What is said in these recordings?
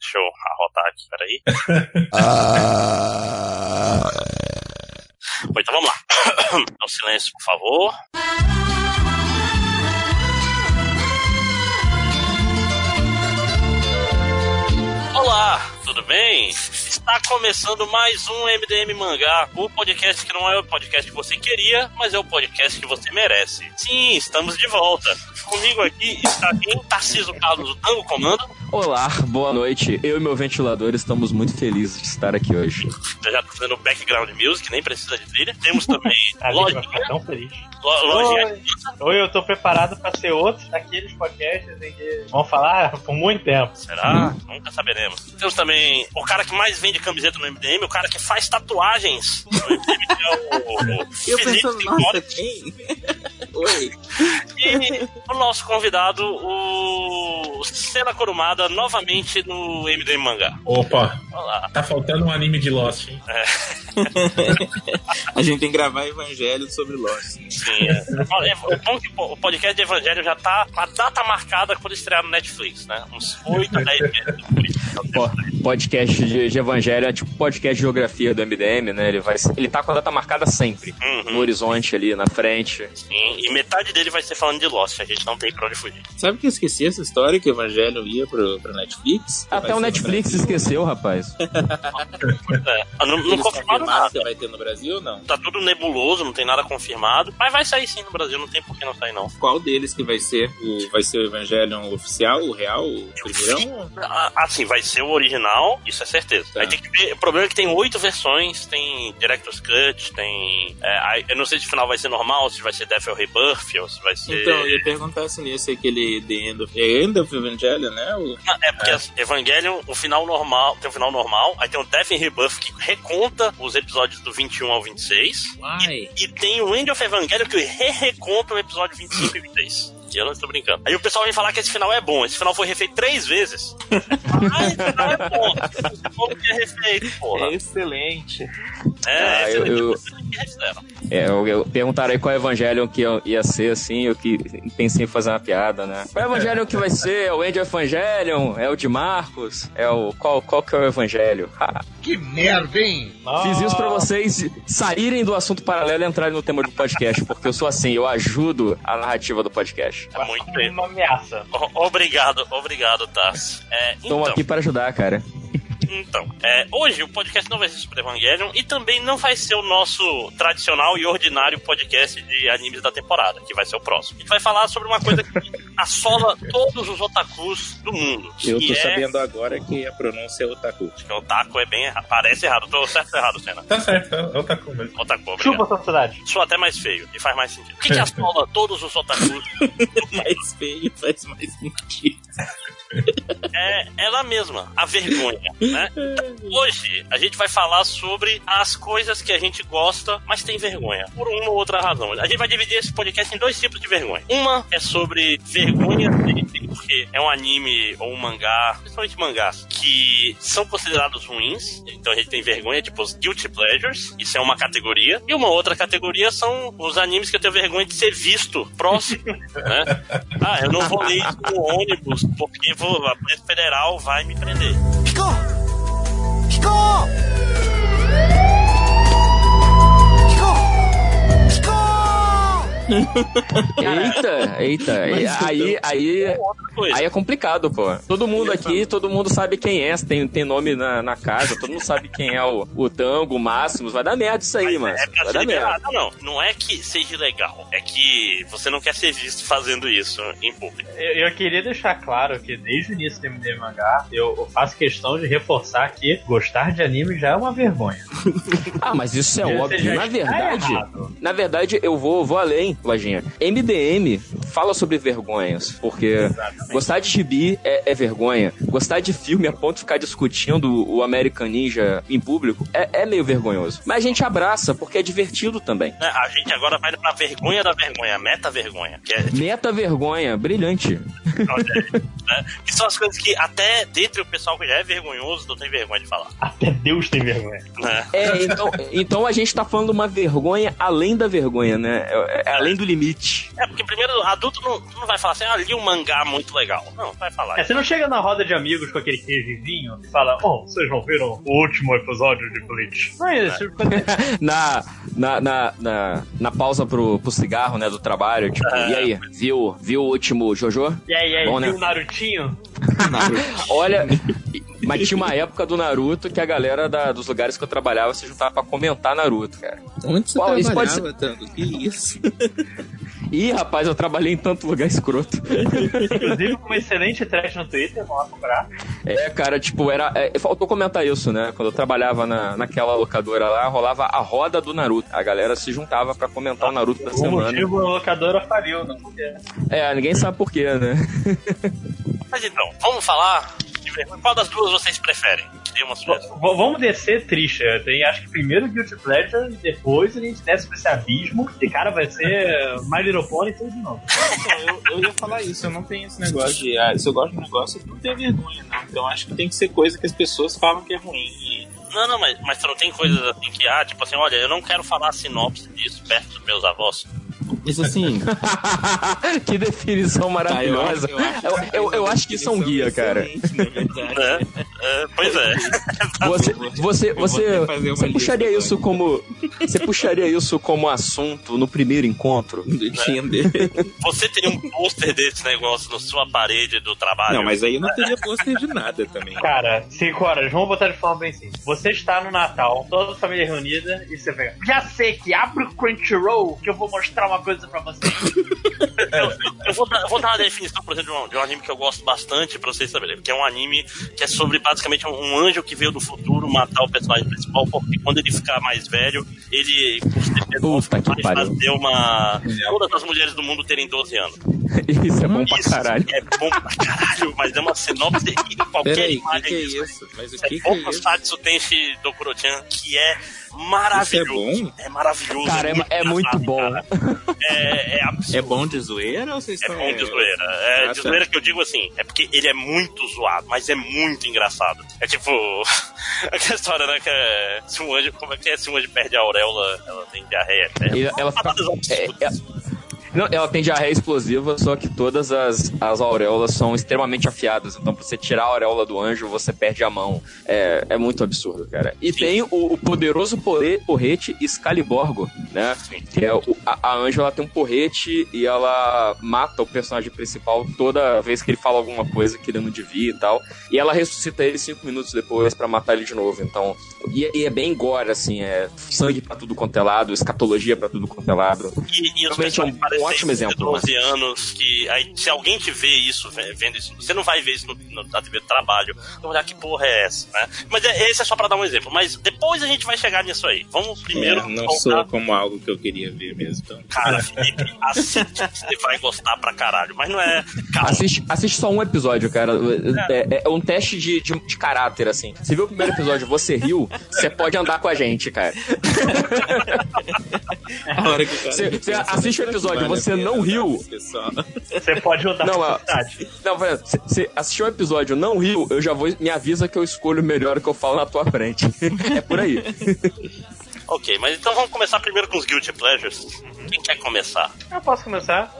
deixa eu arrotar aqui, peraí. ah... Bom, então vamos lá. Então, silêncio, por favor. Olá, tudo bem? Está começando mais um MDM Mangá, o podcast que não é o podcast que você queria, mas é o podcast que você merece. Sim, estamos de volta. Comigo aqui está quem? Tarciso Carlos, o Tango Comando. Olá, boa noite. Eu e meu ventilador estamos muito felizes de estar aqui hoje. Eu já tô fazendo background music, nem precisa de trilha. Temos também A ficar tão feliz. Oi, Oi, eu tô preparado pra ser outro daqueles podcasts em que vão falar por muito tempo. Será? Nunca saberemos. Temos também o cara que mais vende camiseta no MDM, o cara que faz tatuagens no MDM, que é o, o Eu Felipe pensando, nossa, quem? Oi. E o nosso convidado, o Cena Kurumada, novamente no MDM Mangá. Opa, Olá. tá faltando um anime de Lost, hein? A gente tem que gravar evangelho sobre Lost. Sim, é. Olha, O bom é que o podcast de Evangelho já tá com a data marcada quando estrear no Netflix, né? Uns 8 a 10 meses podcast de, de evangelho é tipo podcast de geografia do MDM, né? Ele, vai, ele tá com a data marcada sempre. No Uhum, horizonte ali, na frente. sim. E metade dele vai ser falando de Lost, a gente não tem pra onde fugir. Sabe que eu esqueci essa história que o evangelho ia pro, pro Netflix? Até o Netflix no esqueceu, rapaz. É, não, não confirmaram nada. se vai ter no Brasil ou não? Tá tudo nebuloso, não tem nada confirmado. Mas vai sair sim no Brasil, não tem por que não sair, não. Qual deles que vai ser o vai ser o Evangelion oficial, o real, o primeirão? Ah, Assim, vai ser o original, isso é certeza. Tá. Aí tem que ver. O problema é que tem oito versões: tem Director's Cut, tem. é, eu não sei se o final vai ser normal, se vai ser Death or Rebirth, ou se vai ser. Então, eu ia perguntar se nesse é aquele The End of, é End of Evangelion, né? O, Não, É porque assim, Evangelion, o final normal, tem o final normal, aí tem o Death and Rebirth que reconta os episódios do 21 ao 26. Uai. E tem o End of Evangelion que re-reconta o episódio 25 e 26. Eu não estou brincando. Aí o pessoal vem falar que esse final é bom. Esse final foi refeito três vezes. ah, esse final é bom. Como que é refeito, porra? Excelente. É, Ah, esse eu- eu-. É, eu, eu perguntaram aí qual Evangelion que ia- ser, assim, eu que pensei em fazer uma piada, né? Qual Evangelion que vai ser? É o End Evangelion? É o de Marcos? É o... Qual, qual que é o Evangelho? Ha, Que merda, hein? Fiz isso pra vocês saírem do assunto paralelo e entrarem no tema do podcast, porque eu sou assim, eu ajudo a narrativa do podcast. É muito bem. Uma ameaça. O- Obrigado, obrigado, Tassi. É, Estamos então, aqui para ajudar, cara. Então, é, hoje o podcast não vai ser sobre Evangelion e também não vai ser o nosso tradicional e ordinário podcast de animes da temporada, que vai ser o próximo. A gente vai falar sobre uma coisa que assola todos os otakus do mundo. Eu que tô é... sabendo agora que a pronúncia é otaku. que otaku é bem errado. Parece errado. Tô certo ou errado, Senna? Tá certo, é coisa. mesmo. Otaku, obrigado. Chupa sociedade. Sou até mais feio e faz mais sentido. O que, que assola todos os otakus? mais feio faz mais sentido. É ela mesma, a vergonha, né? Hoje a gente vai falar sobre as coisas que a gente gosta, mas tem vergonha, por uma ou outra razão. A gente vai dividir esse podcast em dois tipos de vergonha. Uma é sobre vergonha de- porque é um anime ou um mangá, principalmente mangás, que são considerados ruins. Então a gente tem vergonha, tipo os guilty pleasures, isso é uma categoria. E uma outra categoria são os animes que eu tenho vergonha de ser visto próximo, né? Ah, eu não vou ler isso no ônibus porque vou, a Polícia Federal vai me prender. Eita, eita. Mas aí, aí, aí é complicado, pô. Todo mundo aqui, todo mundo sabe quem é. Tem, tem nome na, na casa, todo mundo sabe quem é o, o Tango, o Máximos. Vai dar merda isso aí, mano. É pra Vai ser dar merda. liberado. Não, não. Não é que seja ilegal. É que você não quer ser visto fazendo isso em público. Eu, eu queria deixar claro que desde o início do MD Mangá, eu, eu faço questão de reforçar que gostar de anime já é uma vergonha. Ah, mas isso é óbvio. Na verdade, errado. na verdade, eu vou, vou além, Lojinha. MDM fala sobre vergonhas, porque Exatamente. gostar de gibi é, é vergonha. Gostar de filme a ponto de ficar discutindo o American Ninja em público é, é meio vergonhoso. Mas a gente abraça, porque é divertido também. Né? A gente agora vai pra vergonha da vergonha, meta-vergonha. É, Meta vergonha, brilhante. né? que são as coisas que até dentre o pessoal que já é vergonhoso não tem vergonha de falar. Até Deus tem vergonha. Né? É, então, então a gente tá falando uma vergonha além da vergonha, né? É, é além do limite. É, porque primeiro adulto não, não vai falar assim, ah, li um mangá muito legal. Não, vai falar. É, você não chega na roda de amigos com aquele queijo e e fala, oh, vocês não viram o último episódio de Bleach? Não é isso. na, na, na, na, na pausa pro, pro cigarro, né, do trabalho, tipo, É. e aí, viu, viu o último Jojo? E aí, e aí, Bom, né? viu o Narutinho? Olha, mas tinha uma época do Naruto que a galera da- dos lugares que eu trabalhava se juntava pra comentar Naruto, cara. Onde você Qual- isso pode trabalhava, Tanto? Que isso? Ih, rapaz, eu trabalhei em tanto lugar escroto. Inclusive com uma excelente thread no Twitter, vamos lá comprar. É, cara, tipo, era. é, faltou comentar isso, né? Quando eu trabalhava na, naquela locadora lá, rolava a roda do Naruto. A galera se juntava pra comentar o Naruto da O semana. motivo a locadora faliu, não sei É, ninguém sabe por quê, né? Mas então, vamos falar vergonha. Qual das duas vocês preferem? Dê uma sugestão. V- Vamos descer triste. Tem, acho que primeiro Guilty Pleasure e depois a gente desce pra esse abismo. E cara, vai ser My Little Pony tudo de novo. Então, eu, eu ia falar isso, eu não tenho esse negócio de. Ah, se eu gosto de um negócio, eu não tenho vergonha, não. Então acho que tem que ser coisa que as pessoas falam que é ruim. E Não, não, mas, mas você não tem coisas assim que há, tipo assim, olha, eu não quero falar sinopse disso perto dos meus avós. Mas assim, que definição maravilhosa. Tá, eu, acho- Eu, eu, eu acho que isso é um guia, cara. É, é, pois é. Você, vou- você, você, você puxaria lista isso como. Você puxaria isso como assunto no primeiro encontro? Do Tinder. Você teria um pôster desse negócio na sua parede do trabalho? Não, mas aí eu não teria pôster de nada também. Cara, 5 horas, vamos botar de forma bem simples. Você está no Natal, toda a família reunida, e você pega. Já sei que abre o Crunchyroll que eu vou mostrar uma coisa pra você. Eu, eu vou, dar, eu vou dar uma definição, por exemplo, de um, de um anime que eu gosto bastante pra vocês saberem. Que é um anime que é sobre basicamente um, um anjo que veio do futuro matar o personagem principal, porque quando ele ficar mais velho, ele, por ser pedófilo, Puta que vai fazer uma. Todas as mulheres do mundo terem 12 anos. Isso é bom pra Isso caralho. É bom pra caralho, mas é uma sinopse e qualquer Peraí, que, imagem que é disso. isso? Mas o É que, que é Boku isso? Satsu Tenshi Dokuro-chan, que é maravilhoso. Isso é bom? É maravilhoso. Cara, é, é muito bom. cara. É, é absurdo. É bom de zoeira ou vocês É bom de zoeira. É Ah, de tá. zoeira que eu digo assim, é porque ele é muito zoado, mas é muito engraçado. É tipo. aquela história, né? Que é, se um anjo. Como é que é? Se um anjo perde a auréola, ela tem diarreia. É, E ela fica. é- é- não, ela tem diarreia explosiva, só que todas as, as auréolas são extremamente afiadas. Então, pra você tirar a auréola do anjo, você perde a mão. É, é muito absurdo, cara. E tem o, o poderoso porre- porrete Excaliborgo, né? Que é o- a, a anjo, ela tem um porrete e ela mata o personagem principal toda vez que ele fala alguma coisa que ele não devia e tal. E ela ressuscita ele cinco minutos depois pra matar ele de novo. Então, e, é- e é bem gore, assim, é sangue pra tudo quanto é lado, escatologia pra tudo quanto é lado. E, e os é um ótimo exemplo, 12 anos que. Aí, se alguém te vê isso, ve- vendo isso, você não vai ver isso no, no- na TV do trabalho. Então, olhar que porra é essa, né? Mas é, esse é só pra dar um exemplo. Mas depois a gente vai chegar nisso aí. Vamos primeiro. É, não voltar- sou como algo que eu queria ver mesmo. Então. Cara, Felipe, assiste, você vai gostar pra caralho. Mas não é. Calma. Assiste, assiste só um episódio, cara. É, é um teste de, de, de caráter, assim. Você viu o primeiro episódio, você riu, você pode andar com a gente, cara. Você- você assiste o episódio, você não riu. tá, pessoal? Você pode rodar Não, ó. cidade. Não, velho, você- assistiu o episódio, não riu, eu já vou. Me avisa que eu escolho o melhor que eu falo na tua frente. é por aí. Ok, mas então vamos começar primeiro com os Guilty Pleasures. Quem quer começar? Eu posso começar?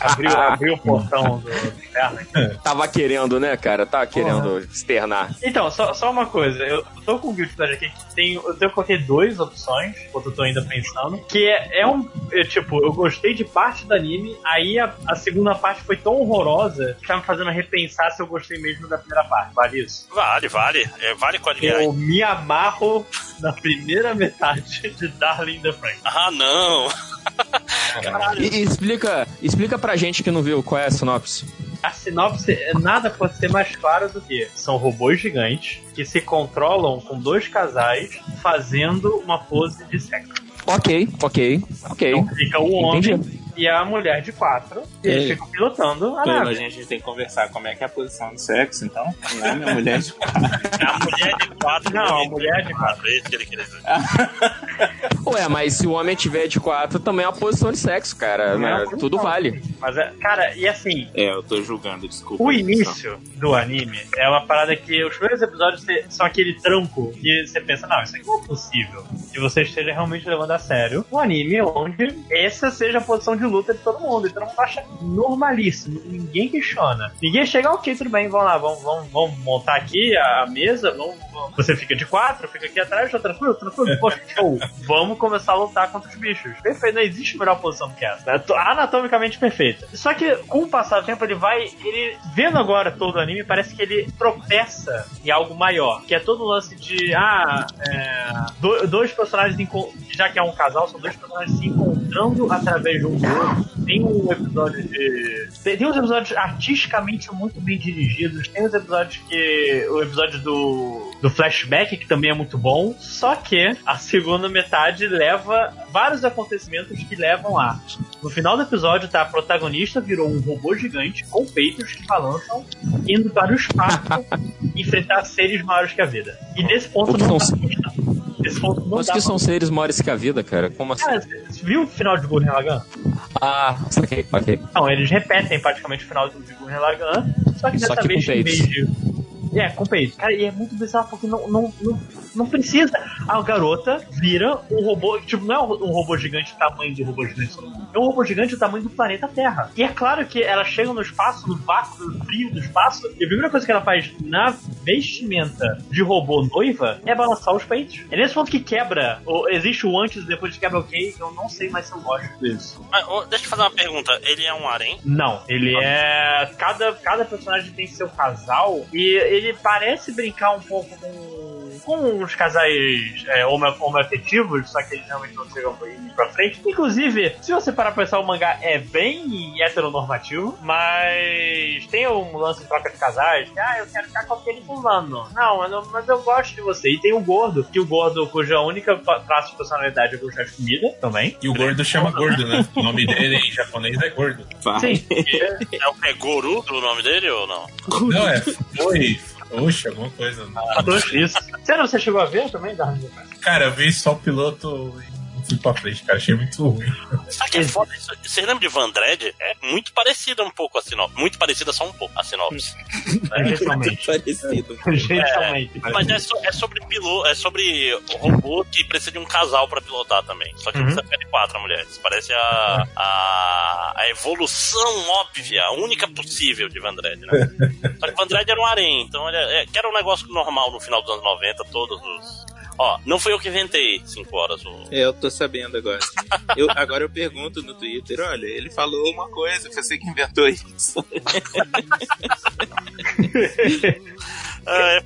abriu, abriu o portão do inferno aqui. Tava querendo, né, cara? Tava querendo externar. Então, só, só uma coisa, eu tô com o Guilty Pleasure aqui que tem. Eu tenho coloquei duas opções, enquanto eu tô ainda pensando. Que é, é um. é, tipo, eu gostei de parte do anime, aí a, a segunda parte foi tão horrorosa que tá me fazendo repensar se eu gostei mesmo da primeira parte. Vale isso? Vale, vale. É, vale Código Eu me amarro na primeira metade de Darling in the Frank. Ah, não. Caralho. E, e explica, explica pra gente que não viu qual é a sinopse. A sinopse, é- nada pode ser mais claro do que são robôs gigantes que se controlam com dois casais fazendo uma pose de sexo. Ok, ok, ok. Então fica o homem Entendi. E a mulher de quatro, e eles É. ficam pilotando a Pelo nave. a gente tem que conversar como é que é a posição do sexo, então. Um homem e a mulher de A mulher de quatro. Não, a mulher de quatro. É isso que ele queria dizer. Ué, mas se o homem tiver de quatro, também é uma posição de sexo, cara. né? Tudo vale. Mas, é, cara, e assim, É, eu tô julgando, desculpa. o início do anime é uma parada que os primeiros episódios são aquele tranco que você pensa, não, isso aqui não é possível. Que você esteja realmente levando a sério um anime onde essa seja a posição de luta de todo mundo. E todo mundo acha normalíssimo. Ninguém questiona. Ninguém chega, ok, tudo bem, vamos lá, vamos, vamos, vamos montar aqui a mesa, vamos- Você fica de quatro, fica aqui atrás, tá tranquilo, tranquilo, poxa, show. Vamos começar a lutar contra os bichos. Perfeito, não existe melhor posição do que essa. É to- anatomicamente perfeita. Só que com o passar do tempo ele vai. Ele. Vendo agora todo o anime, parece que ele tropeça em algo maior. Que é todo o lance de. Ah, é, do- dois personagens. Já que é um casal, são dois personagens se encontrando através de um outro. Tem um episódio de. Tem, tem uns episódios artisticamente muito bem dirigidos. Tem uns episódios que. O episódio do. Do flashback, que também é muito bom. Só que a segunda metade leva vários acontecimentos que levam a. No final do episódio, tá? A protagonista virou um robô gigante com peitos que balançam, indo para o espaço enfrentar seres maiores que a vida. E nesse ponto não não Dá que são seres maiores que a vida, cara? Como assim? Cara, você viu o final de Gurren Lagann? Ah, saquei, ok. Não, eles repetem praticamente o final de Gurren Lagann, só que Só dessa que com vez em vez de... É, com peito. Cara, e é muito bizarro porque não, não, não, não precisa. A garota vira um robô, tipo, não é um robô gigante do tamanho do robô gigante. É um robô gigante do tamanho do planeta Terra. E é claro que ela chega no espaço, no vácuo, no frio do espaço, e a primeira coisa que ela faz na vestimenta de robô noiva é balançar os peitos. É nesse ponto que quebra. Ou existe o antes e depois de quebra ok, eu não sei mais se eu gosto disso. Mas, ô, deixa eu fazer uma pergunta. Ele é um harém? Não, ele é. Cada, cada personagem tem seu casal e ele parece brincar um pouco com, com os casais é, homo- homoafetivos, só que eles realmente não chegam pra ir pra frente. Inclusive, se você parar pra pensar, o mangá é bem heteronormativo, mas tem um lance de troca de casais, que, ah, eu quero ficar com aquele fulano. Não, eu não- mas eu gosto de você. E tem o gordo, que o gordo, cuja única traço de personalidade é gostar de comida também. E o gordo chama gordo, né? O nome dele em japonês é gordo. Sim. É o é Goru do nome dele ou não? Não, é foi, oxe, alguma coisa. Isso. Você não você chegou a ver também, Darwin? Cara, eu vi só o piloto fui pra frente, cara. Achei muito ruim. Sabe que é foda isso? Você lembra de Vandred? É muito parecida um pouco a sinopse. Muito parecida só um pouco a sinopse. Gentilmente. Parecido. Gentilmente. Mas é, so- é sobre piloto, é sobre robô que precisa de um casal pra pilotar também. Só que Uhum. precisa ficar de quatro mulheres. Parece a, a, a evolução óbvia, a única possível de Vandred, né? Só que Vandred era um harém, então ele é, é- que era um negócio normal no final dos anos 90, todos os. Ó, não fui eu que inventei 5 horas o. É, eu tô sabendo agora. Eu, agora eu pergunto no Twitter, olha, ele falou uma coisa, você que inventou isso. É,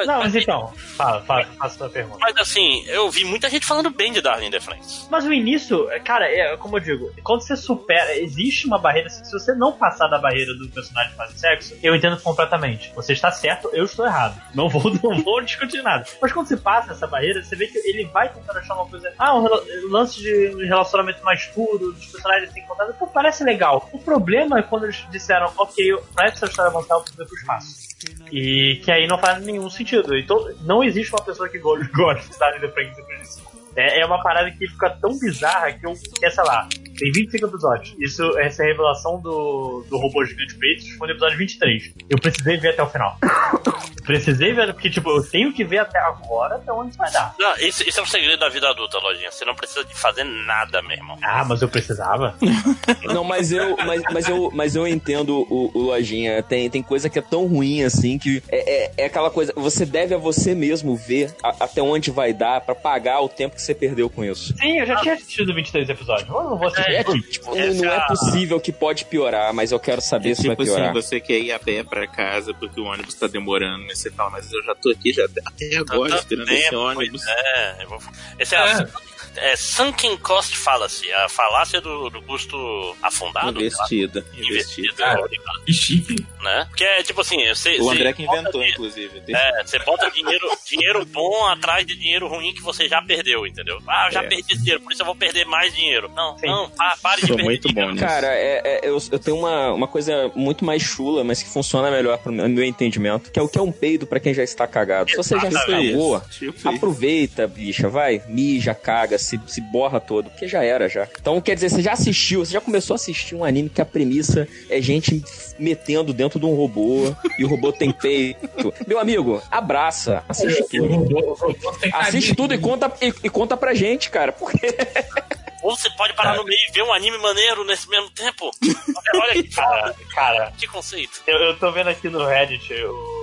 mas, Não, mas, mas então, fala, fala, faça sua pergunta. mas assim, eu vi muita gente falando bem de Darling in the Franxx. Mas o início, cara, é como eu digo, quando você supera, existe uma barreira, se você não passar da barreira do personagem fazer sexo, eu entendo completamente. Você está certo, eu estou errado. Não vou, não vou discutir nada. Mas quando você passa essa barreira, você vê que ele vai tentando achar uma coisa. Ah, um lance de relacionamento mais puro, dos personagens se encontrando, pô, parece legal. O problema é quando eles disseram, ok, pra essa história avançar, eu ir pro espaço. E que aí não faz nenhum sentido. Então, não existe uma pessoa que go- gosta de estar independente depois disso. É, é uma parada que fica tão bizarra que eu, que é, sei lá, tem 25 episódios. Isso, essa é a revelação do, do robô gigante Peitos foi no episódio 23. Eu precisei ver até o final. precisei ver, porque, tipo, eu tenho que ver até agora até onde vai dar. Não, esse, esse é um segredo da vida adulta, Lojinha. Você não precisa de fazer nada, meu irmão. Ah, mas eu precisava. Não, mas eu, mas, mas eu, mas eu entendo o, o Lojinha. Tem, tem coisa que é tão ruim assim que é, é, é aquela coisa. Você deve a você mesmo ver a- até onde vai dar pra pagar o tempo que você perdeu com isso. Sim, eu já tinha assistido 23 episódios. Eu não vou assistir. É, tipo, essa não é é possível que pode piorar, mas eu quero saber se vai tipo assim, piorar. você quer ir a pé pra casa porque o ônibus tá demorando, mas você fala, mas eu já tô aqui já até agora esperando esse ônibus. É, eu vou... Esse é, a é Sunken Cost Fallacy, a falácia do, do custo afundado. Investida. Investida. Cara. Que chique. né? Porque é tipo assim, você, O André que inventou, dinhe- inclusive. É, você bota dinheiro, dinheiro bom atrás de dinheiro ruim que você já perdeu, entendeu? Ah, eu já É. perdi esse dinheiro, por isso eu vou perder mais dinheiro. Não, Sim. não, pa- pare de Sou perder muito bom dinheiro. nisso. Cara, é, é- eu, eu tenho uma, uma coisa muito mais chula, mas que funciona melhor pro meu, meu entendimento, que é o que é um peido pra quem já está cagado. Se você já se cagou, Tipo aproveita, bicha, vai, mija, caga, se, se borra todo, porque já era já. Então, quer dizer, você já assistiu, você já começou a assistir um anime que a premissa é gente metendo dentro de um robô e o robô tem peito. Meu amigo, abraça, assiste tudo. Assiste tudo e conta, e, e conta pra gente, cara, porque Ou você pode parar no meio e ver um anime maneiro nesse mesmo tempo. Olha que Cara, cara, Que conceito. eu, eu tô vendo aqui no Reddit o-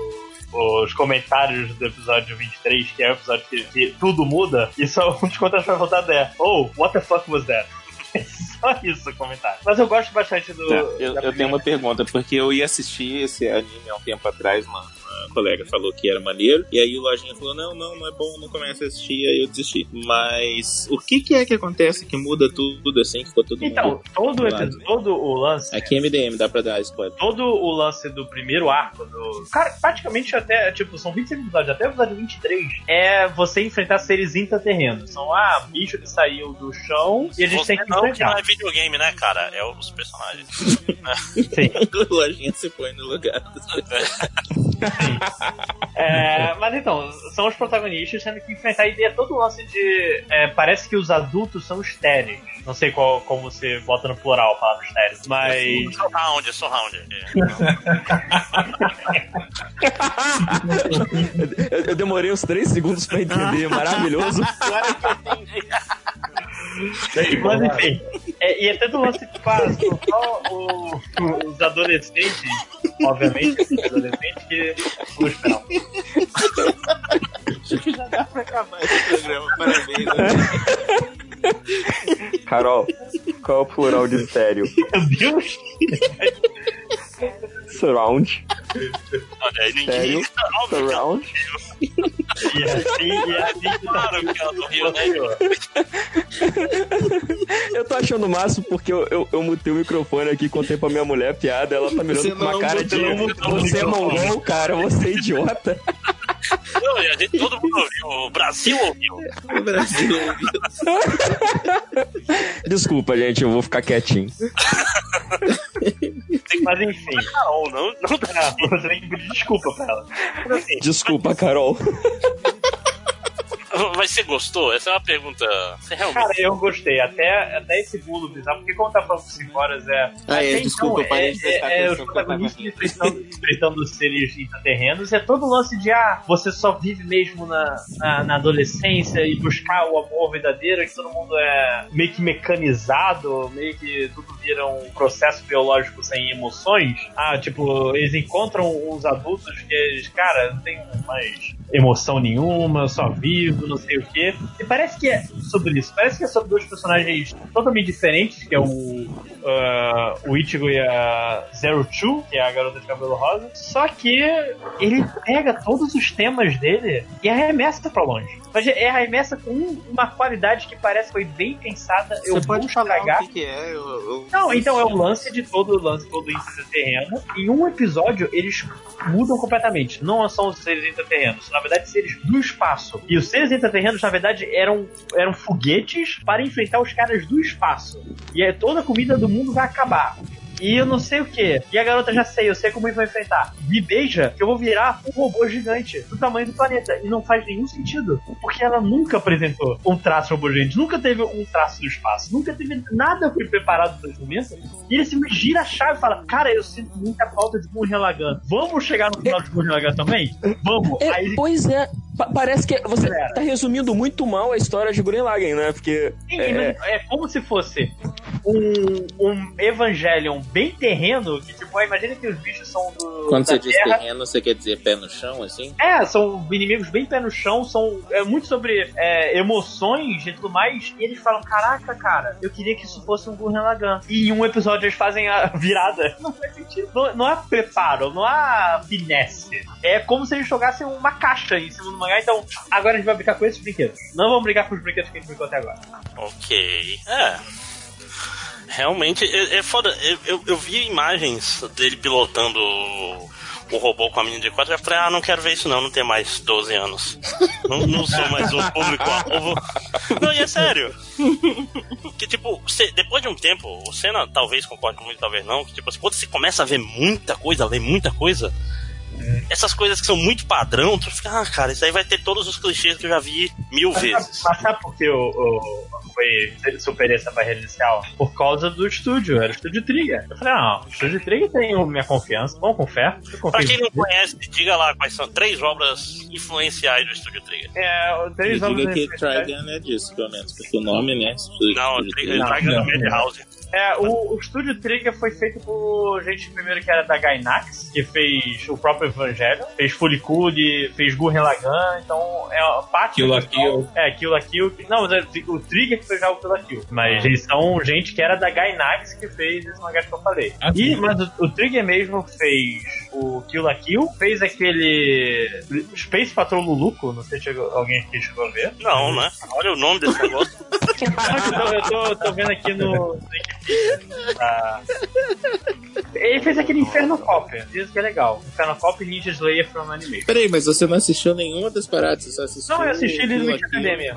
os comentários do episódio 23, que é o episódio que, que tudo muda, e só um dos comentários vai voltar é Oh, what the fuck was that? É só isso o comentário. Mas eu gosto bastante do. Tá, eu, eu tenho uma pergunta, porque eu ia assistir esse anime há um tempo atrás, mano. Colega falou que era maneiro, e aí o Lojinha falou: não, não, não é bom, não começa a assistir, aí eu desisti. Mas o que, que é que acontece que muda tudo assim, que ficou todo Então, mundo. todo, episódio, todo o lance. Aqui é MDM, dá pra dar spoiler. todo o lance do primeiro arco do. Cara, praticamente até, tipo, são 25 episódios, até o episódio 23 é você enfrentar seres intraterrenos. São, ah, bicho que saiu do chão e a gente Você tem que não, que não enfrentar. é videogame, né, cara? É os personagens. Sim. o Lojinha se põe no lugar. É, mas então, são os protagonistas tendo que enfrentar a ideia todo o lance de. é, parece que os adultos são estéreis. Não sei qual, como você bota no plural a palavra estéreo, mas. Sou round, sou round. eu, eu demorei uns 3 segundos pra entender, maravilhoso. Mas enfim, é, e é tanto o lance que faz só o- os adolescentes, obviamente, os adolescentes que. Vou esperar. Acho que já dá pra acabar esse programa, parabéns. né? Carol, qual é o plural de estéreo? Meu Deus! Surround. Olha, ninguém. Sério? Óbvio Surround. E assim, e assim. Claro que ela do Rio, né? Eu tô achando o máximo porque eu, eu, eu mutei o microfone aqui, contei pra minha mulher a piada, ela tá mirando Você com uma cara de. microfone. Você é mongol, cara, você é idiota. Não, a gente, todo mundo ouviu. O Brasil ouviu. O Brasil ouviu. Desculpa, gente, eu vou ficar quietinho. Mas enfim. Carol, não, não dá. Você tem que pedir desculpa pra ela. Desculpa, Carol. Mas você gostou? Essa é uma pergunta. Você realmente. Cara, eu gostei. Até, até esse pulo bizarro, porque como tá falando por 5 horas é. Ah, é, desculpa, eu parei de prestar é, é, atenção Os protagonistas enfrentando, enfrentando os seres intraterrenos. É todo o lance de, ah, você só vive mesmo na, na, na adolescência e buscar o amor verdadeiro, que todo mundo é meio que mecanizado, meio que tudo vira um processo biológico sem emoções. Ah, tipo, eles encontram uns adultos que eles, cara, não tem mais emoção nenhuma, só vivo, não sei o quê. E parece que é sobre isso. Parece que é sobre dois personagens totalmente diferentes, que é o, ah, o Ichigo e a Zero Two, que é a garota de cabelo rosa. Só que ele pega todos os temas dele e arremessa pra longe. Mas é arremessa com uma qualidade que parece que foi bem pensada. eu Você pode vou falar estragar. o que, que é? Eu, eu- Não, então é o lance de todo o lance todo intraterreno. Em um episódio, eles mudam completamente. Não são os seres intraterrenos, são, na verdade, seres do espaço. E os seres intraterrenos, na verdade, eram, eram foguetes para enfrentar os caras do espaço. E aí toda a comida do mundo vai acabar. E eu não sei o que. E a garota já sei, eu sei como ele vai enfrentar. Me beija que eu vou virar um robô gigante do tamanho do planeta. E não faz nenhum sentido. Porque ela nunca apresentou um traço robô gigante. Nunca teve um traço do espaço. Nunca teve nada foi preparado nesse momento. E ele se gira a chave e fala: Cara, eu sinto muita falta de Gurren Lagann. Vamos chegar no final de Gurren Lagann também? Vamos. É, Aí pois é, pa- parece que você Galera. tá resumindo muito mal a história de Gurren Lagann, né? Porque Sim, é, é como se fosse um, um Evangelion bem terreno, que tipo, imagina que os bichos são do. Quando da você diz terra. terreno, você quer dizer pé no chão, assim? É, são inimigos bem pé no chão, são é, muito sobre é, emoções e tudo mais. E eles falam: Caraca, cara, eu queria que isso fosse um Gurren Lagann. E em um episódio eles fazem a virada. Não faz sentido. Não, não há preparo, não há finesse. É como se eles jogassem uma caixa em cima do Então, agora a gente vai brincar com esses brinquedos. Não vamos brigar com os brinquedos que a gente brincou até agora. Ok. É. Realmente, é, é foda. Eu, eu, eu vi imagens dele pilotando o, o robô com a menina de 4 e eu falei, ah, não quero ver isso não, não tem mais 12 anos. Não, não sou mais um público-alvo. Não, e é sério. Que tipo, depois de um tempo, o Senna talvez concorde comigo, talvez não, que tipo, quando você começa a ver muita coisa, ler muita coisa, essas coisas que são muito padrão, tu fica, ah, cara, isso aí vai ter todos os clichês que eu já vi mil vezes. Mas sabe por que o, o, foi superei essa barreira inicial? Por causa do estúdio, era o estúdio Trigger. Eu falei, não, o estúdio Trigger tem minha confiança, vamos com fé. Pra quem em não conhece, diga lá quais são três obras influenciais do Estúdio Trigger. É, Eu três obras que influenciais- Trigun é disso, pelo menos, porque o nome, né? Não, Trigger Trigger do Madhouse. É, o, o estúdio Trigger foi feito por gente primeiro que era da Gainax, que fez o próprio Evangelho, fez Fuliculi, fez Gurren Lagann, então é a parte Kill la pessoal- Kill. É, Kill la Kill. Não, é o Trigger que fez já o Kill la Kill. Mas eles são gente que era da Gainax que fez esse mangá que eu falei. Ah, e, mas o, o Trigger mesmo fez o Kill la Kill, fez aquele Space Patrol Luluco, não sei se chegou, alguém aqui chegou a ver. Não, né? Olha o nome desse negócio. Eu, tô, eu tô- vendo aqui no, tá? Ele fez aquele Inferno Cop, diz que é legal. Inferno Cop e Ninja Slayer from Anime. Peraí, mas você não assistiu nenhuma das paradas, você só assistiu. Não, eu assisti Kill. Academia.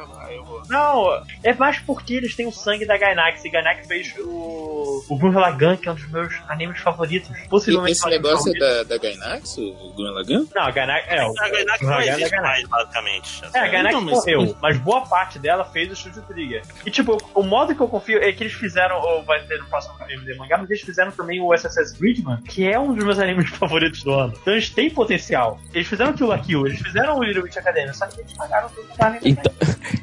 Não, é mais porque eles têm o sangue da Gainax. E Gainax fez o, o Gurren Lagann, que é um dos meus animes favoritos. E Possivelmente esse o anime negócio é da, da Gainax, o Gurren Lagann? Não, a Gainax é o. A Gainax o não é existe Gainax. mais, basicamente. É, a Gainax Não, mas- morreu, mas boa parte dela fez o Studio Trigger. E tipo, o modo que eu confio é que eles fizeram, ou vai ter no próximo MD Mangá, mas eles fizeram também o SSS Gridman, que é um dos meus animes favoritos do ano. Então eles têm potencial. Eles fizeram Kill la Kill, eles fizeram o Little Witch Academia, só que eles pagaram tudo pra anime. Então,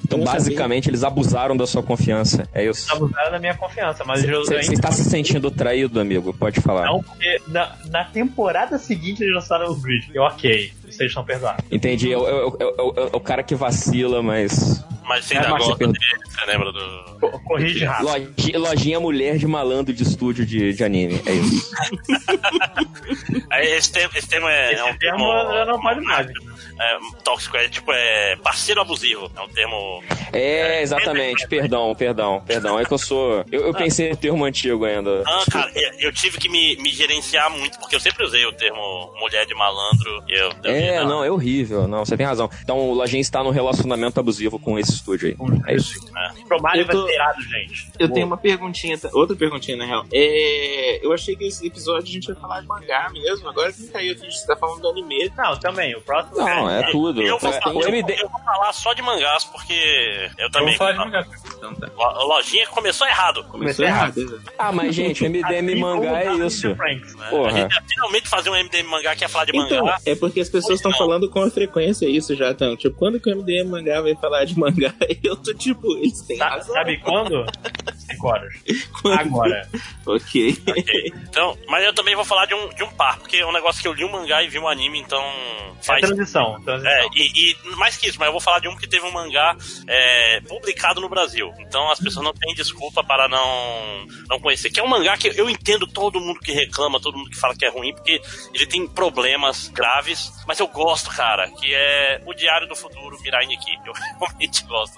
então Eu basicamente, eles abusaram da sua confiança. É isso. Abusaram da minha confiança, mas eu Você ainda está se sentindo traído, amigo? Pode falar. não, porque na, na temporada seguinte eles lançaram o Grid. Eu, ok, vocês estão perdoados. Entendi. É o, é é é cara que vacila, mas. Mas você É, ainda você gosta dele, você lembra do. Co- Corrige rápido. Loji- Lojinha mulher de malandro de estúdio de, de anime. É isso. Esse termo, esse termo é, Esse é um termo termo. não pode mais. É, tóxico, é tipo, é parceiro abusivo. É um termo. É, exatamente. Perdão, perdão, perdão. É que eu sou. Eu, eu pensei no termo antigo ainda. Ah, cara, eu, eu tive que me, me gerenciar muito, porque eu sempre usei o termo mulher de malandro. E eu, eu É, vi, não, é horrível. Não, você tem razão. Então o Lojinha está num relacionamento abusivo com esse estúdio aí. É isso. Tô- ser irado, gente. Eu tenho uma perguntinha, outra perguntinha na real. É, eu achei que esse episódio a gente ia falar de mangá mesmo. Agora que caiu a gente tá falando do anime. Não, também, o próximo. Não, é tudo. Eu vou, É, falar, eu, MD. eu vou falar só de mangás, porque eu Eu também. vou falar de mangá. Então tá. Lo- Lojinha começou errado. Começou errado. Ah, mas gente, MDM Assim mangá é isso. Franks, né? A Porra. gente ia finalmente fazer um MDM mangá que ia falar de Então, mangá. é porque as pessoas estão Não. falando com a frequência isso já, então. Tipo, quando que o MDM mangá vai falar de mangá? Eu tô tipo, eles têm Sa- razão. Sabe quando? 5 horas. Quando? Agora. Ok. Ok. Então, mas eu também vou falar de um, de um par, porque é um negócio que eu li um mangá e vi um anime, então É faz. Transição. transição. É, e, e mais que isso, mas eu vou falar de um que teve um mangá é, publicado no Brasil. Então as pessoas não têm desculpa para não, não conhecer. Que é um mangá que eu entendo todo mundo que reclama, todo mundo que fala que é ruim, porque ele tem problemas graves, mas eu gosto, cara, que é o Diário do Futuro Mirai Nikki. Eu realmente gosto.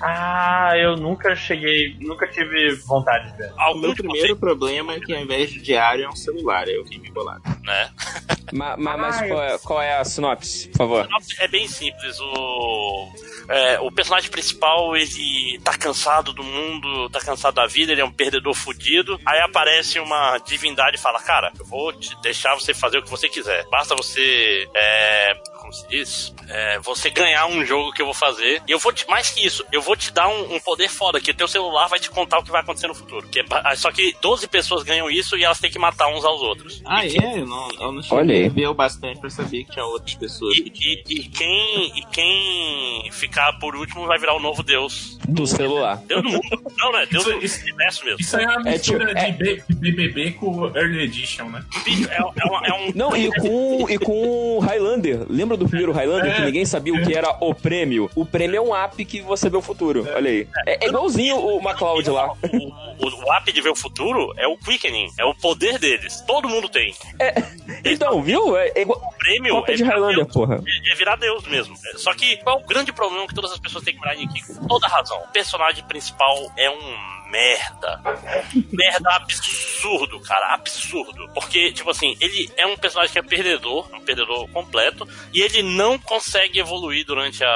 Ah, eu nunca cheguei, nunca tive vontade de ver. O Algum meu primeiro problema é que ao invés de diário é um celular, é o que me bolado. né? Ma- ma- mas Ah, qual é, qual é a sinopse, favor? É bem simples. O, é, o personagem principal, ele tá cansado do mundo, tá cansado da vida, ele é um perdedor fudido. Aí aparece uma divindade e fala: Cara, eu vou te deixar você fazer o que você quiser. Basta você. É, como se diz? É, você ganhar um jogo que eu vou fazer. E eu vou te. Mais que isso, eu vou te dar um, um poder foda, que o teu celular vai te contar o que vai acontecer no futuro. Que é ba- só que 12 pessoas ganham isso e elas têm que matar uns aos outros. Ah, é? Eu não, eu não Olha aí. cheguei o bastante pra saber que tinha outras pessoas E, e- e quem, e quem ficar por último vai virar o novo deus. Do celular. Deus do mundo. Não, né? Deus Isso- do isso- universo mesmo. Isso aí é uma É, mistura tipo, é- de B- de BBB com Early Edition, né? É, é uma- é um. Não, e com, e com o Highlander. Lembra do primeiro Highlander que É. ninguém sabia o que era o prêmio? O prêmio é um app que você vê o futuro. Olha aí. É, é igualzinho o MacLeod lá. O, o, o app de ver o futuro é o quickening, é o poder deles. Todo mundo tem. Então, viu? É, é igual. O prêmio é de Highlander, Deus. porra. É, é virar Deus mesmo. É, Só que qual é o grande problema que todas as pessoas têm que virar aqui? Com toda razão. O personagem principal é um merda. Merda absurdo, cara, absurdo. Porque, tipo assim, ele é um personagem que é perdedor, um perdedor completo, e ele não consegue evoluir durante a,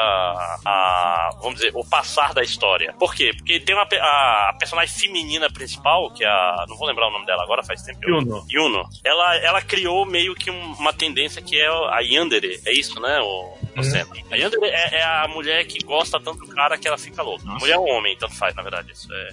a vamos dizer, o passar da história. Por quê? Porque tem uma, a, a personagem feminina principal, que é a, não vou lembrar o nome dela agora, faz tempo que eu... Yuno. Yuno. Ela, ela criou meio que um- uma tendência que é a Yandere, é isso, né, o, Senna? A Yandere é, é a mulher que gosta tanto do cara que ela fica louca. Mulher ou homem, tanto faz, na verdade, isso é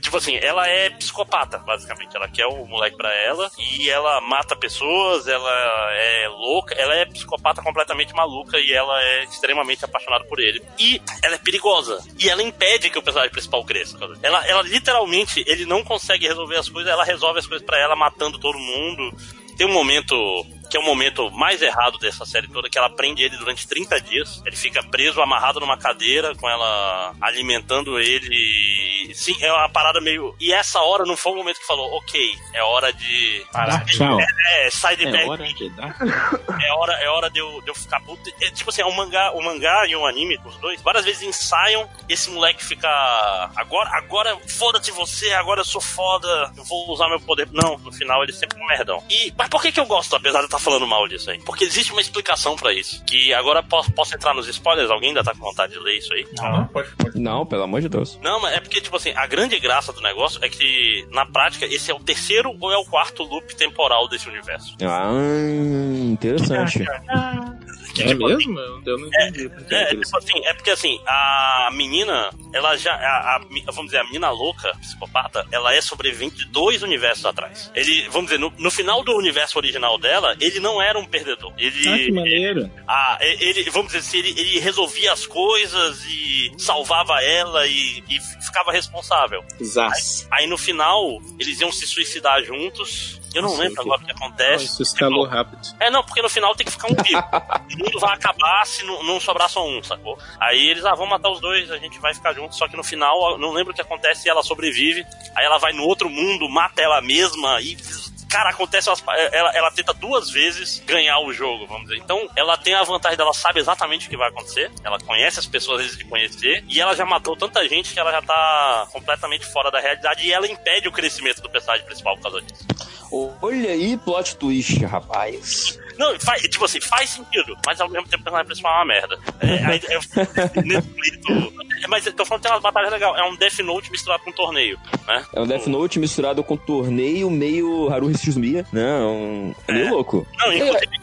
Tipo assim, ela é psicopata, basicamente. Ela quer o moleque pra ela e ela mata pessoas, ela é louca, ela é psicopata completamente maluca e ela é extremamente apaixonada por ele. E ela é perigosa. E ela impede que o personagem principal cresça. Ela, ela literalmente, ele não consegue resolver as coisas, ela resolve as coisas pra ela matando todo mundo. Tem um momento que é o momento mais errado dessa série toda, que ela prende ele durante 30 dias. Ele fica preso, amarrado numa cadeira, com ela alimentando ele. Sim, é uma parada meio. E essa hora não foi o momento que falou, ok, é hora de. Parar, tchau. É, sai de É perto hora de dar. é hora, é hora de, eu, de eu ficar puto. É, tipo assim, é um mangá, o mangá e o anime, os dois, várias vezes ensaiam e esse moleque fica. Agora, agora foda-se você, agora eu sou foda, eu vou usar meu poder. Não, no final ele sempre é um merdão. E, mas por que, que eu gosto, apesar de eu estar falando mal disso aí? Porque existe uma explicação pra isso. Que agora posso, posso entrar nos spoilers? Alguém ainda tá com vontade de ler isso aí? Não, pode, pode. Não, pelo amor de Deus. Não, mas é porque, tipo assim, a grande graça do negócio é que, na prática, esse é o terceiro ou é o quarto loop temporal desse universo. Ah, interessante. É mesmo? Eu não entendi. porque É, é tipo assim, é porque assim, a menina, ela já. A, a- vamos dizer, a menina louca, psicopata, ela é sobrevivente de dois universos atrás. Ele, vamos dizer, no, no final do universo original dela, ele não era um perdedor. Ele. Ah, que maneiro. Ah, ele, vamos dizer assim, ele, ele resolvia as coisas e salvava ela e, e ficava responsável. Zaz. Aí no final, eles iam se suicidar juntos. Eu não Nossa, lembro agora o que acontece. isso escalou rápido. É, não, porque no final tem que ficar um vivo. o mundo vai acabar se não, não sobrar só um, sacou? Aí eles, ah, vamos matar os dois, a gente vai ficar junto. Só que no final, eu não lembro o que acontece e ela sobrevive. Aí ela vai no outro mundo, mata ela mesma e. Cara, acontece. umas Ela, ela tenta duas vezes ganhar o jogo, vamos dizer. Então, ela tem a vantagem dela, sabe exatamente o que vai acontecer. Ela conhece as pessoas antes de conhecer. E ela já matou tanta gente que ela já tá completamente fora da realidade. E ela impede o crescimento do personagem principal por causa disso. Olha aí, plot twist, rapaz. Não, faz, tipo assim, faz sentido, mas ao mesmo tempo o personagem principal é uma merda. É, aí, é, nesse quesito- é, mas eu tô falando que tem umas batalhas legais. É um Death Note misturado com um torneio, né? É um Death Note misturado com torneio meio Haruhi Suzumiya. Não, é meio É. louco. Não, inclusive,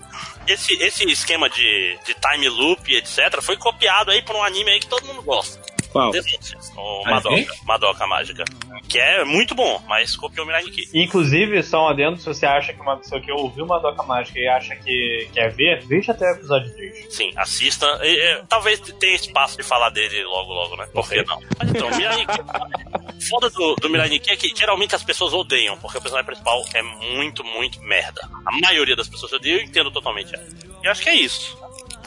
esse, esse esquema de, de time loop, etc., foi copiado aí por um anime aí que todo mundo gosta. Qual? Note, o Ah, Madoka? Madoka Mágica. Que é muito bom, mas copiou o Mirai Nikki. Inclusive, só um adendo, se você acha que uma pessoa que ouviu uma Doca Mágica e acha que quer ver, veja até o episódio 3. Sim, assista. E, e, talvez tenha espaço de falar dele logo, logo, né? Por que não? Mas então, Mirai Nikki. Foda do, do Mirai Nikki é que geralmente as pessoas odeiam, porque o personagem principal é muito, muito merda. A maioria das pessoas odeiam e eu entendo totalmente. E eu acho que é isso.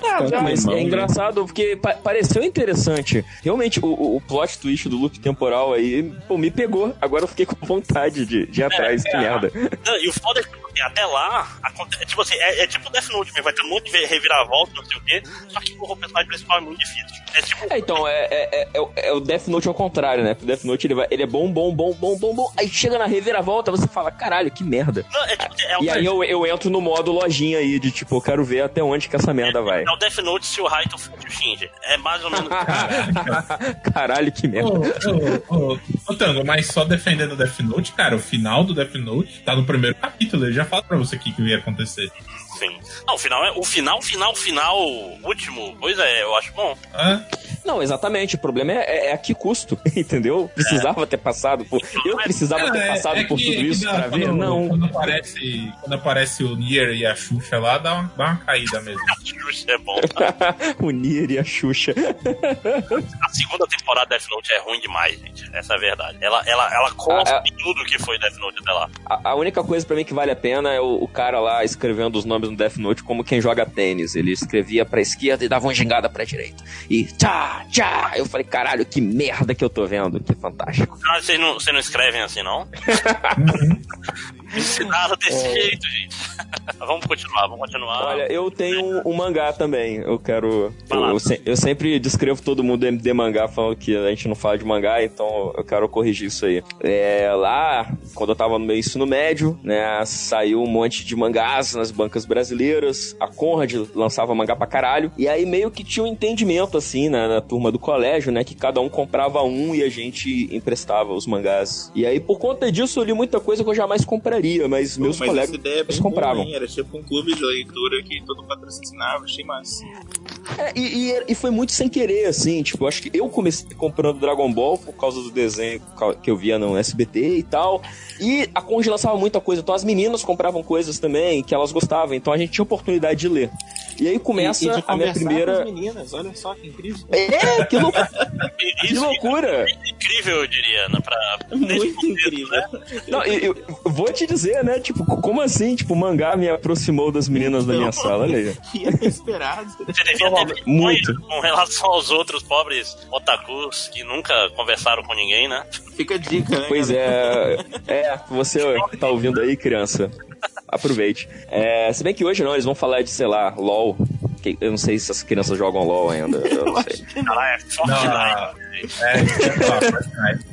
Ah, mas é né? engraçado porque pa- pareceu interessante. Realmente, o, o- plot twist do loop temporal aí, pô, me pegou. Agora eu fiquei com vontade de, de ir atrás. que merda. Não, e o foda é que até lá, acontece, tipo assim, é, é tipo Death Note, mesmo, vai ter um monte de reviravolta, não sei o quê, só que o personagem principal é muito difícil. É tipo. É, então, é, é, é- é o- é o Death Note ao contrário, né? O Death Note ele, vai, ele é bom, bom, bom, bom, bom, bom. Aí chega na reviravolta, você fala, caralho, que merda. Não, é tipo. É, E aí eu, eu entro no modo lojinha aí, de tipo, eu quero ver até onde que essa merda vai. É o Death Note se o Raito fosse o Shinji. É mais ou menos. Caralho, que merda. Ô, ô, ô, ô, Tango, mas só defendendo o Death Note, cara, o final do Death Note tá no primeiro capítulo. Ele já fala pra você o que, que ia acontecer. Sim. Não, o final é. O final, final, final, último, pois é, eu acho bom. Hã? Não, exatamente. O problema é, é, é a que custo, entendeu? Precisava ter passado por. Eu precisava ter É, passado é por que- tudo é isso dá- pra ver? quando- Não. Quando aparece, quando aparece o Nier e a Xuxa lá, dá uma, dá uma caída mesmo. Isso é bom. o Nier e a Xuxa. A segunda temporada de Death Note é ruim demais, gente. Essa é a verdade. Ela, ela, ela cospe Ah, tudo que foi Death Note até lá. A, a única coisa pra mim que vale a pena é o, o cara lá escrevendo os nomes no Death Note como quem joga tênis. Ele escrevia pra esquerda e dava uma gingada pra direita. E tchá, tchá. Eu falei, caralho, que merda que eu tô vendo. Que fantástico. Ah, vocês não, vocês não escrevem assim, não? Me ensinaram desse jeito, gente. vamos continuar, vamos continuar. Olha, eu tenho um mangá também. Eu quero. Eu, eu se- eu sempre descrevo todo mundo MD mangá falando que a gente não fala de mangá, então eu quero corrigir isso aí. É, lá, quando eu tava no meu ensino médio, né, saiu um monte de mangás nas bancas brasileiras. A Conrad lançava mangá pra caralho. E aí meio que tinha um entendimento, assim, na, na turma do colégio, né, que cada um comprava um e a gente emprestava os mangás. E aí, por conta disso, eu li muita coisa que eu jamais compraria, mas meus mas colegas essa ideia é bem compravam. Era tipo um clube de leitura que todo patrocinava, achei massa. É, e, e- e foi muito sem querer, assim, tipo, acho que eu comecei comprando Dragon Ball por causa do desenho que eu via no SBT e tal. E a Conde lançava muita coisa, então as meninas compravam coisas também que elas gostavam, então a gente tinha oportunidade de ler. E aí começa e, e a minha conversar com primeira. as meninas, olha só que incrível. É, que, lou... que loucura! é incrível, eu diria, né? Pra... Muito incrível. Não, eu, eu vou te dizer, né? Tipo, como assim? Tipo, o mangá me aproximou das meninas da minha Então. sala, olha aí. Que inesperado. Você devia ter Muito. com relação aos outros pobres otakus que nunca conversaram com ninguém, né? Fica a dica, né? Pois galera? é. É, você que tá ouvindo aí, criança. Aproveite. É, se bem que hoje não, eles vão falar de, sei lá, LOL. Que- Eu não sei se as crianças jogam LOL ainda. Eu não sei. É Fortnite. É, é, ó, Fortnite. É,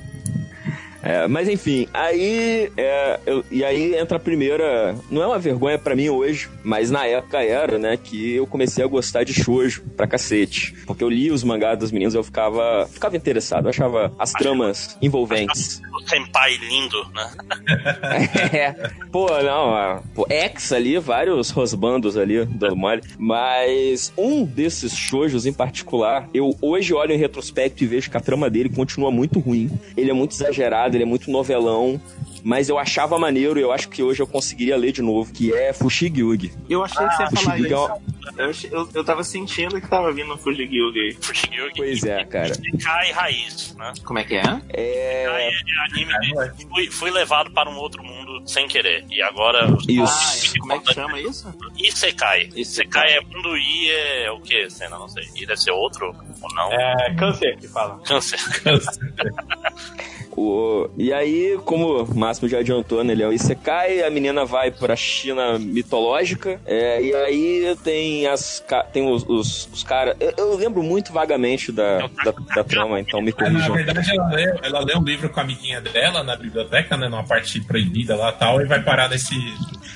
mas enfim, aí. é, eu- e aí entra a primeira. Não é uma vergonha pra mim hoje, mas na época era, né? Que eu comecei a gostar de shoujo pra cacete. Porque eu li os mangás das meninas e eu ficava, ficava interessado. Eu achava as tramas envolventes. O senpai lindo, né? É. Pô, não, ah, pô, X ali, vários rosbandos ali, dando mole. Mas um desses shoujos em particular, eu hoje olho em retrospecto e vejo que a trama dele continua muito ruim. Ele é muito exagerado, ele é muito novelão. Mas eu achava maneiro e eu acho que hoje eu conseguiria ler de novo, que é Fushigi-Yugi. Eu achei que você ia falar Fushigi é isso. uma- Eu, achei- eu, eu tava sentindo que tava vindo um. Fushigi Pois é, cara. Cai raiz, né? Como é que é? É. é anime de fui, fui levado para um outro mundo sem querer. E agora. Isso. Ah, como é que chama isso? Isekai. Isekai. Isekai é mundo I é o que, Senna? Não sei. I deve ser outro ou não? É câncer que fala. Câncer. O, e aí, como o Máximo já adiantou, né? Ele é o Isekai, a menina vai pra China mitológica, é, e aí tem as tem os, os, os caras. Eu, eu lembro muito vagamente da, da, da trama, então me É, na verdade, ela lê, ela lê um livro com a amiguinha dela na biblioteca, né? Numa parte proibida lá e tal, e vai parar nesse.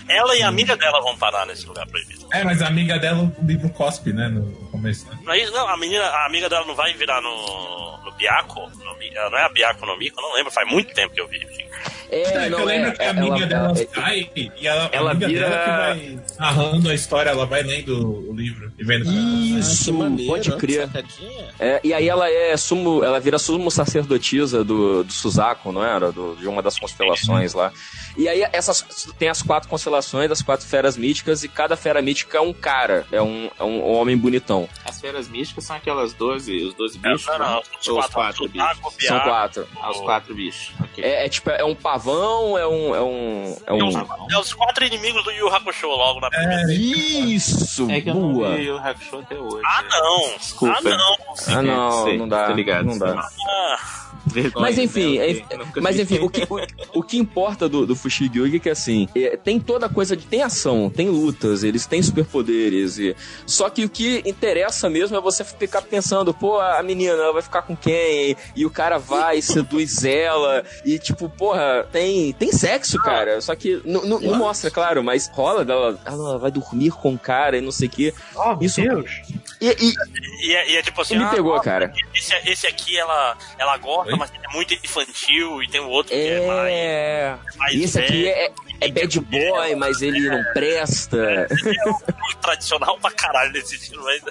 Ela e a amiga dela vão parar nesse lugar proibido. É, mas a amiga dela, o livro cospe, né? No começo. Né? Não é isso, não. A menina, a amiga dela não vai virar no, no Biaco? No, não é a Biaco no Mico? Eu lembro, faz muito tempo que eu vi. enfim. É, É, não, eu lembro é, que a é, amiga ela- dela é- sai e ela, ela a amiga vira- dela que vai narrando a história, ela vai lendo o livro e vendo. Isso, Ah, maneiro, pode crer. É, e aí ela é sumo, ela vira sumo sacerdotisa do, do Suzaku, não era? Do- de uma das constelações lá. E aí essas tem as quatro constelações, as quatro feras míticas, e cada fera mítica é um cara, é um, é um homem bonitão. As feras místicas são aquelas 12, os 12 bichos, não, não, né? os Ou os quatro, quatro bichos. Suzaku, São quatro. Ah, os quatro bichos. Ok. É, é tipo, é um pavão, é um. É um. É É um... os, é os quatro inimigos do Yu Hakusho logo na primeira. Isso! É que eu não boa! vi o Hakusho até hoje. Ah, não! Desculpa. Ah, não! Ah, não, não dá. tô ligado, não dá. Ah, Vergonha, Mas enfim, né? é- Ok, nunca mas enfim, o que, o, o que importa do, do Fushigi é que assim, é, tem toda a coisa de. Tem ação, tem lutas, eles têm superpoderes. E, só que o que interessa mesmo é você ficar pensando, pô, a menina, ela vai ficar com quem? E o cara vai, seduz ela. E tipo, porra, tem, tem sexo, cara. Só que não, mostra, claro, mas rola dela. Ela vai dormir com o cara e não sei o quê. Oh, Isso- meu Deus. E, e- e, é, e é tipo assim. e me ah, pegou, cara. Esse, esse aqui ela, ela gosta, Oi? mas é muito infantil, e tem o outro que é mais. É. mais E esse aqui velho. é, é bad boy, mas ele não presta. É um tradicional pra caralho nesse estilo, mas.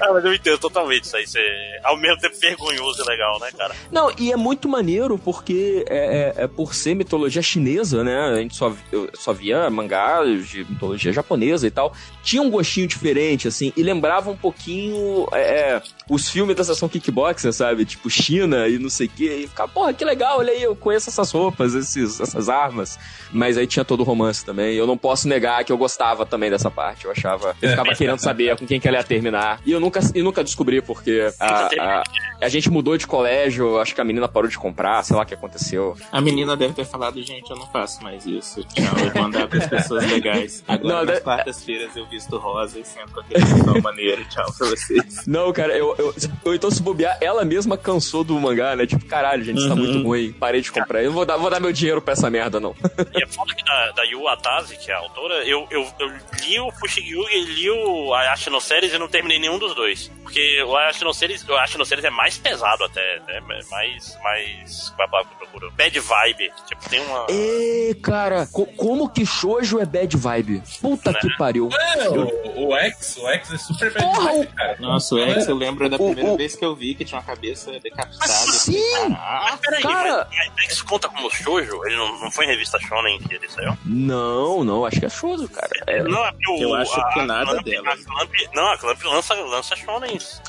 Ah, mas eu entendo totalmente isso aí. É, ao mesmo tempo vergonhoso e legal, né, cara? Não, e é muito maneiro porque é, é- é por ser mitologia chinesa, né? A gente só, só via mangás de mitologia japonesa e tal. Tinha um gostinho diferente, assim, e lembrava um pouquinho é, é, os filmes da sessão kickboxer, sabe? Tipo China e não sei o quê. E ficava, porra, que legal, olha aí, eu conheço essas roupas, esses, essas armas. Mas aí tinha todo o romance também. Eu não posso negar que eu gostava também dessa parte. Eu achava. Eu ficava querendo saber com quem que ela ia terminar. E eu nunca, e nunca descobri porque a- a, a gente mudou de colégio, acho que a menina parou de comprar, sei lá o que aconteceu. A menina deve ter falado, gente, eu não faço mais isso. Tchau, eu vou mandar pras pessoas legais. Agora, Não, nas quartas-feiras, eu visto rosa e sento com aquele maneiro. Tchau pra vocês. Não, cara, eu, eu, eu então se bobear, ela mesma cansou do mangá, né? Tipo, caralho, gente, isso tá muito ruim. Parei de comprar. Eu não vou dar, vou dar meu dinheiro pra essa merda, não. E é foda que da, da Yu Atase, que é a autora, eu, eu, eu li o Fushigi e li o Ayashi no Series e não terminei nenhum dos dois. Porque o Ayashi no Series, o Ayashi no Series é mais pesado até, né? Mais, mais... Qual é a palavra que eu procuro? Bad vibe. Tipo, tem uma... Ê, cara, co- como que shoujo é bad vibe? Puta que pariu. É, o, o X, o X é super bad Porra, vibe, cara. Nossa, o X, eu lembro da O- primeira o- vez que eu vi que tinha uma cabeça decapitada. Sim! Caraca. Mas peraí, cara- mas, mas isso conta como shoujo? Ele não, não foi em revista Shonen que ele saiu? Não, não, acho que é shoujo, cara. É, Não, é o, Eu acho que nada Clamp, delas. A Clamp, não, a Clamp lança, lança Shonens.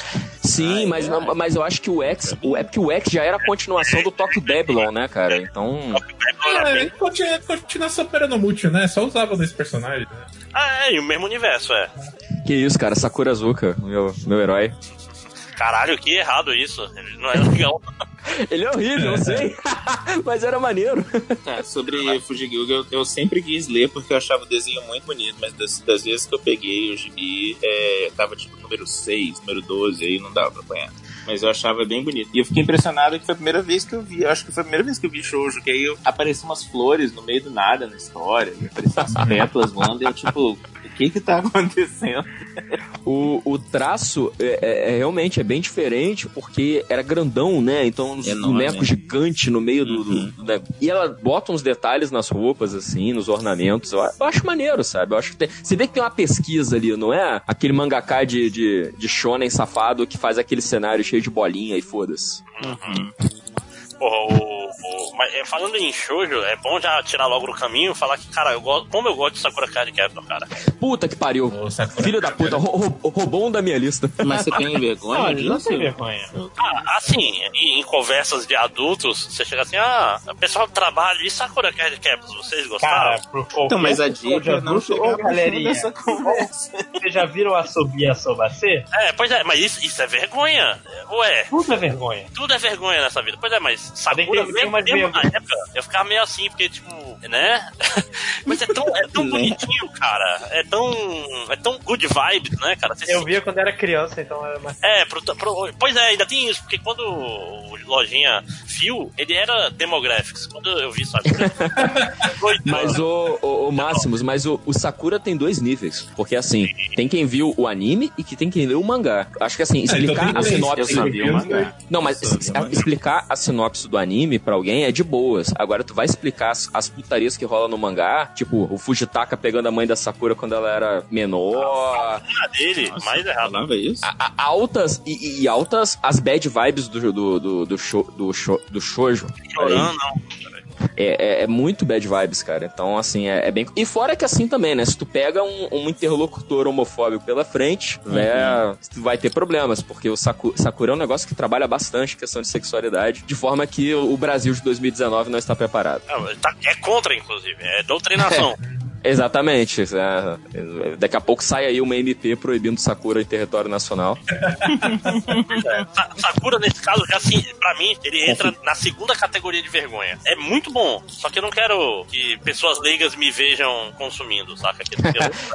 sim, Ai, mas, ai. mas eu acho que o X, o, é porque o X já era a continuação do Tokyo Babylon, né, cara? Então. É, continua, continuação Peronomútil, né? Só usava desse personagem, né? Ah, é, e o mesmo universo, é. Que isso, cara, Sakura Azuka, meu, meu herói. Caralho, que errado isso. Ele não é legal. Ele é horrível, eu sei. mas era maneiro. Tá, sobre Fujigyuga, eu, eu sempre quis ler porque eu achava o desenho muito bonito, mas das, das vezes que eu peguei o gibi, é, tava tipo número 6, número 12, aí não dava pra apanhar. Mas eu achava bem bonito. E eu fiquei impressionado que foi a primeira vez que eu vi. Eu acho que foi a primeira vez que eu vi shoujo, que aí apareciam umas flores no meio do nada na história, e apareciam umas pétalas voando, e eu tipo, o que que tá acontecendo? O, o traço é, é- é realmente é bem diferente porque era grandão, né? Então uns Enorme. bonecos gigantes no meio do, Uhum. do negócio. E ela bota uns detalhes nas roupas, assim, nos ornamentos. Eu, eu acho maneiro, sabe? Eu acho que tem- você vê que tem uma pesquisa ali, não é aquele mangaká de, de, de shonen safado que faz aquele cenário cheio de bolinha e foda-se. Porra, o, o- mas, é, falando em shoujo, é bom já tirar logo do caminho e falar que, cara, eu gosto, como eu gosto de Sakura Card Captor, cara. Puta que pariu. O Sakura Filho da puta, rou- rou- roubou um da minha lista. Mas você tem vergonha Não, ele não tem vergonha. Ah, assim, em, em conversas de adultos, você chega assim, ah, pessoal do trabalho e Sakura Card Captors, vocês gostaram? Cara, pro Então, mas a dica é não ô, fundo galerinha, dessa conversa. Vocês já viram a Sobi e a Sobacê? É, pois é, mas isso, isso é vergonha. Ué, Puta vergonha. tudo é vergonha nessa vida. Pois é, mas Sakura, Tem- tem mesmo, umas mesmo na época, eu ficava meio assim, porque, tipo, né? mas é tão, é tão bonitinho, cara. É tão, é tão good vibes, né, cara? Você Eu se- via quando era criança, então era mais. É, pro, pro- pois é, ainda tem isso, porque quando o Lojinha Fio, ele era demographics. Quando eu vi Sakura. foi- Mas o, o, o Máximos, mas o, o Sakura tem dois níveis. Porque assim, tem quem viu o anime e que tem quem leu o mangá. Acho que assim, então explicar tem a três. Eu sinopse. Não, mas explicar a sinopse do anime pra alguém é de boas. Agora tu vai explicar as, as putarias que rola no mangá, tipo, o Fujitaka pegando a mãe da Sakura quando ela era menor. a dele, Nossa, mais errado. Isso? A- a- altas e, e altas as bad vibes do do do do, sho, do, sho, do shoujo. Chorando, não. É, é- é muito bad vibes, cara. Então, assim, é, é bem. E fora que assim também, né? Se tu pega um, um interlocutor homofóbico pela frente, né? Tu vai ter problemas, porque o Saku- Sakura é um negócio que trabalha bastante questão de sexualidade, de forma que o Brasil de 2019 não está preparado. É, tá- é contra, inclusive. É doutrinação. Exatamente. é, daqui a pouco sai aí uma MP proibindo Sakura em território nacional. É, Sa- Sakura, nesse caso, já assim, pra mim, ele entra na segunda categoria de vergonha. É muito bom, só que eu não quero que pessoas leigas me vejam consumindo, saca?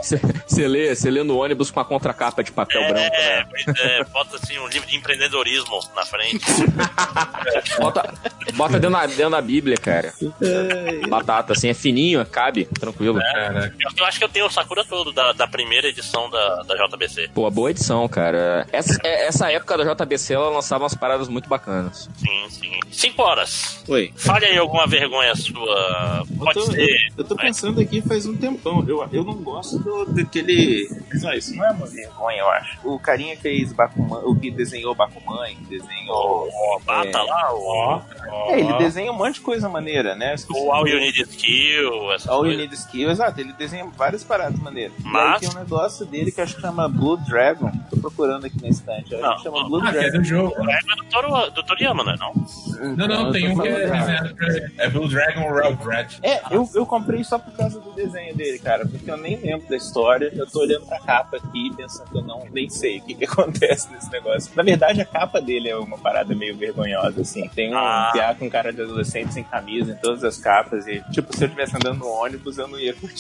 Você lê, você lê no ônibus com a contracapa de papel branco, É, né? pois é, bota assim um livro de empreendedorismo na frente. Bota, bota dentro, da, dentro da Bíblia, cara. Batata, assim, é fininho, cabe, tranquilo. Caraca. Eu, eu acho que eu tenho o Sakura todo da, da primeira edição da, da JBC. Pô, boa edição, cara. Essa, é- essa época da JBC, ela lançava umas paradas muito bacanas. Sim, sim. Cinco horas. Oi. Fale aí alguma vergonha sua. Pode eu tô, ser. Eu, eu tô Vai. pensando aqui faz um tempão. Eu, eu não gosto do, daquele. Não, isso não é uma vergonha, eu acho. O carinha que fez Bakuman, o que desenhou Bakuman, que desenhou. O Bata lá, o, Ó. É, ele desenha um monte de coisa maneira, né? O All You. Need Is Kill, essas All You coisas. Need Skills, ele desenha várias paradas maneiras. E Mas- tem um negócio dele que acho que chama Blue Dragon. Tô procurando aqui na estante. Acho Não. que chama Blue Ah, que é Dragon. do jogo. né? É do, Toro, do Toriyama, não é não? Não, não, eu tem um que é desenhado pra. É Blue Dragon Royal Dread. É, eu, eu comprei só por causa do desenho dele, cara, porque eu nem lembro da história. Eu tô olhando pra capa aqui pensando que eu não nem sei o que, que acontece nesse negócio. Na verdade, a capa dele é uma parada meio vergonhosa, assim. Tem um Ah. piá com cara de adolescente sem camisa em todas as capas. E, tipo, se eu estivesse andando no ônibus, eu não ia curtir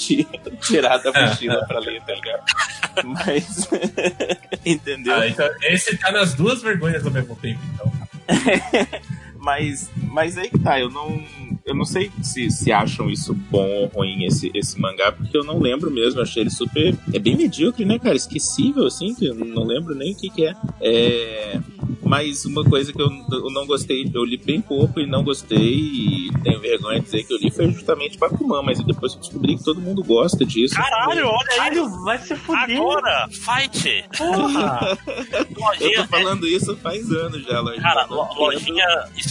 tirar da mochila pra ler, tá ligado? Mas. Entendeu? Ah, então esse tá nas duas vergonhas ao mesmo tempo, então. Mas, mas aí que tá, eu não, eu não sei se, se acham isso bom ou ruim, esse, esse mangá, porque eu não lembro mesmo, eu achei ele super. É bem medíocre, né, cara? Esquecível, assim, que eu não lembro nem o que, que é. É. Mas uma coisa que eu, eu não gostei, eu li bem pouco e não gostei, e tenho vergonha de dizer que eu li, foi justamente Bakuman, mas depois eu descobri que todo mundo gosta disso. Caralho, olha aí! Caralho, vai se fuder. Agora, fight! Porra. Eu tô Lojinha, falando isso faz anos já, Lojinha. cara. Lojinha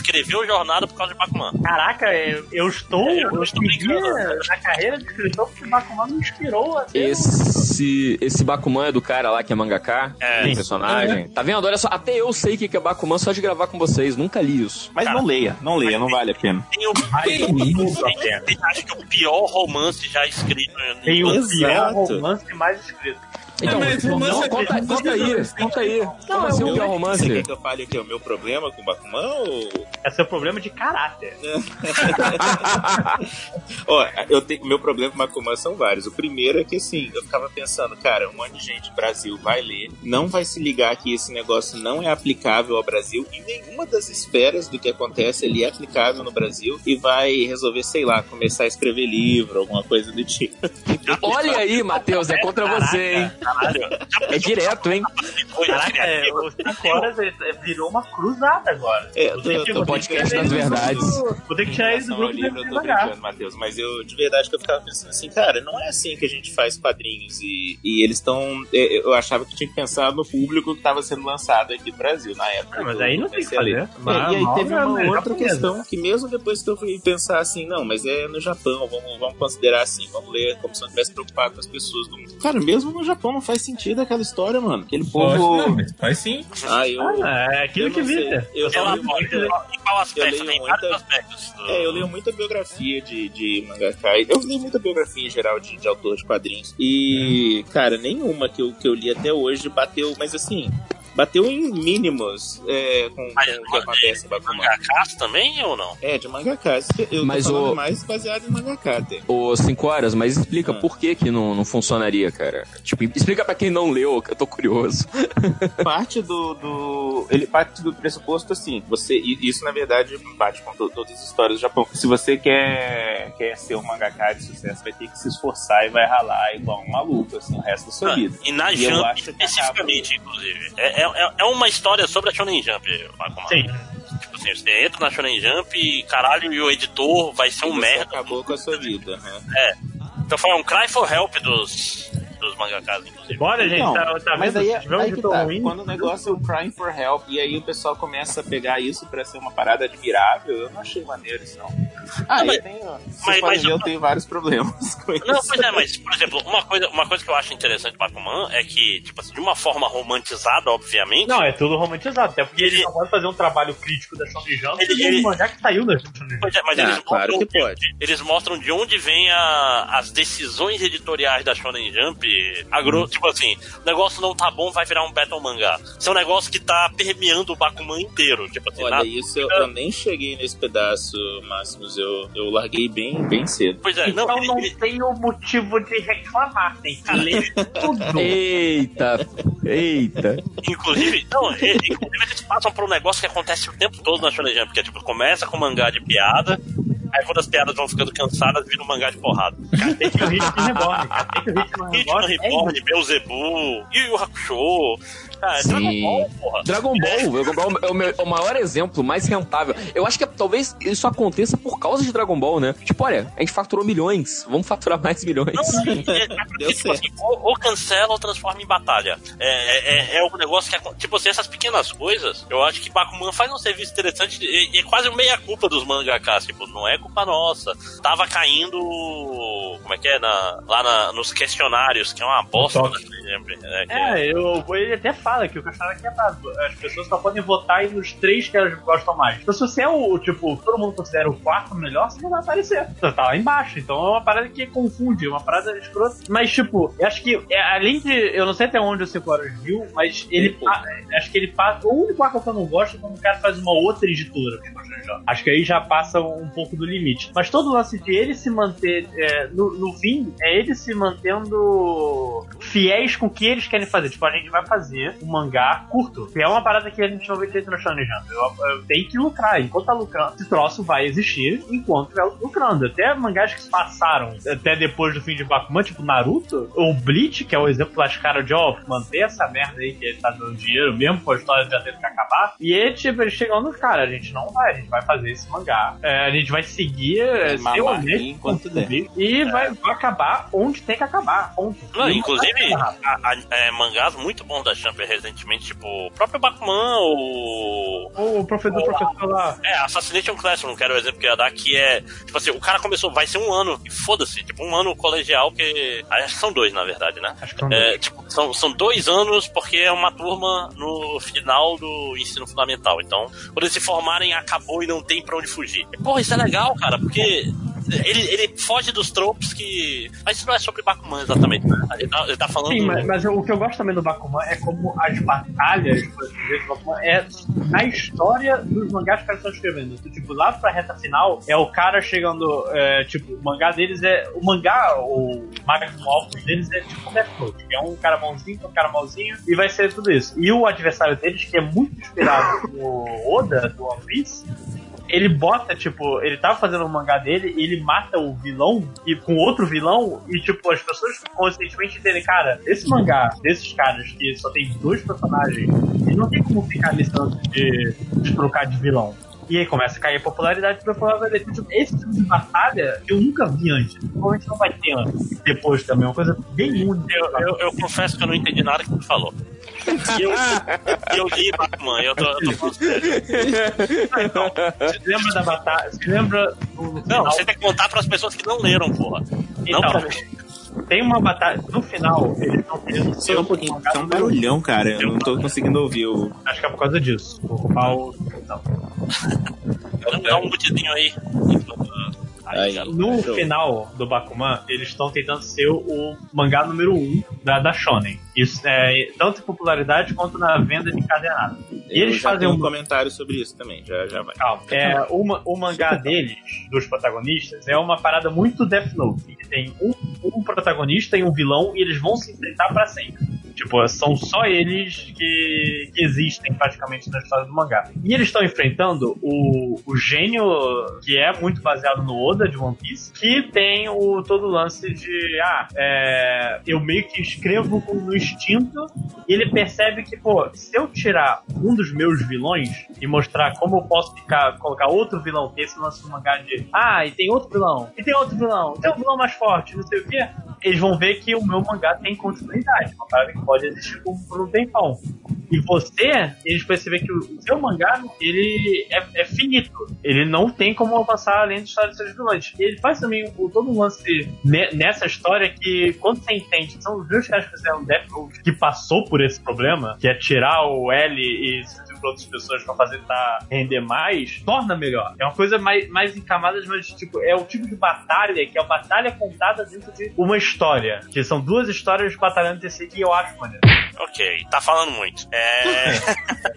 escreveu jornada por causa de Bakuman. Caraca, eu, eu estou. É, eu Eu, estou na carreira de escritor porque Bakuman me inspirou a ser um- Esse, esse Bakuman é do cara lá que é mangaká, É. personagem. Tá vendo? Olha só, até eu sei o que é Bakuman só de gravar com vocês, nunca li isso. Mas não leia, não leia, não vale a pena. Tem o. Tem, acho que o pior romance já escrito. em- Tem o pior romance mais escrito. Então, não, romance é conta, romance conta é aí, conta aí. Como assim o pior Você romance? quer que eu fale aqui o meu problema com o Bakuman ou É seu problema de caráter. Ó, eu tenho, meu problema com Bakuman são vários. O primeiro é que, assim, eu ficava pensando, cara, um monte de gente do Brasil vai ler, não vai se ligar que esse negócio não é aplicável ao Brasil e nenhuma das esferas do que acontece ali é aplicável no Brasil e vai resolver, sei lá, começar a escrever livro, alguma coisa do tipo. Olha aí, Matheus, é contra você, hein? Caralho. É direto, hein? Caraca, é, os 5 horas é- é- virou uma cruzada agora. É, que- o vou ter podcast que das verdades. Vou ter que tirar ao grupo livro, eu tô brincando, Matheus, mas eu de verdade que eu ficava pensando assim, cara, não é assim que a gente faz quadrinhos e, e eles estão. Eu achava que tinha que pensar no público que estava sendo lançado aqui no Brasil na época. Ah, mas eu aí não tem que fazer. É, Mas e aí teve uma é outra questão que mesmo depois que eu fui pensar assim, não, mas é no Japão, vamos, vamos considerar assim, vamos ler como se não tivesse preocupado com as pessoas do mundo. Cara, mesmo no Japão não faz sentido aquela história, mano. Aquele Pode, povo. não, mas faz sim. Ah, eu. Ah, é aquilo Eu que vira. Eu- Ela eu- pode- eu- Em qual aspecto? leio Tem muita- aspectos. É, eu leio muita biografia de, de mangaka. Eu li muita biografia em geral de, de autor de quadrinhos. E, cara, nenhuma que eu, que eu li até hoje bateu, mas assim, bateu em mínimos é, com, Mas, com o que acontece em Bakuman. Mangakas também ou não? É, de mangakas. Eu Mas tô falando o- mais baseado em mangaká até. Ô, 5 horas, mas explica Ah. por que que não, não funcionaria, cara. Tipo, explica pra quem não leu, que eu tô curioso. parte do, do- ele parte do pressuposto assim você isso na verdade bate com to- todas as histórias do Japão se você quer quer ser um mangaka de sucesso vai ter que se esforçar e vai ralar igual um maluco assim o resto da sua vida E na E eu Jump, acho que especificamente, inclusive. É, é, é uma história sobre a Shonen Jump. Sim. Tipo assim, você entra na Shonen Jump e caralho, e o editor vai ser um você merda. acabou com a sua vida né? Então foi um cry for help dos, dos mangakas, inclusive. Bora, gente, Então, tá, tá mas vendo? aí, um aí que editor tá, ruim, quando o negócio é o crying for help e aí o pessoal começa a pegar isso pra ser uma parada admirável, eu não achei maneiro isso não. Ah, mas- eu tenho, mas- mas ver, eu- eu tenho vários problemas com isso. Não, pois é, mas, por exemplo, uma coisa, uma coisa que eu acho interessante do Bakuman é que, tipo assim, de uma forma romantizada, obviamente, Não, é tudo romantizado, até porque ele não pode fazer um trabalho crítico da Shonen Jump Ele- ele- mangá que saiu da Shonen Jump. Pois é, mas Ah, eles, claro mostram, que pode. eles mostram de onde vem a- as decisões editoriais da Shonen Jump. A gro- Uhum. Tipo assim, o negócio não tá bom, vai virar um Battle Mangá. Isso é um negócio que tá permeando o Bakuman inteiro. Tipo assim, Olha, na- isso eu, eu nem cheguei nesse pedaço, Máximos. Eu, eu larguei bem, bem cedo. Pois é, Então não, não, ele- ele- tenho motivo de reclamar, tem que ler tudo. Eita, eita. inclusive, não, ele- inclusive eles passam por um negócio que acontece o tempo todo na Shonen Jump, que é tipo, começa com mangá de piada, aí quando as piadas vão ficando cansadas, vira um mangá de porrada. Tem que o Hit Reborn, que o Hit Hit no Reborn. É Reborn, Beelzebub, Yu Yu Hakusho, Cara, é Sim. Dragon Ball, porra. Dragon Ball, Dragon Ball é o, meu- é o maior exemplo, mais rentável. Eu acho que talvez isso aconteça por causa de Dragon Ball, né? Tipo, olha, a gente faturou milhões, vamos faturar mais milhões. Não, é porque, Deu tipo assim, ou, ou cancela ou transforma em batalha. É, é, é um negócio que, é- tipo assim, essas pequenas coisas, eu acho que Bakuman faz um serviço interessante e, e é quase meia culpa dos mangakas, tipo, não é culpa nossa. Tava caindo, como é que é, na, lá na- nos questionários, que é uma bosta, né. É, É, eu, ele até fala que o questionário aqui é pra, as pessoas só podem votar aí nos três que elas gostam mais. Então se você é o, tipo, todo mundo considera o quarto melhor, você não vai aparecer. Você tá lá embaixo. Então é uma parada que confunde, é uma parada escrota. Mas, tipo, eu acho que, é, além de, eu não sei até onde o 5 horas viu, mas ele, pa- acho que ele passa, o único arco que eu não gosto é quando o cara faz uma outra editora. Acho que aí já passa um pouco do limite. Mas todo o lance de ele se manter, é, no, no fim, é ele se mantendo fiéis com o que eles querem fazer. Tipo, a gente vai fazer um mangá curto. Que é uma parada que a gente não vê feito no Shonen Jump. Eu, eu tenho que lucrar. Enquanto tá lucrando, esse troço vai existir enquanto estiver lucrando. Até mangás que passaram até depois do fim de Bakuman, tipo Naruto, ou Bleach, que é o exemplo lascaro de, ó, manter essa merda aí que ele tá dando dinheiro mesmo com a história já tendo que acabar. E ele, tipo, ele chegando, cara, a gente não vai, a gente vai fazer esse mangá. É, a gente vai seguir, é, mamar honesto enquanto der. e vai, vai acabar onde tem que acabar. Ponto. Não, inclusive, vai acabar. a- a- é, mangás muito bons da Jumper recentemente, tipo, o próprio Bakuman, o. O professor, professor lá. É, Assassination Classroom, que era o exemplo que eu ia dar, que é, tipo assim, o cara começou, vai ser um ano, e foda-se, tipo, um ano colegial, que. Acho que são dois, na verdade, né? Acho que são É, tipo, são, são dois anos porque é uma turma no final do ensino fundamental. Então, quando eles se formarem, acabou e não tem pra onde fugir. E, porra, isso é legal, cara, porque ele, ele foge dos tropes que. Mas isso não é sobre Bakuman exatamente, né? Ele tá, ele tá falando. Sim, mas, mas o que eu gosto também do Bakuman é como as batalhas assim do Bakuman é na história dos mangás que eles estão escrevendo. Então, tipo, lá pra reta final é o cara chegando. é, tipo, o mangá deles é. O mangá, o máximo alto deles é tipo Note, que é um cara bonzinho um cara malzinho, e vai ser tudo isso. E o adversário deles, que é muito inspirado no Oda, do One Piece, ele bota, tipo, ele tava fazendo o mangá dele e ele mata o vilão e com outro vilão e, tipo, as pessoas conscientemente entendem, cara, esse mangá desses caras que só tem dois personagens, ele não tem como ficar nesse de, de trocar de vilão. E aí começa a cair a popularidade pra dele. Tipo, esse tipo de batalha eu nunca vi antes. Provavelmente não vai ter depois também. Uma coisa bem única. Eu, eu, eu confesso que eu não entendi nada que tu falou. E eu, e eu li Bakuman, eu tô, eu tô falando sério. Ah, então, você lembra da batalha? Você lembra do Não, final? você tem que contar pras pessoas que não leram, porra. Não Então, pra mim. tem uma batalha. No final, eles estão querendo ser Só um pouquinho, tá um barulhão, cara. Eu não tô conseguindo ouvir o. Acho que é por causa disso. Vou o. Não. Dá- Dá um mutidinho aí. Aí. No Show. final do Bakuman, eles estão tentando ser o mangá número 1 um da, da Shonen. Isso é tanto em popularidade quanto na venda de encadenado. E Eu eles já fazem tenho um comentário sobre isso também, já, já vai. Calma. É, o, o mangá deles, dos protagonistas, é uma parada muito Death Note. Que tem um, um protagonista e um vilão e eles vão se enfrentar pra sempre. Tipo, são só eles que, que existem praticamente na história do mangá. E eles estão enfrentando o, o gênio, que é muito baseado no Oda de One Piece, que tem o todo o lance de, ah, é, eu meio que escrevo no instinto, e ele percebe que, pô, se eu tirar um dos meus vilões e mostrar como eu posso ficar, colocar outro vilão, que esse lance do mangá de, ah, e tem outro vilão, e tem outro vilão, tem um vilão mais forte, não sei o quê, eles vão ver que o meu mangá tem continuidade, uma parada que pode existir por, um tempão. E você, eles percebem que o seu mangá, ele é, é finito. Ele não tem como avançar além da história dos seus vilões. E ele faz também o, todo um lance ne- nessa história que, quando você entende, são os dois caras que fizeram Death Note, que passou por esse problema, que é tirar o L e por outras pessoas pra fazer tá, render mais, torna melhor. É uma coisa mais, mais em camadas, mas tipo, é o tipo de batalha que é uma batalha contada dentro de uma história. Que são duas histórias batalhando esse que eu acho maneiro. Ok, tá falando muito. É.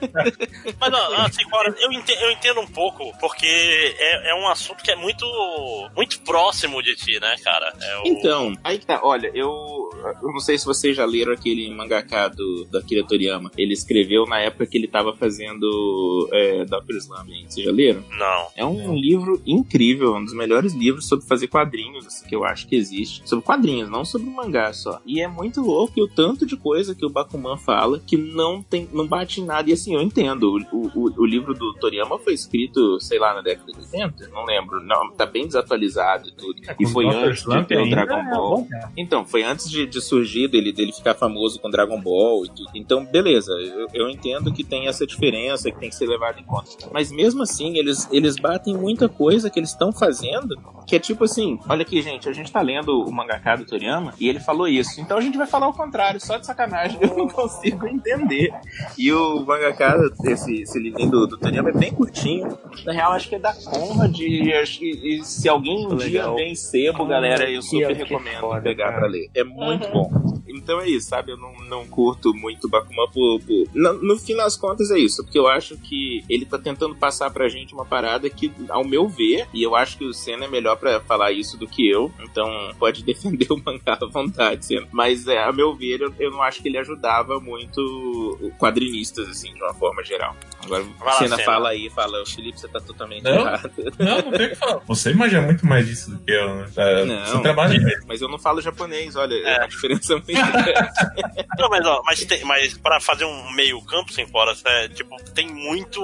Mas não, assim, agora, eu entendo, eu entendo um pouco, porque é, é um assunto que é muito, muito próximo de ti, né, cara? É o... Então, aí que tá. Olha, eu, eu não sei se vocês já leram aquele mangaka do, do Akira Toriyama. Ele escreveu na época que ele tava fazendo é, Dr. Slumber. Vocês já leram? Não. É um livro incrível, um dos melhores livros sobre fazer quadrinhos assim, que eu acho que existe. Sobre quadrinhos, não sobre mangá só. E é muito louco e o tanto de coisa que o Bakuman fala que não tem, não bate em nada. E assim, eu entendo. O, o, o livro do Toriyama foi escrito, sei lá, na década de 80? Não lembro. Não, tá bem desatualizado e tudo. É, e foi Dr. antes de Slump ter o Dragon é Ball. bom, cara. Então, foi antes de, de surgir dele, dele ficar famoso com Dragon Ball e tudo. Então, beleza, eu, eu entendo que tem essa diferença que tem que ser levado em conta. Mas mesmo assim, eles, eles batem muita coisa que eles estão fazendo, que é tipo assim, olha aqui, gente, a gente tá lendo o mangaka do Toriyama e ele falou isso. Então a gente vai falar o contrário, só de sacanagem. Eu não consigo entender. E o mangaka, esse, esse livrinho do, do Toriyama é bem curtinho. Na real, acho que é da Conrad e, e, e se alguém um dia vem sebo, galera, eu super que recomendo foda, pegar cara. pra ler. É muito bom. Então é isso, sabe? Eu não, não curto muito Bakuman por. por... No, no fim das contas é isso, porque eu acho que ele tá tentando passar pra gente uma parada que, ao meu ver, e eu acho que o Senna é melhor pra falar isso do que eu, então pode defender o mangá à vontade, Senna. Mas, é, a meu ver, eu, eu não acho que ele ajudava muito quadrinistas, assim, de uma forma geral. Agora, Vai Senna Senna. fala aí, fala, o Felipe, você tá totalmente Não. errado. Não, não tem o que falar. Você manja muito mais disso do que eu, né? Tá- Não. Você trabalha mesmo. Mas eu não falo japonês, olha, é, É. uma diferença muito grande. Não, mas, ó, mas, tem, mas pra fazer um meio campo sem fora, é, tipo, tem muito,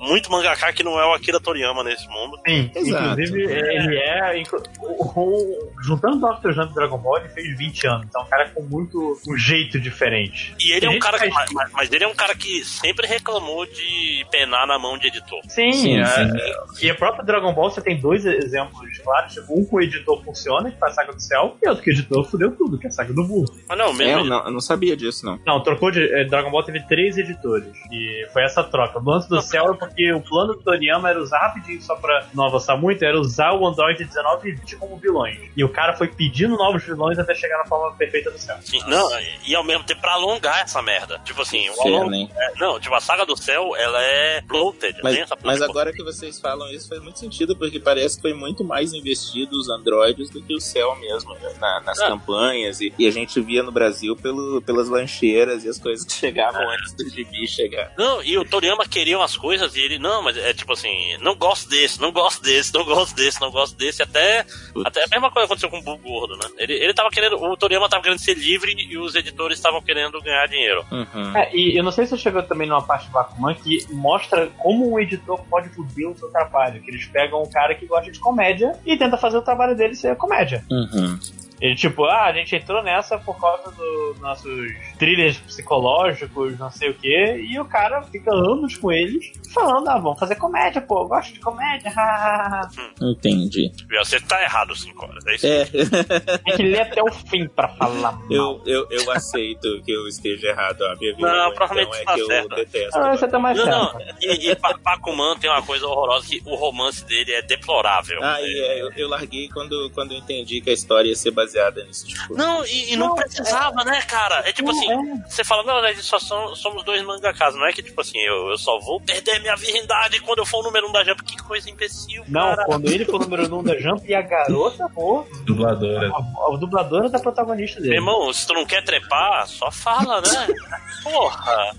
muito mangaka que não é o Akira Toriyama nesse mundo. Sim, Exato. inclusive ele é. inclu- o- o- juntando Dr. Jump e Dragon Ball, ele fez 20 anos. Então é um cara com muito. um jeito diferente. E ele é um cara que, mas- mas, mas ele é um cara que sempre reclamou de penar na mão de editor. Sim, Sim, é, sim. e a própria Dragon Ball você tem dois exemplos claros. Tipo, um que o editor funciona, que faz a saga do céu, e outro que o editor fudeu tudo, que é a saga do burro. Mas não, É, mesmo. eu, não, eu não sabia disso, não. Não, trocou de. eh, Dragon Ball teve três editores. E foi essa troca. O lance do céu é porque o plano do Toriyama era usar rapidinho, só pra não avançar muito, era usar o Android 19 e 20 como vilões. E o cara foi pedindo novos vilões até chegar na forma perfeita do céu. Sim, não, e ao mesmo tempo pra alongar essa merda. Tipo assim, o along- hein? é, não, tipo, a saga do céu, ela é bloated. Mas, mas agora que vocês falam isso faz muito sentido, porque parece que foi muito mais investido os androides do que o céu mesmo, né? Na- nas Ah. campanhas. E, e a gente via no Brasil pelo, pelas lancheiras e as coisas que chegavam antes do gibi chegar. Não, e o Toriyama queria umas coisas e ele, não, mas é tipo assim, não gosto desse, não gosto desse, não gosto desse, não gosto desse, até, Putz. até a mesma coisa aconteceu com o Bull Gordo, né? Ele, ele tava querendo, o Toriyama tava querendo ser livre e os editores estavam querendo ganhar dinheiro. Uhum. É, e eu não sei se você chegou também numa parte do Bakuman que mostra como um editor pode foder o seu trabalho. Que eles pegam um cara que gosta de comédia e tenta fazer o trabalho dele ser comédia. Uhum. Ele, tipo, ah, a gente entrou nessa por causa dos nossos thrillers psicológicos, não sei o quê, e o cara fica anos com eles falando, ah, vamos fazer comédia, pô, eu gosto de comédia, hahaha. Entendi. Você tá errado, 5 horas. É isso. É, Tem que ler até o fim pra falar mal. eu, eu, eu aceito que eu esteja errado. A minha visão, Não, provavelmente então, é tá que eu certo. detesto. Ah, você tá mais Não, certo. não. E, e Pa- Bakuman tem uma coisa horrorosa que o romance dele é deplorável. Ah, e é, eu, eu larguei quando, quando eu entendi que a história ia ser baseada nisso. Tipo, Não, e, e não, Não, precisava, né, cara? É tipo Não, assim, é. você fala, não, nós só som- somos dois mangakas, não é que tipo assim, eu, eu só vou perder minha virgindade quando eu for o número um da Jump. Que coisa imbecil, Não, cara. quando ele for o número 1 um da Jump e a garota for Dubladora. a, a dubladora da protagonista Meu dele. irmão, se tu não quer trepar, só fala, né? Porra!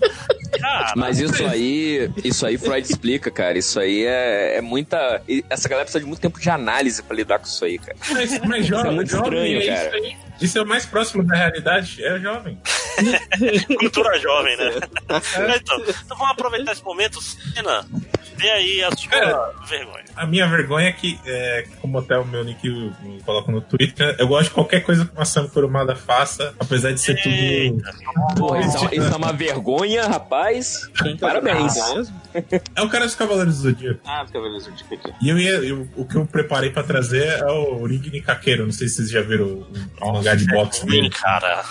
Cara, Mas isso aí, isso aí Freud explica, cara. Isso aí é, é muita. Essa galera precisa de muito tempo de análise pra lidar com isso aí, cara. Mas, mas jovem, é muito estranho, é cara. Isso, é o mais próximo da realidade, é jovem. cultura jovem, né? então, então vamos aproveitar esse momento, Sina. Dê aí a sua vergonha. A minha vergonha é que, é, como até o meu nick eu- eu coloco no Twitter, eu gosto de qualquer coisa que uma Sam Kurumada faça, apesar de ser tudo. Eita. Porra, isso, é- isso é uma vergonha, rapaz. é o Parabéns. É o cara dos Cavaleiros do Zodíaco. Ah, os Cavaleiros do Zodíaco aqui. E eu ia, eu- o que eu preparei pra trazer é o Ring Nikakeiro. Não sei se vocês já viram o, o mangá de boxe Ruim, dele. cara.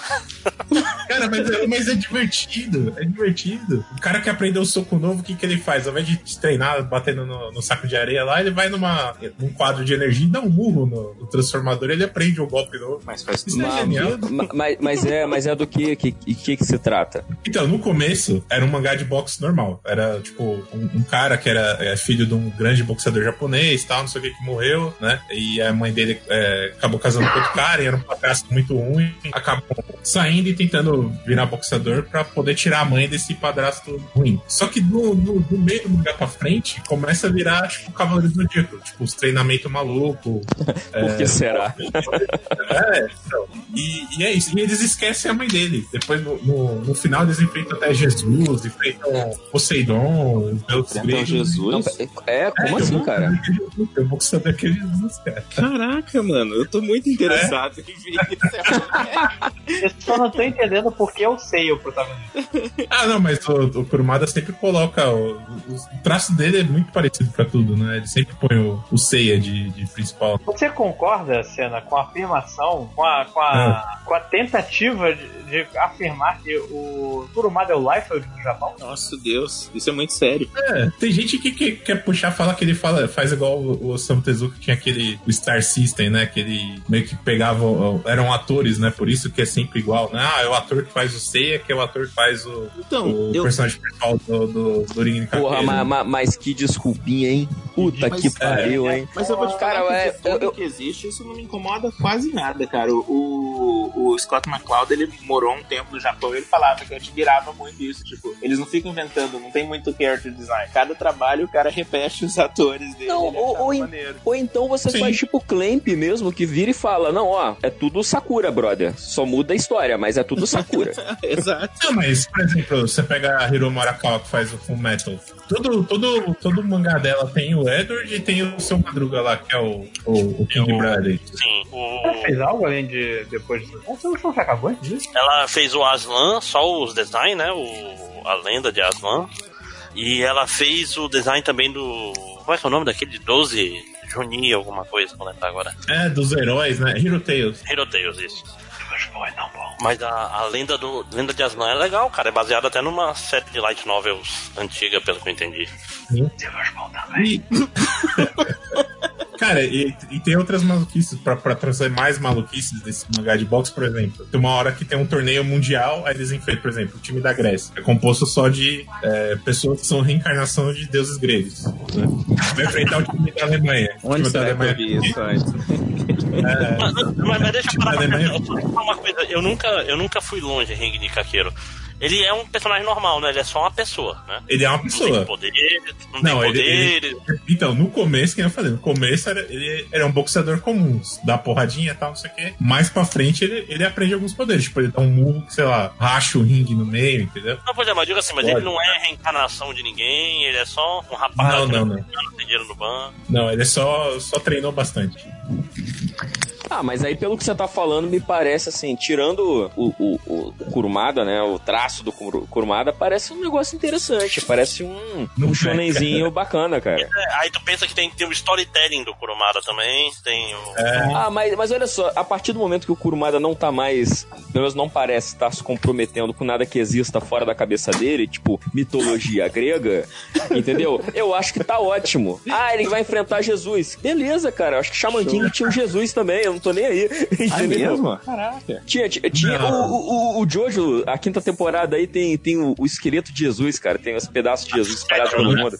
Cara, mas é, mas é divertido. É divertido. O cara que aprendeu o soco novo, o que, que ele faz? Ao invés de treinar batendo no, no saco de areia lá, ele vai numa, num quadro de energia e dá um murro no, no transformador ele aprende o golpe novo. Mas faz Isso é Mas, genial. mas, mas é, mas é do que, que, que, que se trata? Então, no começo, era um mangá de boxe normal. Era, tipo, um, um cara que era é, filho de um grande boxeador japonês tal, não sei o que, que morreu, né? E a mãe dele é, acabou casando com outro cara e era um padrasto muito ruim. Acabou saindo e tentando virar boxeador pra poder tirar a mãe desse padrasto ruim. Só que no, no, no meio do mangá pra frente, começa a virar, tipo, Cavaleiro do Zodíaco. Tipo, os treinamentos malucos. Por que será? É, então. E, e é isso. E eles esquecem a mãe dele. Depois, no, no, no final, eles enfrentam até Jesus, enfrentam Poseidon, Deus Enfrentam gregos. Jesus? É, como assim, cara? Eu vou saber que é Jesus, cara. Caraca, mano, eu tô muito interessado em ver isso. Eu só não tô entendendo por que eu sei o protagonista. Ah, não, mas o, o Kurumada sempre coloca. O, o, o traço dele é muito parecido pra tudo, né? Ele sempre põe o, o Seiya de, de principal. Você concorda, Senna, com a afirmação, com a, com a, com a tentativa de, de afirmar que o Kurumada é o Liefeld do Japão? Nossa Deus, isso é muito sério. É, tem gente que, que quer puxar, fala que ele fala, faz igual o, o Osamu Tezuka, que tinha aquele o Star System, né? Que ele meio que pegava. Eram atores, né? Por isso que é sempre igual, né? Ah, é o ator que faz o Seiya, que é o ator que faz o, Então, o eu, personagem principal do, do, do Porra, ma- ma- mas, que desculpinha, hein? Puta Mas, que é, pariu, hein? Mas eu vou te Cara, falar é, que de tudo eu- que existe, isso não me incomoda quase nada, cara. O, o Scott McCloud, ele morou um tempo no Japão e ele falava que eu admirava muito isso. Tipo, eles não ficam inventando, não tem muito character design. Cada trabalho o cara repete os atores dele. Não, ou- ou maneiro. Ou então você Sim. faz tipo o Clamp mesmo, que vira e fala: Não, ó, é tudo Sakura, brother. Só muda a história, mas é tudo Sakura. Exato. Não, mas, por exemplo, você pega a Hiromu Arakawa, que faz o Full Metal. Todo, todo, todo mangá dela tem o Edward e tem o seu Madruga lá, que é o, o, o King É o- Bradley. Sim, o... Ela fez algo além de depois disso? O seu show já acabou antes disso? Ela fez o Aslan, só os design, né? O, a lenda de Aslan. E ela fez o design também do. Qual é que é o nome daquele? 12 Juni, alguma coisa, não lembro agora. É, dos heróis, né? Hero Tales. Hero Tales, isso. Mas a, a lenda do lenda de Aslan é legal, cara. É baseada até numa série de light novels antiga, pelo que eu entendi. E... Cara, e, e tem outras maluquices pra, pra trazer mais maluquices desse mangá de boxe, por exemplo. Tem uma hora que tem um torneio mundial, aí eles enfrentam, por exemplo, o time da Grécia. É composto só de é, pessoas que são reencarnação de deuses gregos. Né? Vai enfrentar o time da Alemanha. Onde time da Alemanha- isso antes? Mas, mas- mas deixa eu parar pra uma coisa. Eu nunca, eu nunca fui longe, Ring de Kakeiro. Ele é um personagem normal, né? Ele é só uma pessoa, né? Ele é uma Não tem pessoa. poderes, não, Não, tem ele- ele-. Então, no começo, que eu falei, no começo era, ele era um boxeador comum, dá porradinha e tal, não sei o quê. Mais pra frente ele, ele aprende alguns poderes. Tipo, ele dá um murro sei lá, racha o ringue no meio, entendeu? Não, pois é, mas diga assim, mas Pode. ele não é reencarnação de ninguém, ele é só um rapaz Não, não, não. não tem dinheiro no banco. Não, ele só, só treinou bastante. Ah, mas aí pelo que você tá falando, me parece assim, tirando o, o, o, o Kurumada, né? O traço do Kuru- Kurumada, parece um negócio interessante. Parece um, um é, shonenzinho bacana, cara. É, aí tu pensa que tem, tem o storytelling do Kurumada também, tem o... É. Ah, mas, mas olha só, a partir do momento que o Kurumada não tá mais, pelo menos não parece estar se comprometendo com nada que exista fora da cabeça dele, tipo mitologia grega, entendeu? Eu acho que tá ótimo. Ah, ele vai enfrentar Jesus. Beleza, cara. Eu acho que Shaman King tinha um Jesus também, eu não tô nem aí. Ah, Entendeu? mesmo? Caraca. Tinha, tinha, tinha Não. o, o, o Jojo, a quinta temporada aí tem, tem o, o esqueleto de Jesus, cara. Tem os pedaços de Jesus espalhados pelo mundo.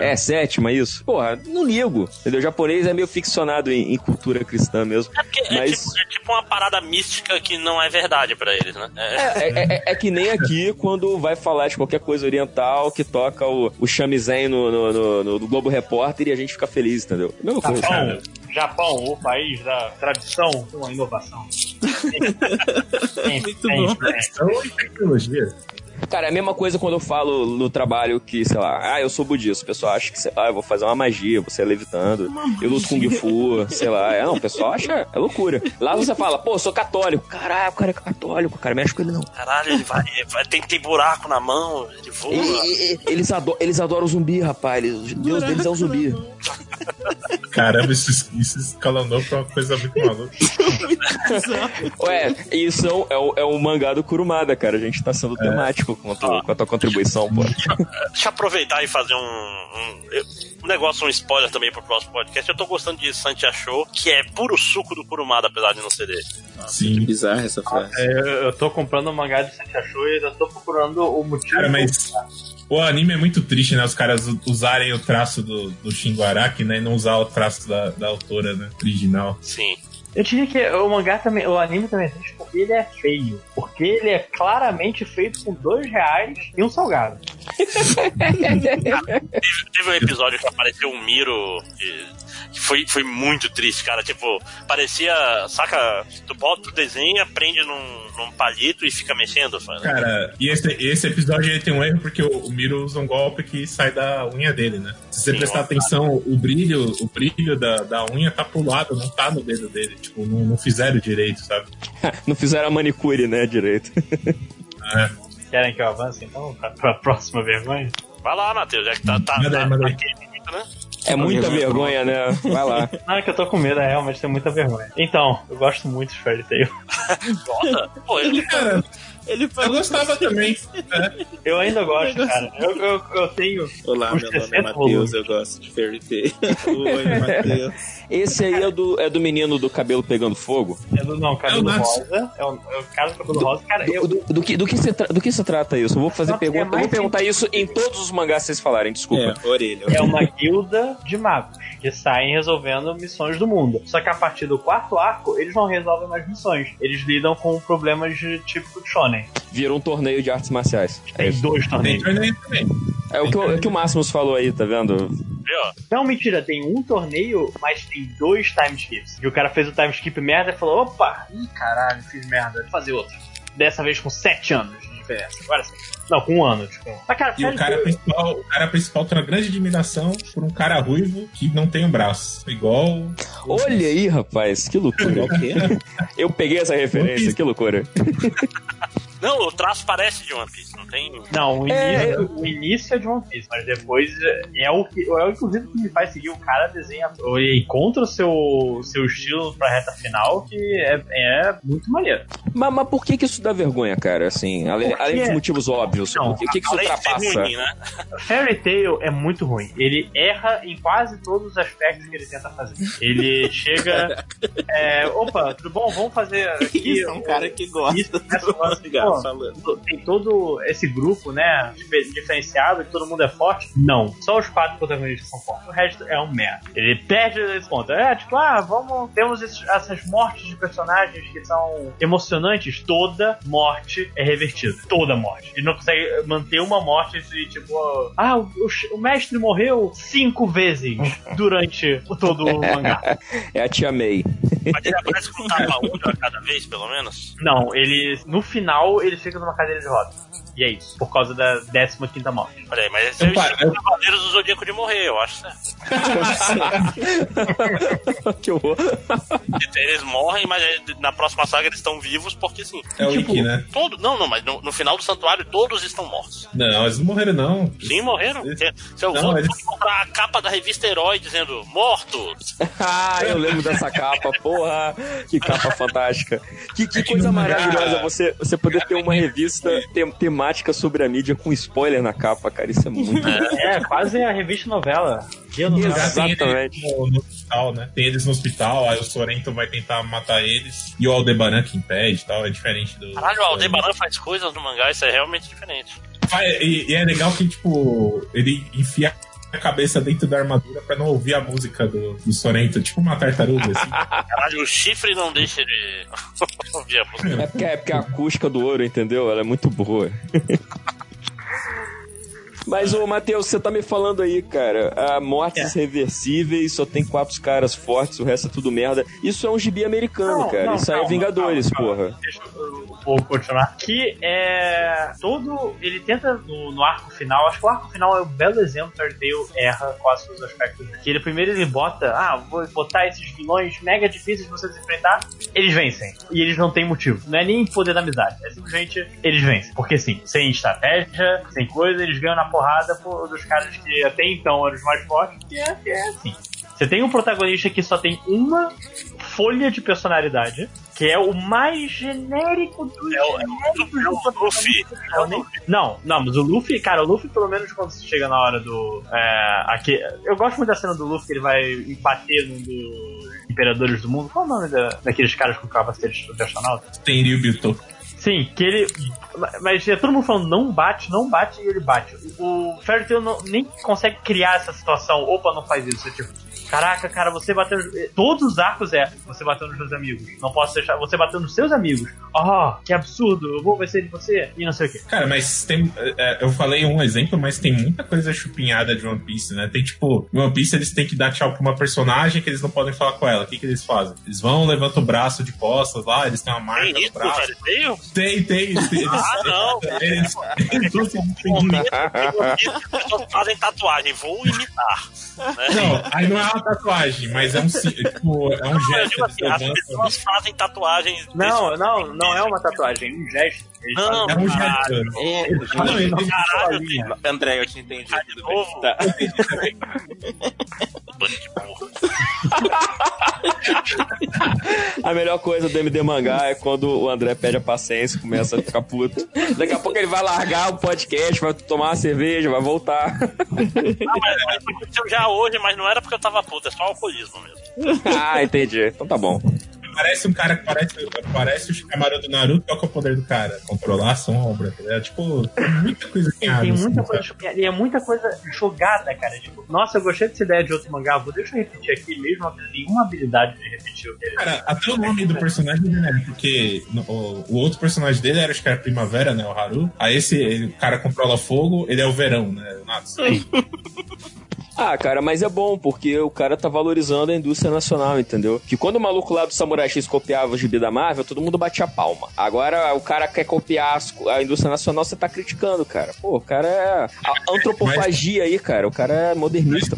É, É, sétima, isso. Porra, não ligo. Entendeu? O japonês é meio ficcionado em, em cultura cristã mesmo. É porque é, Mas- tipo, é tipo uma parada mística que não é verdade pra eles, né? É, É, é, é- é que nem aqui quando vai falar de qualquer coisa oriental que toca o, o chamizen no, no, no- no- do Globo Repórter e a gente fica feliz, entendeu? Mesma coisa. Japão, Japão, o país da tradição com a inovação. Muito bom. Então, e tecnologia. Cara, é a mesma coisa quando eu falo no trabalho que, sei lá, ah, eu sou budista. O pessoal acha que, sei lá, eu vou fazer uma magia, vou ser levitando, eu luto Kung Fu, sei lá. É, não, o pessoal acha, é loucura. Lá você fala, pô, eu sou católico. Caralho, o cara é católico, cara, mexe com ele não. Caralho, ele vai, vai tem, tem buraco na mão, ele voa. E- e- eles, ado- eles adoram zumbi, rapaz. Eles- o Deus deles é o zumbi. Caramba, isso, isso escalonou pra uma coisa muito maluca. Ué, isso é o, é, o, é o mangá do Kurumada, cara. A gente tá sendo temático com a, tua, com a tua contribuição, pô. Deixa eu aproveitar e fazer um, um, um negócio, um spoiler também pro próximo podcast. Eu tô gostando de Santi Achou, que é puro suco do Kurumada, apesar de não ser dele. Sim. Bizarra essa frase. É, eu, eu tô comprando o mangá de Santi Achou e eu tô procurando o motivo. Cara, mas o anime é muito triste, né? Os caras usarem o traço do, do Shingo Araki, né? E não usar o traço da, da autora, né? Original. Sim. Eu diria que o mangá também, o anime também é triste porque ele é feio. Porque ele é claramente feito com dois reais e um salgado. Teve um episódio que apareceu um Miro que, que foi, foi muito triste, cara. Tipo, parecia, saca, tu bota o desenho, prende num, num palito e fica mexendo. Sabe? Cara, e esse, esse episódio ele tem um erro porque o, o Miro usa um golpe que sai da unha dele, né? Se você Sim, prestar ó. atenção, o brilho, o brilho da, da unha tá pro lado, não tá no dedo dele. Tipo, não, não fizeram direito, sabe? Não fizeram a manicure, né, direito. É. Querem que eu avance então pra, pra próxima vergonha? Vai lá, Matheus, já que tá, tá, Manda aí, tá, manda tá aí. né? É muita vergonha, né? Vai lá. Não, é que eu tô com medo, é realmente tem muita vergonha. Então, eu gosto muito de Fairy Tail. Nossa, pô, eu, Cara, Ele eu gostava também. É. Eu ainda gosto, cara. Eu, eu, eu tenho. Olá, meu nome é 60 Matheus, eu gosto de Fairy Tail. Oi, Matheus. Esse aí é do, é do menino do cabelo pegando fogo? É do, não, cabelo É rosa. É o, é o cara do cabelo rosa. Cara, eu. Do, do que, do, que se do que se trata isso? Eu vou fazer é pergunta. Eu vou perguntar isso em todos os mangás que vocês falarem, desculpa. É, orelha. É uma guilda de magos que saem resolvendo missões do mundo. Só que a partir do quarto arco, eles não resolvem mais missões. Eles lidam com problemas de tipo de shonen. Vira um torneio de artes marciais. É, Tem isso. dois Tem torneios. torneio também. é o que, o- é o que o Máximos falou aí, tá vendo? Não, mentira, tem um torneio, mas tem dois time skips. E o cara fez o time skip merda e falou: opa, ih caralho, fiz merda, vou fazer outro. Dessa vez com sete anos de diferença. Agora sim. Não, com um ano, tipo. Mas, cara, E o cara, principal, o cara principal tem uma grande admiração por um cara ruivo que não tem um braço. Igual. Olha aí, rapaz, que loucura. Eu peguei essa referência, que loucura. Não, o traço parece de One Piece, não tem. Não, o É, início, o início é de One Piece, mas depois é o que, é o inclusive que me faz seguir. O cara desenha, ele encontra o seu, seu estilo pra reta final, que é, é muito maneiro. Mas, mas por que que isso dá vergonha, cara? Assim, além, Porque- além dos motivos óbvios. Não, por que, que, que isso ultrapassa? ruim, né? Fairy Tail é muito ruim. Ele erra em quase todos os aspectos que ele tenta fazer. Ele chega. é, Opa, tudo bom? Vamos fazer aqui. Isso é um cara que gosta Isso, do pô, falando. tem todo esse grupo, né, difer- diferenciado, que todo mundo é forte? Não. Só os quatro protagonistas são fortes. O resto é um merda. Ele perde esse ponto. É, tipo, ah, vamos. Temos esses- essas mortes de personagens que são emocionantes. Toda morte é revertida. Toda morte. Ele não consegue manter uma morte de tipo. Ah, o, o- o mestre morreu cinco vezes durante o- todo o mangá. É a tia May. Mas ele aparece com tapa única a cada vez, pelo menos. Não, ele. No final, ele fica numa cadeira de rodas. E é isso. Por causa da 15 quinta morte. Olha aí, mas esse é o estilo eu- dos Cavaleiros do Zodíaco de morrer, eu acho certo. que horror. Eles morrem, mas na próxima saga eles estão vivos porque sim. É o Tipo, Ikki, né? Todo, não, não, mas no, no final do santuário todos estão mortos. Não, eles não morreram, não. Sim, morreram. Eles- Se vou eles- comprar a capa da revista Herói dizendo mortos, ah, eu lembro dessa capa, porra. Que capa fantástica. Que, que coisa maravilhosa você, você poder ter uma revista tem- temática sobre a mídia com spoiler na capa, cara. Isso é muito. É, quase a revista novela. Tem Exatamente. eles no, no hospital, né? Tem eles no hospital, aí o Sorento vai tentar matar eles. E o Aldebaran que impede e tal, é diferente do. caralho, o Aldebaran faz coisas no mangá, isso é realmente diferente. E, e é legal que, tipo, ele enfia a cabeça dentro da armadura pra não ouvir a música do, do Sorento, tipo uma tartaruga, assim. Caralho, o chifre não deixa de ouvir a música. É porque, é porque a acústica do ouro, entendeu? Ela é muito boa. Mas, ô, Matheus, você tá me falando aí, cara, a mortes É. reversíveis, só tem quatro caras fortes, o resto é tudo merda. Isso é um gibi americano, Não, cara. não, Isso aí é Vingadores, calma, calma. porra. Deixa eu, vou continuar. Que é. Todo. Ele tenta no, no arco final. Acho que o arco final é um belo exemplo que Telltale erra quase todos os aspectos. Que ele primeiro ele bota. Ah, vou botar esses vilões mega difíceis de vocês enfrentar. Eles vencem. E eles não têm motivo. Não é nem poder da amizade. É simplesmente eles vencem. Porque sim, sem estratégia, sem coisa, eles ganham na porrada por- dos caras que até então eram os mais fortes. Que é, que é assim. Você tem um protagonista que só tem uma folha de personalidade, que é o mais genérico dos É é genéricos é o do Luffy. É o Luffy. Não, não, mas o Luffy, cara, o Luffy, pelo menos quando você chega na hora do. É, aqui, eu gosto muito da cena do Luffy que ele vai bater num dos imperadores do mundo. Qual é o nome da, daqueles caras com capacete de astronauta? Tem Ryubyuto. Sim, que ele. Mas é todo mundo falando não bate, não bate e ele bate. O Fairy Tail não, nem consegue criar essa situação. Opa, não faz isso. É tipo, caraca, cara, você bateu. Todos os arcos é você bateu nos seus amigos. Não posso deixar. Você bateu nos seus amigos. Oh, que absurdo, eu vou vencer de você. E não sei o que. Cara, mas tem. é, eu falei um exemplo, mas tem muita coisa chupinhada de One Piece, né? Tem tipo, em One Piece eles têm que dar tchau pra uma personagem que eles não podem falar com ela. O que, que eles fazem? Eles vão, levantam o braço de costas lá, eles têm uma marca Tem no braço. velho? Tem? Tem, tem. Eles, eles, Ah, não. eles, eles. As pessoas fazem tatuagem, vou imitar. Né? Não, aí não é uma tatuagem, mas é um, si- tipo, é um Eu gesto. digo assim, Eles as pessoas fazem tatuagens. Não, não, não é uma tatuagem, é um gesto. Não, É um caralho. gesto. É, Ah, não, Caralho. André, eu te entendi. Ah, de novo? Tá. bando de burro. A melhor coisa do MD Mangá é quando o André perde a paciência e começa a ficar puto. Daqui a pouco ele vai largar o podcast, vai tomar uma cerveja, vai voltar. Ah, mas, mas aconteceu já hoje, mas não era porque eu tava puto, é só alcoolismo mesmo. ah, entendi. Então tá bom. Parece um cara que parece, parece o Shikamaru do Naruto, qual que é o poder do cara? Controlar a sombra. É tipo, tem muita coisa Tem, errada, tem assim, muita sabe? coisa e é muita coisa jogada, cara. Tipo, nossa, eu gostei dessa ideia de outro mangá, vou deixa eu repetir aqui mesmo, não tem nenhuma habilidade de repetir o que ele Cara, até o nome do personagem dele, né? Porque no- o, o outro personagem dele era, acho que era Primavera, né? O Haru. Aí esse ele- o cara controla fogo, ele é o verão, né? Natsu. Ah, cara, mas é bom, porque o cara tá valorizando a indústria nacional, entendeu? Que quando o maluco lá do Samurai X copiava o gibi da Marvel, todo mundo batia palma. Agora o cara quer copiar a indústria nacional, você tá criticando, cara. Pô, o cara é. A antropofagia aí, cara. O cara é modernista.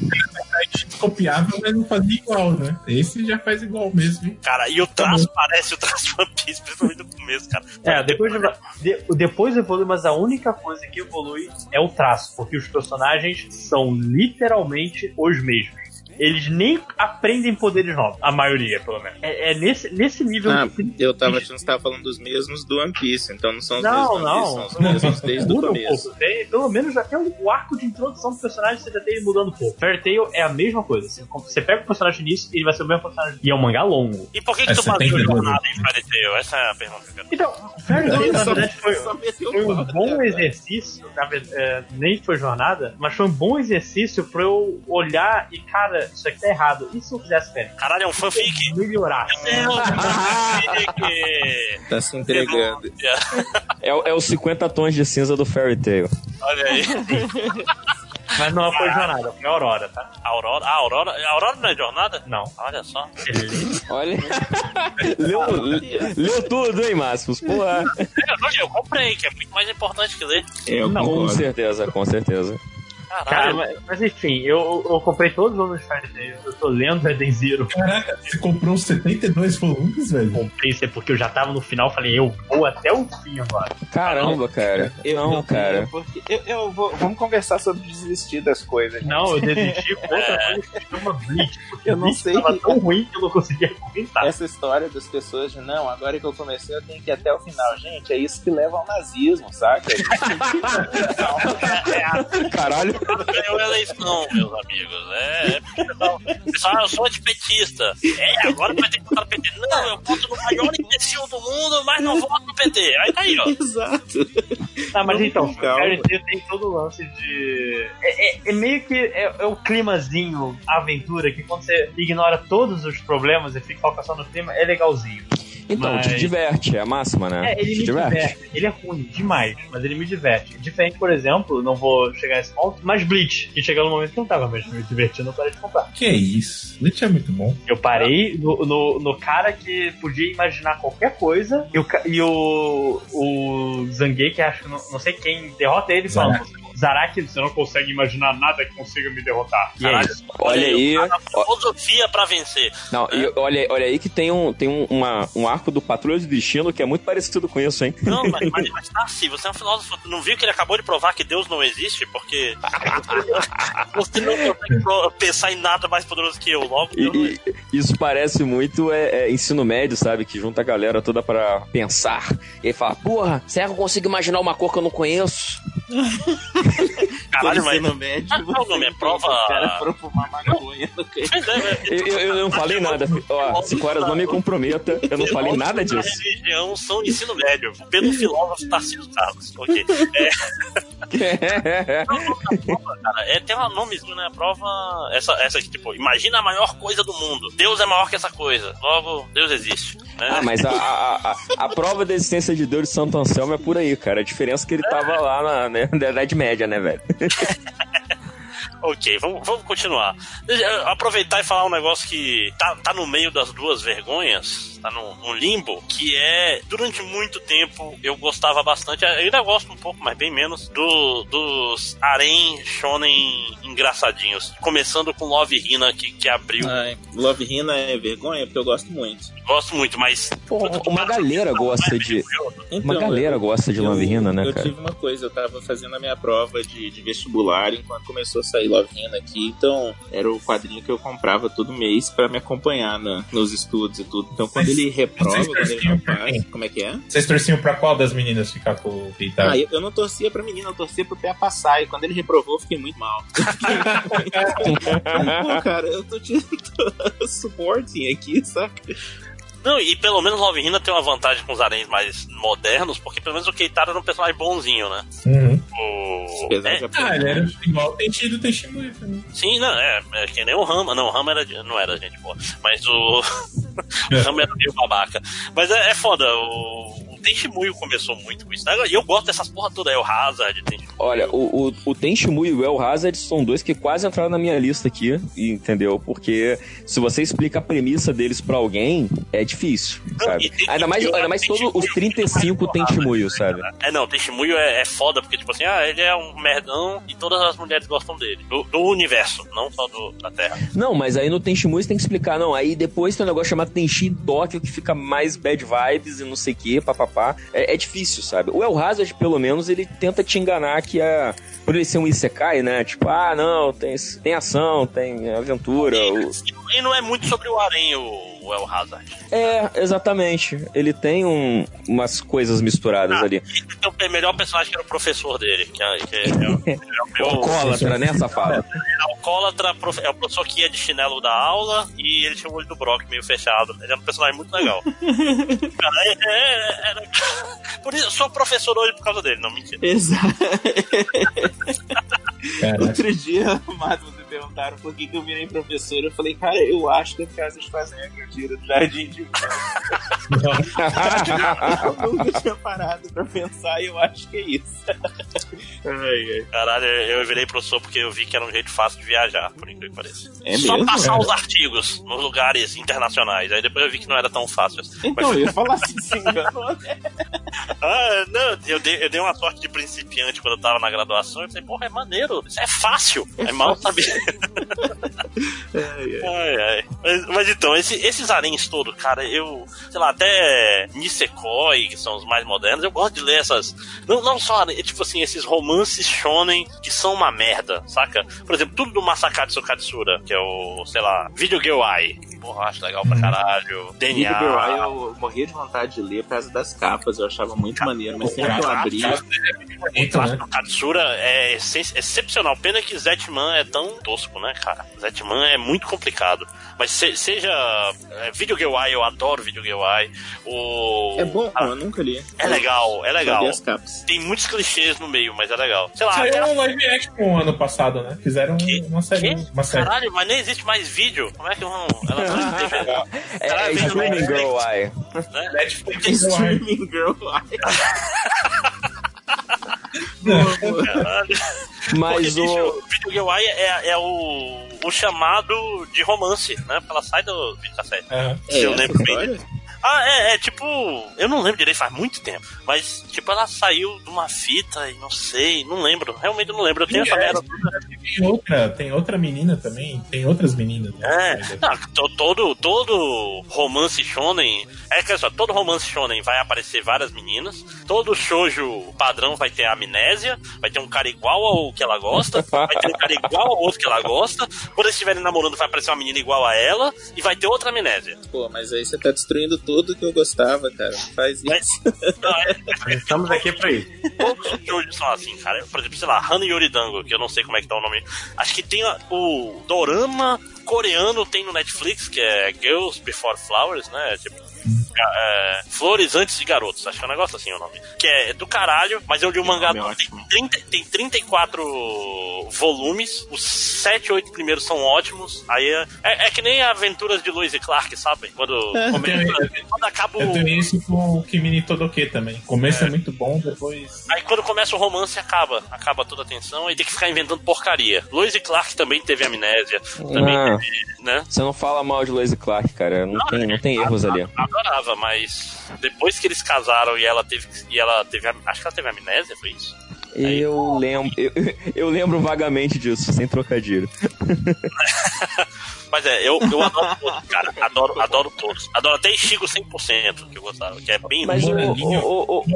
Copiava, mas não fazia igual, né? Esse já faz igual mesmo, hein? Cara, e o traço parece o traço One Piece, principalmente no começo, cara. É, depois, de- depois evolui, mas a única coisa que evolui é o traço, porque os personagens são literalmente os mesmos. Eles nem aprendem poderes novos, a maioria, pelo menos. É, é nesse, nesse nível Ah, de. eu tava achando que você tava falando dos mesmos do One Piece, então não são os Não, mesmos Piece, não. são os mesmos desde o um começo. pouco. Tem, pelo menos até o, o arco de introdução do personagem você já tem ele mudando um pouco. Fairy Tail é a mesma coisa. Você, você pega o personagem nisso ele vai ser o mesmo personagem. E é um mangá longo. E por que, que tu 72, jornada né? em Fairy Tail? Essa é a pergunta que eu quero. Então, Fairy Tail, na verdade, foi, foi um bom né, exercício, na verdade, é, nem foi jornada, mas foi um bom exercício pra eu olhar e, cara, isso aqui tá errado. E se eu fizesse férias? Caralho, é um fanfic. Melhorar. É um fanfic. Tá se entregando. É, o- é os 50 tons de cinza do Fairy Tail. Olha aí. Mas não foi jornada, foi Aurora, tá? A Aurora, a Aurora, a Aurora não é jornada? Não. Olha só. Olha. leu, leu tudo, hein, Máximos? Porra. Eu, eu comprei, que é muito mais importante que ler. Eu Não, Com certeza, com certeza. Cara, Caralho. mas, mas enfim, eu, eu comprei todos os volumes de Tail, eu tô lendo Eden Zero. Caraca, você comprou uns 72 volumes, velho? Comprei isso é porque eu já tava no final, falei, eu vou até o fim agora. Caramba, cara. Não, eu- cara. porque eu, eu vou, vamos conversar sobre desistir das coisas. gente. Não, eu desisti com outra coisa que chama Bleach. Porque Eu não Bleach sei. tava tão ruim que eu não conseguia comentar. Essa história das pessoas de não, agora que eu comecei eu tenho que ir até o final. Gente, é isso que leva ao nazismo, saca? Caralho. Ganhou a eleição, meus amigos. É, é pessoal, eu sou antipetista. É, agora vai ter que votar no PT. Não, eu voto no maior imbecil do mundo, mas não voto no PT. Aí tá aí, ó. Exato. Ah, mas então. Fairy Tail tem todo o lance de. É, é- é meio que é, é o climazinho, a aventura, que quando você ignora todos os problemas e fica focado só no clima, é legalzinho. Então, Mas- te diverte, é a máxima, né? É, ele te me diverte. Ele é ruim demais, mas ele me diverte. Diferente, por exemplo, não vou chegar nesse ponto, mas Bleach, que chegou no momento que eu não tava mais me divertindo, eu parei de comprar. Que isso? Leite é muito bom. Eu parei no, no, no cara que podia imaginar qualquer coisa e o, e o, o Zangief, que acho que não, não sei quem derrota ele falando. Zaraki, você não consegue imaginar nada que consiga me derrotar. E é Caralho, isso. Olha aí, A filosofia pra vencer. Não, e olha, olha aí que tem, um, tem um, uma- um arco do Patrulha do Destino que é muito parecido com isso, hein? Não, mas, mas, mas tá assim, você é um filósofo, não viu que ele acabou de provar que Deus não existe? Porque você não consegue pensar em nada mais poderoso que eu, logo E, e isso parece muito é, é, ensino médio, sabe? Que junta a galera toda pra pensar. E aí fala, porra, será que eu consigo imaginar uma cor que eu não conheço? Caralho, mas. ensino médio, Ah, qual o nome? É prova- Os que- é, é, Eu, eu- eu não falei nada. Ó, Cicoras, não me comprometa. Eu não falei nada A disso. religião são ensino médio, pelo filósofo Tarcísio Carlos. Ok. É, prova, cara, é, tem um nomezinho, né? A prova. Essa, essa aqui, tipo, imagina a maior coisa do mundo. Deus é maior que essa coisa. Logo, Deus existe. né? Ah, mas a, a, a, a prova da existência de Deus de Santo Anselmo é por aí, cara. A diferença é que ele tava lá na, né, na Idade Média, né, velho? Ok, vamos, vamos continuar. Aproveitar e falar um negócio que tá, tá no meio das duas vergonhas, tá num, num limbo, que é, durante muito tempo, eu gostava bastante, eu ainda gosto um pouco, mas bem menos, do, dos harem shonen engraçadinhos. Começando com Love Hina, que, que abriu. Ai, Love Hina é vergonha porque eu gosto muito. Gosto muito, mas... Pô, uma galera gosta de. Uma Então, galera eu- gosta de Love Hina, né, eu cara? tive uma coisa, eu tava fazendo a minha prova de, de vestibular enquanto começou a sair Love Hina aqui, então era o quadrinho que eu comprava todo mês pra me acompanhar na- nos estudos e tudo. Então quando Mas ele reprova, quando ele não passa, como é que é? Vocês torciam pra qual das meninas ficar com o Keitaro? Ah, eu, eu não torcia pra menina, eu torcia pro pé passar. E quando ele reprovou, eu fiquei muito mal. Pô, cara, eu tô te tô supporting aqui, saca? Não, e pelo menos Love Hina tem uma vantagem com os haréns mais modernos, porque pelo menos o Keitaro era um personagem bonzinho, né? Uhum. O... É, Ah, ele era igual o Tenchi do também. Sim, não, é, é que nem o Rama. Não, o Rama era, não era gente boa. Mas o. o Rama era meio babaca. Mas é, é foda, o. O Tenshimuyo começou muito com isso. né? E eu gosto dessas porra toda, é o Hazard. Olha, o, o, o Tenchimuyo e o El Hazard são dois que quase entraram na minha lista aqui, entendeu? Porque se você explica a premissa deles pra alguém, é difícil, sabe? Ainda mais, ainda mais todos os 35 Tenchimuyo, sabe? É, não, o Tenshimuyo é, é foda, porque, tipo assim, ah, ele é um merdão e todas as mulheres gostam dele. Do, do universo, não só do, da Terra. Não, mas aí no Tenchimuyo você tem que explicar, não. Aí depois tem um negócio chamado Tenchi Tóquio que fica mais bad vibes e não sei o que, papapá. É, é difícil, sabe? O El Hazard, pelo menos, ele tenta te enganar que é. Por ele ser um Isekai, né? Tipo, ah, não, tem, tem ação, tem aventura. o- E, e não é muito sobre o Arém, o, o El Hazard. É, exatamente. Ele tem um- umas coisas misturadas Ah, ali. o melhor personagem que era o professor dele, que é, que é, é o- é o. Alcoólatra, né, safado? alcoólatra, prof- é o professor que ia de chinelo da aula e ele tinha o olho do Brock meio fechado. Ele era um personagem muito legal. Cara, é, é- era- Por isso, eu sou professor hoje por causa dele, não mentira. Exato. Caraca. Outro dia, o Matos me perguntaram por que, que eu virei professor. Eu falei, cara, eu acho que é por causa de fazer a tira do jardim de Eu nunca tinha parado pra pensar e eu acho que é isso. ai, ai. Caralho, eu virei professor porque eu vi que era um jeito fácil de viajar, por incrível que pareça. É Só mesmo? passar É. os artigos nos lugares internacionais. Aí depois eu vi que não era tão fácil. assim. Então, eu ia falar assim, se enganou, né? Ah, não, eu dei, eu dei uma sorte de principiante quando eu tava na graduação. Eu falei, porra, é maneiro, isso é fácil. É, mal saber. Ai, ai. Ai, ai. Mas, mas então, esse- esses aréns todos, cara, eu, sei lá, até Nisekoi, que são os mais modernos, eu gosto de ler essas. Não, não só, harém, tipo assim, esses romances shonen que são uma merda, saca? Por exemplo, tudo do Masakatsu Katsura, que é o, sei lá, Video Girl Eye. Porra, eu acho legal pra caralho. Video Girl Eye DNA. eu morria de vontade de ler por causa das capas, eu achava muito maneiro, mas sempre que eu abria. O né? do Katsura é ex- excepcional. Pena que Zetman é tão tosco, né, cara? Zetman é muito complicado. Mas se- seja é, Video Girl Eye, eu adoro Video Girl Eye. O... É bom, Ah, eu nunca li. é legal, é legal. li as capas. Tem muitos clichês no meio, mas é legal. Sei lá, Saiu aquela- um live action ano passado, né? Fizeram Que? uma série. Que? Uma série. Caralho, mas nem existe mais vídeo. Como é que vão. Ela tá TV, É, é. Mas Porque, bicho, o. Video Girl Eye é, é o, o chamado de romance, né? Ela sai do videocassete. Aham. Se eu essa lembro bem. Ah, é, é tipo. Eu não lembro direito, faz muito tempo. Mas, tipo, ela saiu de uma fita e não sei, não lembro. Realmente não lembro. Eu tenho essa É, merda. Tem outra, tem outra menina também, tem outras meninas. né? É, não, to- todo, todo romance shonen. É que é só, todo romance shonen vai aparecer várias meninas. Todo shoujo padrão vai ter amnésia. Vai ter um cara igual ao que ela gosta. Vai ter um cara igual ao outro que ela gosta. Quando eles estiverem namorando, vai aparecer uma menina igual a ela. E vai ter outra amnésia. Pô, mas aí você tá destruindo tudo que eu gostava, cara. Não faz isso. Não, é, Estamos aqui pra isso. Todos os shoujos são assim, cara. Por exemplo, sei lá, Hana Yoridango, que eu não sei como é que tá o nome. Acho que tem o dorama coreano, tem no Netflix, que é Girls Before Flowers, né? Tipo, é, Flores Antes de Garotos, acho que é um negócio assim o nome. Que é do caralho, mas eu li o mangá, é tem, ótimo. 30, tem 34 volumes, os 7, 8 primeiros são ótimos. Aí é, é, é que nem Aventuras de Lois e Clark, sabe? Quando, começa- quando acaba Eu o. tenho isso com o Kimi Todoke também. O começo é. muito bom, depois. Aí quando começa o romance, acaba. Acaba toda a tensão e tem que ficar inventando porcaria. Lois e Clark também teve amnésia. Também Não. Né? Você não fala mal de Lois e Clark, cara. Não, tem, não tem erros ali. Adorava, mas depois que eles casaram e ela teve. E ela teve. Acho que ela teve amnésia, foi isso? Eu lembro, eu, eu lembro vagamente disso, sem trocadilho. Mas é, eu, eu adoro todos, cara. Adoro, adoro todos. Adoro até Ichigo 100%, que eu gostava, que é bem Mas o, o, o, o,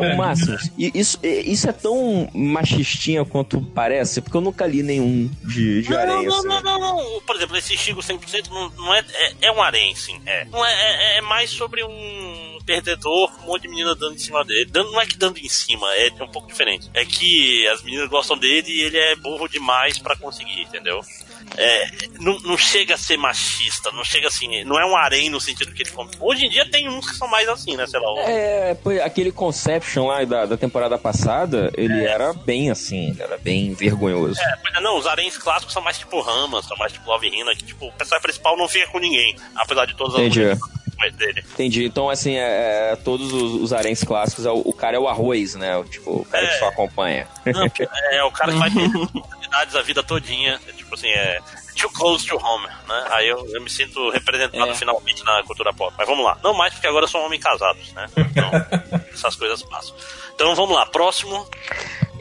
e isso, isso é tão machistinha quanto parece, porque eu nunca li nenhum de, de Não, aranha. não, assim. não, não, não. Por exemplo, esse Chico 100% não, não é, é. é um harém, sim. É. Não é, é, é mais sobre um perdedor com um monte de menina dando em cima dele. Dando, não é que dando em cima, é um pouco diferente. É que as meninas gostam dele e ele é burro demais pra conseguir, entendeu? É, não, não chega a ser machista, não chega assim, não é um harém no sentido que ele come. Hoje em dia tem uns que são mais assim, né? Sei lá. o- É, pô, aquele Conception lá da, da temporada passada, ele era bem assim, ele era bem vergonhoso. Mas, Não, os haréns clássicos são mais tipo Rama, são mais tipo Love Hina, que tipo, o personagem principal não fica com ninguém, apesar de todas as Entendi. dele. Entendi. Então, assim, é, é, todos os, os aréns clássicos, é o, o cara é o arroz, né? O, Tipo, o cara que É. só acompanha. Não, é o cara que vai ter oportunidades a vida todinha. Tipo assim, é too close to home, né? Aí eu, eu me sinto representado É. finalmente na cultura pop. Mas vamos lá. Não mais porque agora eu sou um homem casado, né? Então, essas coisas passam. Então vamos lá, próximo.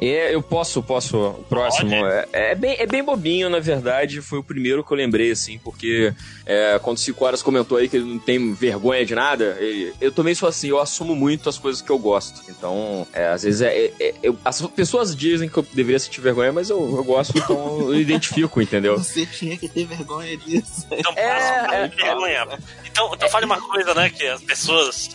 É, eu posso, posso. O próximo. É, é bem, é bem bobinho, na verdade. Foi o primeiro que eu lembrei, assim, porque é, quando o Cinco Horas comentou aí que ele não tem vergonha de nada, ele- eu também sou assim, eu assumo muito as coisas que eu gosto. Então, é, às vezes é, é- é- eu- as pessoas dizem que eu deveria sentir vergonha, mas eu, eu gosto, então eu identifico, entendeu? Você tinha que ter vergonha disso. Então, É, é. vergonha. Então, então fale uma coisa, né? Que as pessoas.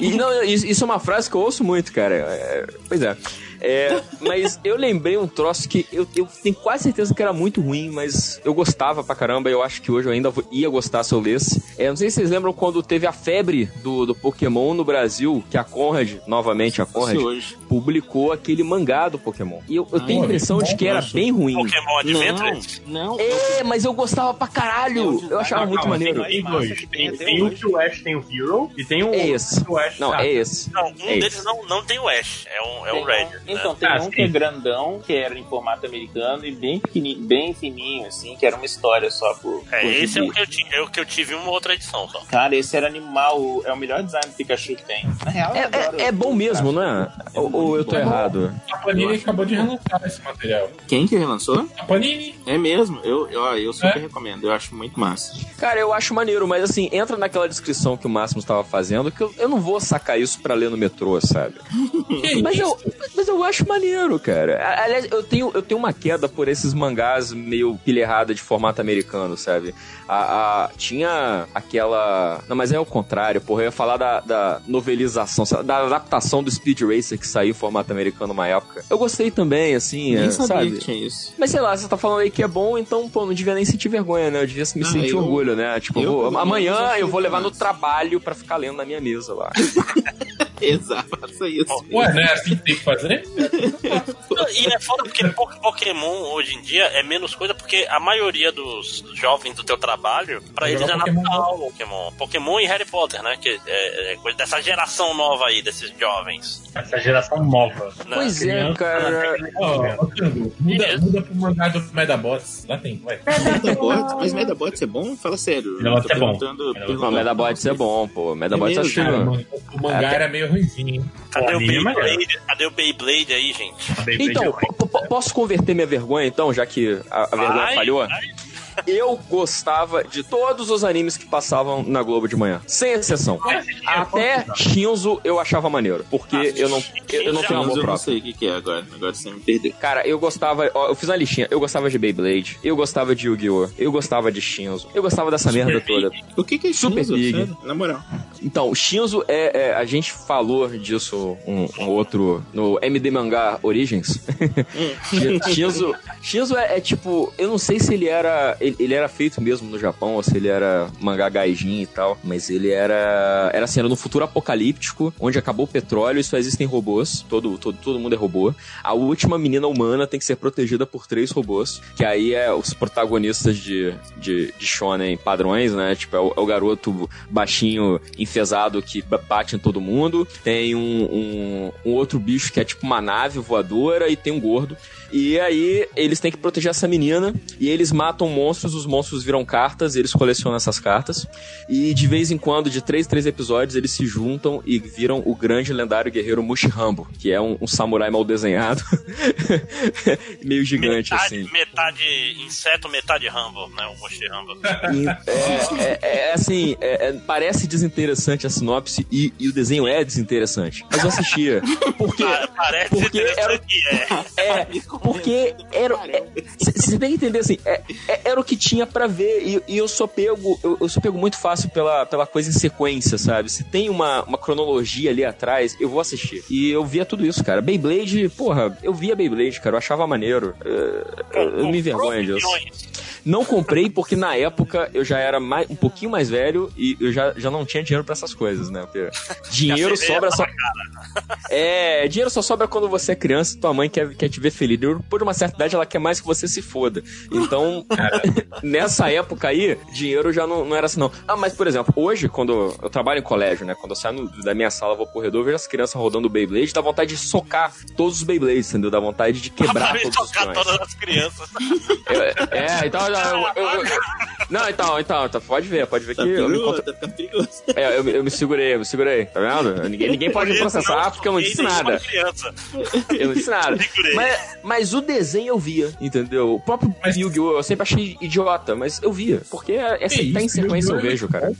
E não, isso, isso é uma frase que eu ouço muito, cara. É, pois é. É, mas eu lembrei um troço que eu, eu tenho quase certeza que era muito ruim, mas eu gostava pra caramba. Eu acho que hoje eu ainda vou- ia gostar se eu lesse. É, não sei se vocês lembram quando teve a febre do, do Pokémon no Brasil, que a Conrad, novamente a Conrad, hoje. publicou aquele mangá do Pokémon. E eu, eu tenho a impressão de que era nossa. bem ruim. Pokémon Adventures. Não, não. É, mas eu gostava pra caralho. Eu achava muito Calma, maneiro. Tem dois. que tem Tem, o hoje. que o Ash tem o Hero e tem o É esse. o Ash Não, é esse. Não, um É deles isso. não, não tem o Ash, é, um, é o Red. Então, tem Ah, um sim. que é grandão, que era em formato americano, e bem pequenininho, bem fininho, assim, que era uma história só por. É, por esse é o que eu tive, é o que eu tive uma outra edição só. Cara, esse era animal, é o melhor design do Pikachu que tem. Na real, É, é, é bom mesmo, né? Ou, ou eu tô errado? A Panini acabou de relançar esse material. Quem que relançou? A Panini. É mesmo, eu, eu, eu super É? recomendo, eu acho muito massa. Cara, eu acho maneiro, mas assim, entra naquela descrição que o Máximo estava fazendo, que eu, eu não vou sacar isso pra ler no metrô, sabe? Que Mas isso? eu, mas eu acho maneiro, cara. Aliás, eu tenho, eu tenho uma queda por esses mangás meio pilha errada de formato americano, sabe? A, a- tinha aquela. Não, mas é o contrário, porra. Eu ia falar da, da novelização, da adaptação do Speed Racer que saiu em formato americano uma época. Eu gostei também, assim, Nem é, sabia sabe? que tinha isso. Mas sei lá, você tá falando aí que é bom, então, pô, não devia nem sentir vergonha, né? Eu devia me Ah, sentir eu- orgulho, né? Tipo, eu, vou- amanhã eu vou levar no trabalho pra ficar lendo na minha mesa lá. Exato, faça isso. Ué, não é assim que tem que fazer? E é foda porque po- Pokémon hoje em dia é menos coisa porque a maioria dos jovens do teu trabalho, pra eles é Pokémon natural Pokémon. Pokémon e Harry Potter, né? Que é, é coisa dessa geração nova aí, desses jovens. Essa geração nova. Né? Pois é, cara. Ó, ó, Tango, muda, muda pro mangá do Medabots. Lá tem, vai. Medabots? Mas Medabots é bom? Fala sério. Medabots é bom. Não, Medabots é bom, pô. Medabots É é mano, o mangá era meio ruimzinho? Cadê é? Cadê o Beyblade aí, gente? Então, po- posso converter minha vergonha, então, já que a, a vergonha Vai, falhou? vai. Eu gostava de todos os animes que passavam na Globo de manhã, sem exceção. Até Shinzo eu achava maneiro, porque eu não, eu, eu não tenho amor eu não próprio. sei o que, que é agora. Agora você me perdeu. Cara, eu gostava. Ó, eu fiz uma listinha. Eu gostava de Beyblade, eu gostava de Yu-Gi-Oh!, eu gostava de Shinzo, eu gostava dessa merda toda. O que, que é Super Shinzo? Big. Sério? Na moral. Então, Shinzo é, é- A gente falou disso um, um outro no MD Mangá Origins. Shinzo, Shinzo é, é tipo. Eu não sei se ele era. Ele, ele era feito mesmo no Japão ou se ele era mangá gaijin e tal. Mas ele era. Era assim, era no futuro apocalíptico, onde acabou o petróleo e só existem robôs. Todo, todo, todo mundo é robô. A última menina humana tem que ser protegida por três robôs. Que aí é os protagonistas de, de, de shonen padrões, né? Tipo, é o, é o garoto baixinho, enfesado que ba- bate em todo mundo. Tem um, um, um outro bicho que é tipo uma nave voadora e tem um gordo. E aí eles têm que proteger essa menina e eles matam monstros, os monstros viram cartas, eles colecionam essas cartas. E de vez em quando, de três, três episódios, eles se juntam e viram o grande lendário guerreiro Mushirambo, que é um, um samurai mal desenhado, meio gigante metade, assim. metade inseto, metade Rambo, né? O Moshi Rambo. E, é, é- é assim, é- é- parece desinteressante a sinopse e, e o desenho é desinteressante. Mas eu assistia. Porque, Pa- Parece porque era- é. é, porque era. Você tem que entender assim, é- é- era o que tinha pra ver. E, e eu sou pego, eu, eu sou pego muito fácil pela, pela coisa em sequência, sabe? Se tem uma, uma cronologia ali atrás, eu vou assistir. E eu via tudo isso, cara. Beyblade, porra, eu via Beyblade, cara. Eu achava maneiro. É, Eu, eu me envergonho disso. Não comprei porque na época eu já era mais, um pouquinho mais velho e eu já, já não tinha dinheiro pra essas coisas, né? Porque dinheiro sobra só. tava É, dinheiro só sobra quando você é criança e tua mãe quer, quer te ver feliz. Por uma certa idade, ela quer mais que você se foda. Então, nessa época aí, dinheiro já não, não era assim, não. Ah, mas, por exemplo, hoje, quando eu trabalho em colégio, né? Quando eu saio no- da minha sala, vou pro corredor, vejo as crianças rodando o Beyblade, dá vontade de socar todos os Beyblades, entendeu? Dá vontade de quebrar todos os peões. todas as crianças. Eu- é, então, eu, eu- eu- não, então, então, então, pode ver, pode ver Tá que eu me, contra- tá perigoso. é, eu, me- eu me segurei, eu me segurei, tá vendo? Ninguém, ninguém pode me processar porque eu não disse nada. Eu não disse nada. Mas, mas o desenho eu via, entendeu? O próprio Yu-Gi-Oh! eu sempre achei idiota, mas eu via. Porque é, Que tá em isso, sequência eu vejo, cara.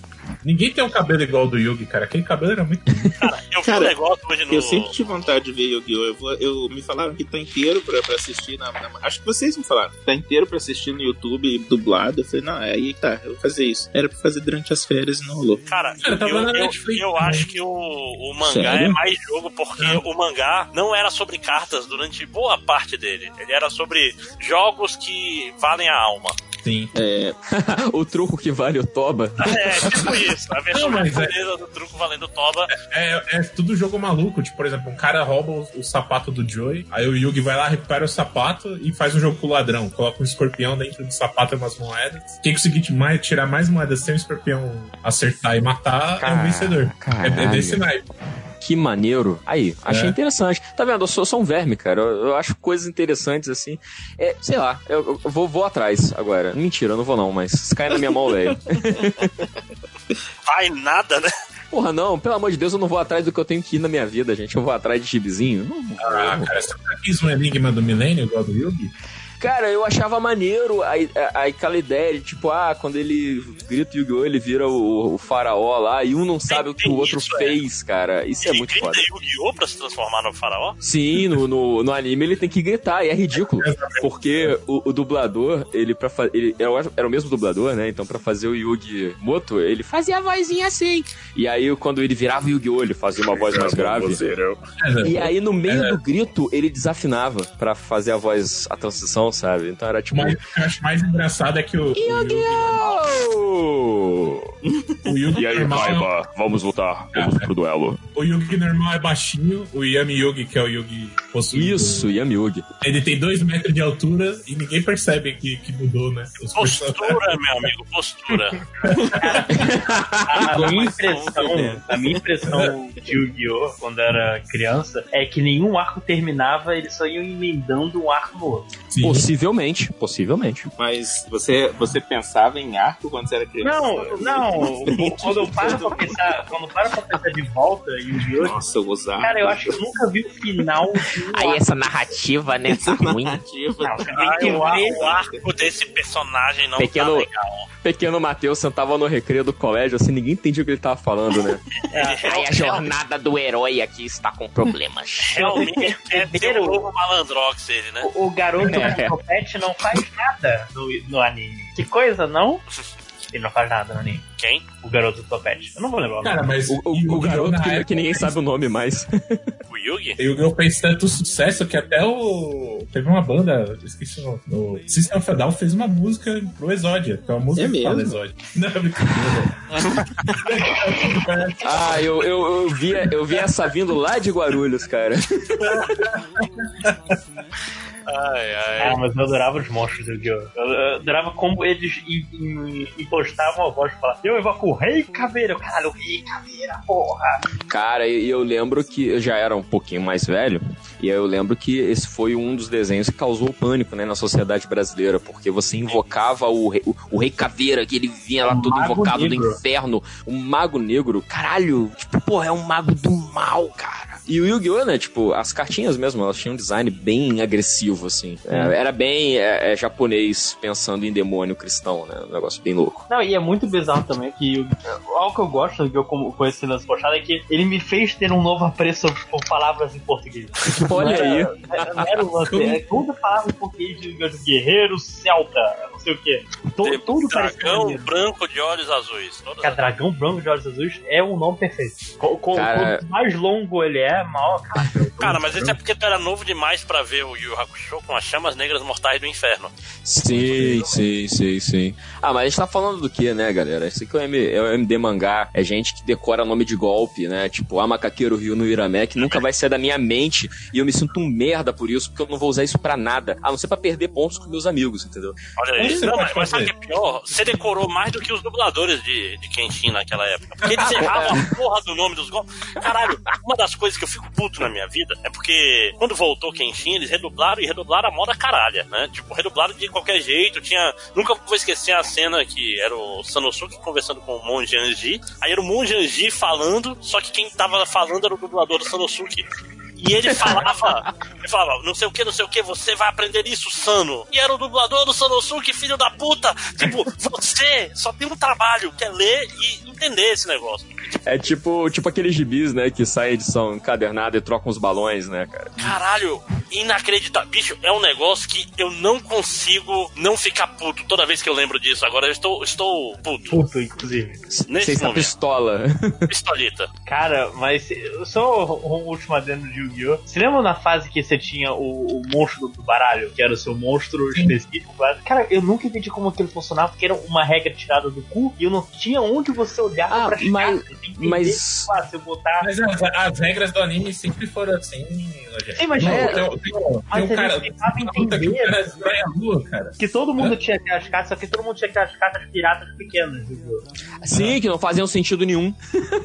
Ninguém tem um cabelo igual ao do Yugi, cara. Aquele cabelo era muito. Cara, eu vi um negócio hoje no. Eu sempre tive vontade de ver Yu-Gi-Oh! Eu, vou- eu- me falaram que tá inteiro pra, pra assistir na, na- Acho que vocês me falaram. Tá inteiro pra assistir no YouTube dublado. Eu falei, não, é aí tá, eu vou fazer isso. Era pra fazer durante as férias e não rolou. Cara, Cara, eu, eu, eu, Netflix eu também. acho que o, o mangá Sério? é mais jogo porque o mangá não era sobre cartas durante boa parte dele. Ele era sobre jogos que valem a alma. Sim. É, o truco que vale o Toba. É, tipo isso. A versão Não, mas é- japonesa do truco valendo toba. É, é tudo jogo maluco. Tipo, por exemplo, um cara rouba o, o sapato do Joey, aí o Yugi vai lá, recupera o sapato e faz um jogo com o ladrão. Coloca um escorpião dentro do sapato e umas moedas. Quem conseguir mais, tirar mais moedas sem o escorpião acertar e matar é o vencedor. É, é caralho. desse naipe. Que maneiro. Aí, achei É. interessante. Tá vendo? Eu sou, sou um verme, cara. Eu, eu acho coisas interessantes assim. É, sei lá, eu, eu vou, vou atrás agora. Mentira, eu não vou não, mas se cair na minha mão, velho. Vai nada, né? Porra, não, pelo amor de Deus, eu não vou atrás do que eu tenho que ir na minha vida, gente. Eu vou atrás de gibizinho. Não, não Ah, cara, você nunca quis um enigma do milênio igual do Yugi? Cara, eu achava maneiro a, a- aquela ideia de, tipo, ah, quando ele grita Yu-Gi-Oh!, ele vira o, o faraó lá e um não sabe o que o outro isso, é. fez, cara. Isso é Ele muito grita foda. Yu-Gi-Oh! pra se transformar no faraó? Sim, no, no, no anime ele tem que gritar, e é ridículo. Porque o, o dublador, ele pra fa- ele era, o- era o mesmo dublador, né? Então pra fazer o Yugi Moto, ele fazia a vozinha assim. E aí quando ele virava o Yu-Gi-Oh! ele fazia uma voz mais grave. E aí no meio do grito ele desafinava pra fazer a voz, a transição, sabe? Então era tipo. Mas o que eu acho mais engraçado é que o, o Yugi Yu-Gi-Oh! O Yugi E aí, normal, Kaiba, vamos lutar. Vamos pro duelo. o Yugi normal é baixinho, o Yami Yugi, que é o Yugi possuído. Isso, Yami Yugi. Ele tem dois metros de altura e ninguém percebe que, que mudou, né? Os personagens. Postura, meu amigo, postura. A, a minha impressão, a minha impressão de Yu-Gi-Oh! quando era criança é que nenhum arco terminava, eles só iam emendando um arco no outro. Sim. Possivelmente, possivelmente. Mas você, você pensava em arco quando você era criança? Não, não. quando eu paro pra pensar, quando eu paro pra pensar de volta em Yu-Gi-Oh! Nossa, eu usava. Cara, eu acho que eu nunca vi o final de um arco. essa narrativa, né, tá ruim. Narrativa. Não, você tem Ai, que ver. o arco desse personagem não Pequeno- tá legal. Pequeno Matheus sentava no recreio do colégio, assim, ninguém entendia o que ele tava falando, né? Aí a jornada do herói aqui está com problemas. Realmente é ter o novo Malandrox ele, né? O, o garoto É. topete não faz nada no, no anime. Que coisa, não? Ele não faz nada no anime. Quem? O garoto do topete. Eu não vou lembrar o nome. Cara, mas O, o- o garoto que, que ninguém sabe o nome mais. O Yugi? Yu-Gi-Oh! fez tanto sucesso que até o. Teve uma banda, eu esqueci o nome. O System of a Down fez uma música pro Exódia, que é uma música É que fala mesmo? Exódia. Não, é brincadeira. Ah, eu, eu, eu, vi, eu vi essa vindo lá de Guarulhos, cara. Ai, ai. Ah, mas eu adorava os monstros do Yu-Gi-Oh! Eu, adorava como eles im- im- impostavam a voz pra falar: Eu evoco o Rei Caveira. Caralho, o Rei Caveira, porra. Cara, e eu lembro que eu já era um pouquinho mais velho, e aí eu lembro que esse foi um dos desenhos que causou pânico, né, na sociedade brasileira, porque você invocava o rei, o, o rei Caveira, que ele vinha lá O todo invocado Negro. do inferno, o Mago Negro, caralho, tipo, porra, é um mago do mal, cara. E o Yu-Gi-Oh, né, tipo, as cartinhas mesmo, elas tinham um design bem agressivo, assim. É, era bem é, é, japonês pensando em demônio cristão, né, um negócio bem louco. Não, e é muito bizarro também que o- algo que eu gosto do Yu-Gi-Oh! com esse lance postado é que ele me fez ter um novo apreço por palavras em português. Olha aí. era- era um lance, é toda palavra em português de Yu-Gi-Oh! guerreiro, celta, sei o que. Tudo, tudo Dragão branco de olhos azuis. Todas Cara, dragão branco de olhos azuis é um nome perfeito. Co- co- Cara- Quanto mais longo ele é, maior cara. Cara, mas isso é porque tu era novo demais pra ver o Yu Hakusho com as chamas negras mortais do inferno. Sim, sim, sim, sim. Ah, mas a gente tá falando do que, né, galera? Esse aqui é o, M- é o MD Mangá, é gente que decora nome de golpe, né? Tipo, a Macaqueiro Rio no Iramé, que nunca vai sair da minha mente, e eu me sinto um merda por isso, porque eu não vou usar isso pra nada, a não ser pra perder pontos com meus amigos, entendeu? Olha aí. Como você Não, pode mas, mas sabe o que é pior? Você decorou mais do que os dubladores de, de Kenshin naquela época. Porque eles erravam a porra do nome dos golpes. Caralho, uma das coisas que eu fico puto na minha vida é porque quando voltou Kenshin, eles redublaram e redublaram a moda caralha, né? Tipo, redublaram de qualquer jeito. Tinha. Nunca vou esquecer a cena que era o Sanosuke conversando com o Monge Anji. Aí era o Monge Anji falando, só que quem tava falando era o dublador do Sanosuke. E ele falava, ele falava, não sei o que, não sei o que, você vai aprender isso, Sano. E era o dublador do Sanosuke, filho da puta. Tipo, você só tem um trabalho, que é ler e entender esse negócio. É tipo, tipo aqueles gibis, né, que sai edição encadernada e trocam os balões, né, cara? Caralho, inacreditável. Bicho, é um negócio que eu não consigo não ficar puto toda vez que eu lembro disso. Agora eu estou, estou puto. Puto, inclusive. Você Nesse está momento. pistola. Pistolita. Cara, mas só um último adendo de Yu-Gi-Oh! Você lembra na fase que você tinha o, o monstro do baralho, que era o seu monstro específico? Cara, eu nunca entendi como aquilo funcionava, porque era uma regra tirada do cu e eu não tinha onde você olhar Ah, pra chegar. mas- tem entender, mas- tipo, ah, se eu botar. Mas as, as regras do anime sempre foram assim. Sim, mas Não, é- tem, tem, um- mas tem um cara. puta que o entender. cara lua, cara. Que todo mundo tinha aquelas cartas, só que todo mundo tinha aquelas cartas piratas pequenas. Yu-Gi-Oh! Sim, que não faziam sentido nenhum.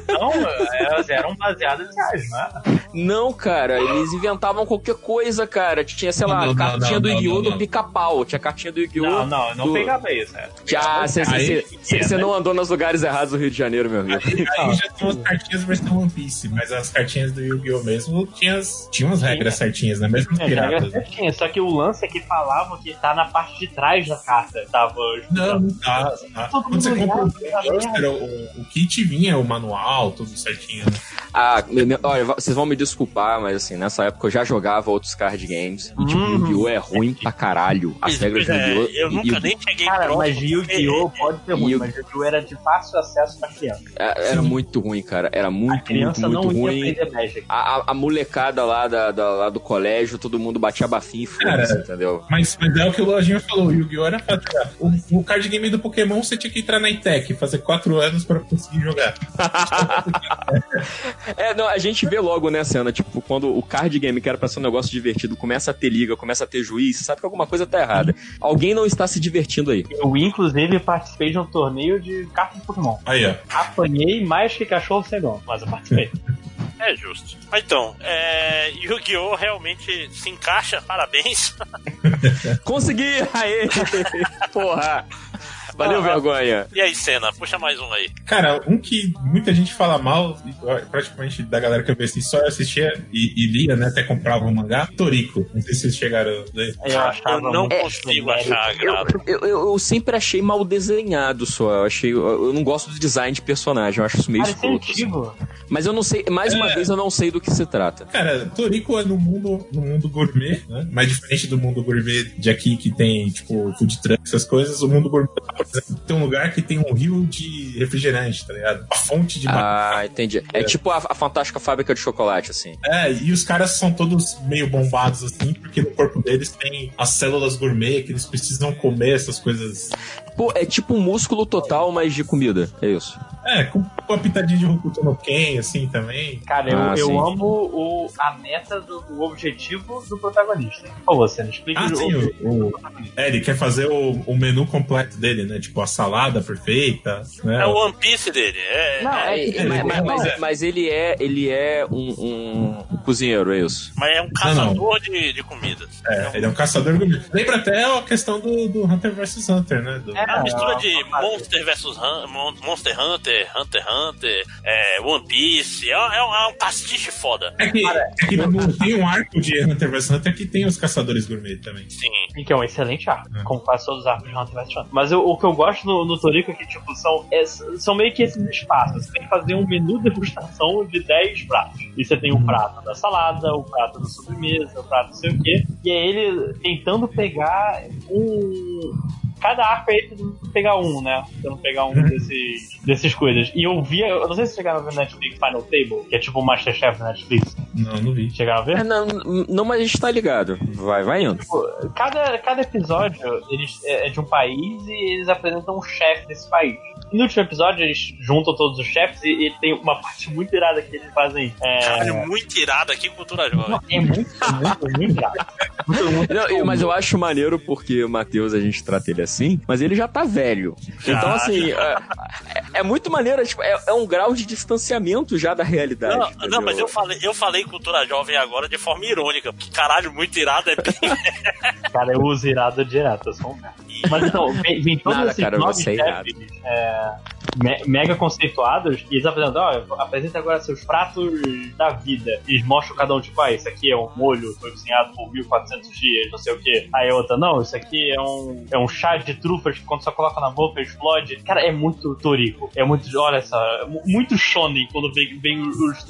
Não, elas eram baseadas em reais, não é? Não, cara, eles inventavam qualquer coisa, cara. Tinha, sei lá, Não, não, cartinha não, do Yu-Gi-Oh! do pica-pau. Tinha cartinha do Yu-Gi-Oh! Não, não, eu não do- pegava isso, né? Já, você Aí- não andou nos lugares errados do Rio de Janeiro, meu amigo. Aí já tinha as cartinhas versão One Piece, mas as cartinhas do Yu-Gi-Oh! mesmo tinha as, tinha as regras certinhas, né? Mesmo os É, piratas. certinho, só que o lance é que falavam que tá na parte de trás da carta. Tava. Não, não tá. tá. Quando você Buster, o, o kit vinha o manual, tudo certinho. Né? Ah, olha, vocês vão me desculpar, mas assim, nessa época eu já jogava outros card games. E tipo, Hum. Yu-Gi-Oh! é ruim pra caralho. As regras de é, Yu-Gi-Oh! eu nunca Yu- nem cheguei Cara, próximo, mas Yu-Gi-Oh! pode ser ruim, Yu- mas Yu-Gi-Oh! era de fácil acesso pra criança. é- Era muito ruim, cara. Era muito, muito, muito ruim. A, a- a molecada lá, da, da- lá do colégio, todo mundo batia bafinho e foda-se, Cara, entendeu? Mas, mas é o que o Lojinha falou, o Yu-Gi-Oh! era fazer. O, o card game do Pokémon você tinha que entrar na ITEC, fazer quatro anos pra conseguir jogar. É, não, a gente vê logo, né, cena, tipo, quando o card game, que era pra ser um negócio divertido, começa a ter liga, começa a ter juiz, sabe que alguma coisa tá errada. Alguém não está se divertindo aí. Eu, inclusive, participei de um torneio de cartas de Pokémon. Aí, ó. Apanhei mais que cachorro sem dono, mas eu participei. É justo. Mas Então, é, Yu-Gi-Oh! realmente se encaixa, parabéns. Consegui! Aê! Porra! Valeu, Ah, vergonha. E aí, Senna, puxa mais um aí. Cara, um que muita gente fala mal, praticamente da galera que eu vi assim, só assistia e, e lia, né? Até comprava o mangá, Toriko. Não sei se vocês chegaram ler. Eu achava eu não muito consigo genérico. achar Eu, graça. eu, eu- eu sempre achei mal desenhado só. Eu achei. Eu não gosto do design de personagem, eu acho isso meio Cara, é escroto. assim. Mas eu não sei, mais uma É. vez eu não sei do que se trata. Cara, Toriko é no mundo, no mundo gourmet, né? Mais diferente do mundo gourmet de aqui que tem, tipo, food truck, essas coisas. O mundo gourmet, exemplo, tem um lugar que tem um rio de refrigerante, tá ligado? A fonte de Ah, entendi. É tipo a, a fantástica fábrica de chocolate, assim. É, e os caras são todos meio bombados assim, porque no corpo deles tem as células gourmet que eles precisam comer essas coisas. Pô, é tipo um músculo total, mas de comida. É isso. É, com uma pitadinha de Hokuto no Ken, assim, também. Cara, eu, Ah, eu amo o, a meta do o objetivo do protagonista. Por você, não explica Ah, o- sim, o, o- é, ele quer fazer o, o menu completo dele, né? Tipo, a salada perfeita, né? É o One Piece dele. É, Não, é- é É, mas, mas- não, mas- mas ele é, ele é um, um- um cozinheiro, é isso. mas é um caçador de, de comidas. É, ele é um caçador gourmet. Lembra até a questão do, do Hunter vs Hunter, né? Do- É, É uma mistura é de uma- Monster Hun- Mon- Monster Hunter, Hunter x Hunter, é, One Piece. É, é um, é um pastiche foda. É que, é que no- tem um arco de Hunter vs Hunter que tem os caçadores gourmet também. Sim. Que é um excelente arco, É. como quase todos os arcos de Hunter vs Hunter. Mas eu- o que eu gosto no, no Toriko é que, tipo, são, é- são meio que esses espaços. Você tem que fazer um menu degustação de 10 pratos. E você tem o prato da salada, o prato da sobremesa, o prato não sei o quê. E é ele tentando pegar um. Cada arco é ele tentando pegar um, né? Tentando pegar um desses, desses coisas. E eu via, eu não sei se vocês chegaram a ver no Netflix Final Table, que é tipo o Masterchef da Netflix. Não, não vi. Chegaram a ver? É, não, não, mas a gente tá ligado. Vai, vai indo. Tipo, cada, cada episódio eles, é é de um país e eles apresentam um chefe desse país. No último episódio eles juntam todos os chefes e, e tem uma parte muito irada que eles fazem. É, Caralho, muito irado aqui, cultura jovem. não, é muito, muito, muito irado. Não, eu- mas eu acho maneiro porque o Matheus, a gente trata ele assim, mas ele já tá velho. Já, então, assim, é, é muito maneiro, tipo, é, é um grau de distanciamento já da realidade. Não, não, mas eu falei, eu falei cultura jovem agora de forma irônica, porque caralho, muito irado é bem. Cara, eu uso irado direto, eu sou um merda. Mas então, vem, vem todos Nada, esses cara, nove você é irado. chefes é, me- mega conceituados e eles apresentam, ó, apresenta agora seus pratos da vida. E eles mostram cada um, tipo, ah, isso aqui é um molho, foi cozinhado por 1400 dias, não sei o quê. Aí a outra, não, isso aqui é um, é um chá de trufas que quando você coloca na boca explode. Cara, é muito torico. É muito, olha essa, muito shonen quando vem, vem os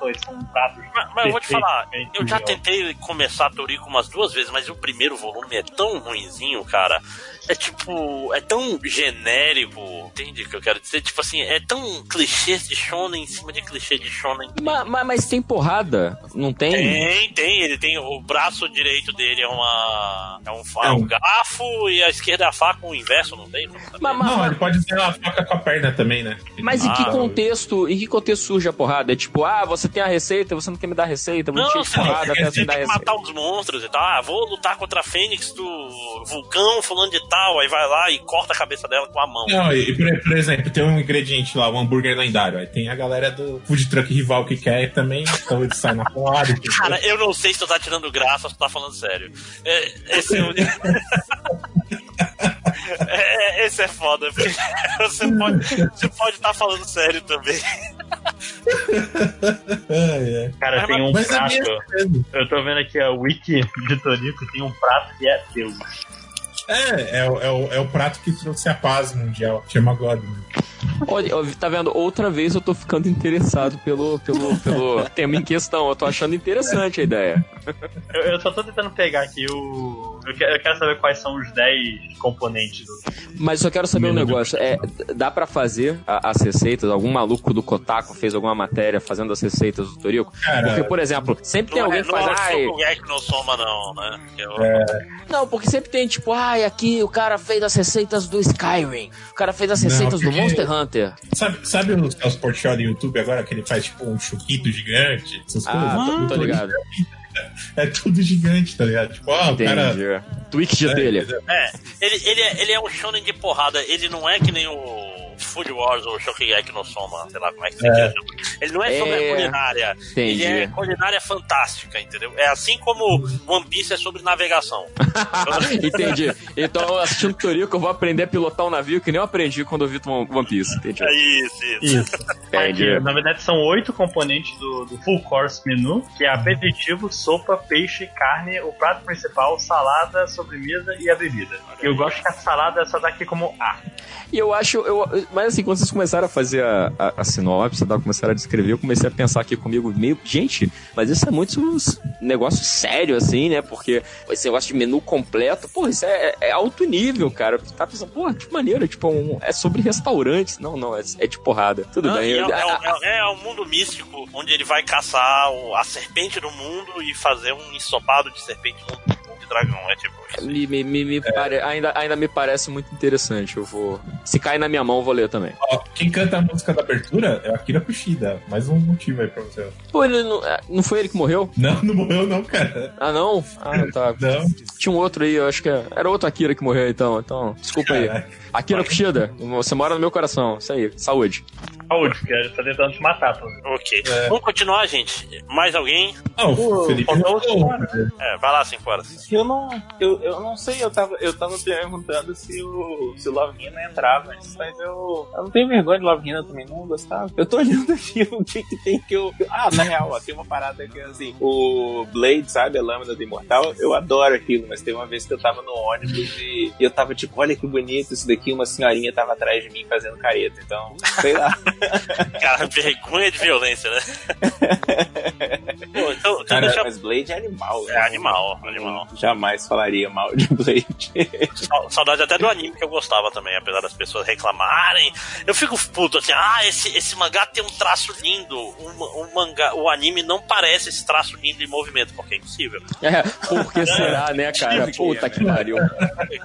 não, eles são pratos. Mas, mas eu vou te falar, eu já tentei começar Toriko umas duas vezes, mas o primeiro volume é tão ruinzinho, cara. É tipo, é tão genérico, entende o que eu quero dizer? Tipo assim, é tão clichê de shonen em cima de clichê de shonen. Ma- ma- mas tem porrada, não tem? Tem, tem, ele tem o braço direito dele é uma é um, fa- É um- garfo e a esquerda é a faca, o inverso, não tem? Ma- ma- Não, ele pode usar a faca com a perna também, né? Mas em que Ah, contexto, em que contexto surge a porrada? É tipo, ah, você tem a receita, você não quer me dar a receita, vou Não, te porrada até você dar a receita. matar os monstros e tal. Ah, vou lutar contra a Fênix do vulcão fulano de tal. Aí vai lá e corta a cabeça dela com a mão. Não, e por, por exemplo, tem um ingrediente lá, um hambúrguer lendário. Aí tem a galera do food truck rival que quer também, então eles saem na porrada. Cara, eu não sei se tu tá tirando graça ou se tu tá falando sério. É, esse é o. É, esse é foda, porque você pode você pode estar falando sério também. Cara, Mas- tem um é prato. Eu tô vendo aqui a wiki de Torico tem um prato que é Deus. É, é, o- é, o, é o prato que trouxe a paz mundial, chama God. né? Olha, tá vendo? Outra vez eu tô ficando interessado pelo, pelo, pelo tema em questão. Eu tô achando interessante a ideia. Eu, eu só tô tentando pegar aqui o. Eu quero, eu quero saber quais são os 10 componentes do. Mas só quero saber um negócio. É, dá pra fazer a- as receitas? Algum maluco do Kotaku fez alguma matéria fazendo as receitas do Torico? Cara, Porque, por exemplo, sempre tem Não alguém é, que não faz. é Ai, o Shokugeki no Soma, não, né? Que Não, porque sempre tem, tipo, ai, aqui o cara fez as receitas do Skyrim. O cara fez as Não, receitas do porque- Monster Hunter. Sabe, sabe o Celso Portioli no YouTube agora, que ele faz tipo um chuquito gigante? Essas Ah, coisas? tô, tô ligado. É tudo gigante, tá ligado? Tipo, ah, o cara. Twitch É, dele. É, ele, ele, é, ele é um shonen de porrada, ele não é que nem o Food Wars ou Shokugeki no Soma, sei lá como é que É. chama. Ele não é sobre É. a culinária, Entendi. ele é culinária fantástica, entendeu? É assim como One Piece é sobre navegação. Entendi. Então, assistindo Torico, eu vou aprender a pilotar um navio que nem eu aprendi quando eu vi One Piece. Entendi. É isso, isso. Isso. Entendi. Aqui, na verdade, são oito componentes do, do full course menu, que é aperitivo, sopa, peixe, carne, o prato principal, salada, sobremesa e a bebida. Eu gosto que a salada só dá aqui como A. E eu acho, eu, mas assim, quando vocês começaram a fazer a, a, a sinopse, tá, começaram a descrever, eu comecei a pensar aqui comigo, meio, gente, mas isso é muito um negócio sério, assim, né? Porque esse negócio de menu completo, pô, isso é, é alto nível, cara. Você tá pensando, pô, que maneiro, tipo, um- é sobre restaurantes. Não, não, é, é de porrada. Tudo Não, bem. é, eu- é, a- é, é um mundo místico onde ele vai caçar a serpente do mundo e fazer um ensopado de serpente no de dragão. É tipo isso. me, me, me, me pare- ainda, ainda me parece muito interessante. Eu vou. Se cair na minha mão, eu vou ler também. Ó, quem canta a música da abertura é o Akira Kushida. Mais um motivo aí pra você. Pô, ele não, é, não foi ele que morreu? Não, não morreu, não, cara. Ah, não? Ah, tá. Não. Tinha um outro aí, eu acho que é- era outro Akira que morreu então. Então, desculpa aí. Akira Kushida, você mora no meu coração. Isso aí, saúde. Saúde, porque ele tá tentando te matar, pô. Ok. É. Vamos continuar, gente. Mais alguém? Ah, o Felipe faltou o voltou. senhor. É, vai lá, 5 horas. Eu não. Eu, eu não sei, eu tava, eu tava perguntando se o, se o Love Hina entrava, mas eu. Eu não tenho vergonha de Love Hina também, não gostava. Eu tô olhando aqui o que, que tem que eu. Ah, na real, ó, tem uma parada que assim. O Blade, sabe, a lâmina do imortal, eu adoro aquilo, mas tem uma vez que eu tava no ônibus e eu tava tipo, olha que bonito isso daqui, uma senhorinha tava atrás de mim fazendo careta, então, sei lá. Cara, vergonha de violência, né? Pô, então, Cara, deixa. Mas Blade é animal. É animal, animal. Jamais falaria mal de Blade. Sa- Saudade até do anime que eu gostava também, apesar das pessoas reclamarem. Eu fico puto assim, ah, esse, esse mangá tem um traço lindo. O, o mangá, o anime não parece esse traço lindo em movimento, porque é impossível. É, por que será, né, cara? Puta que pariu.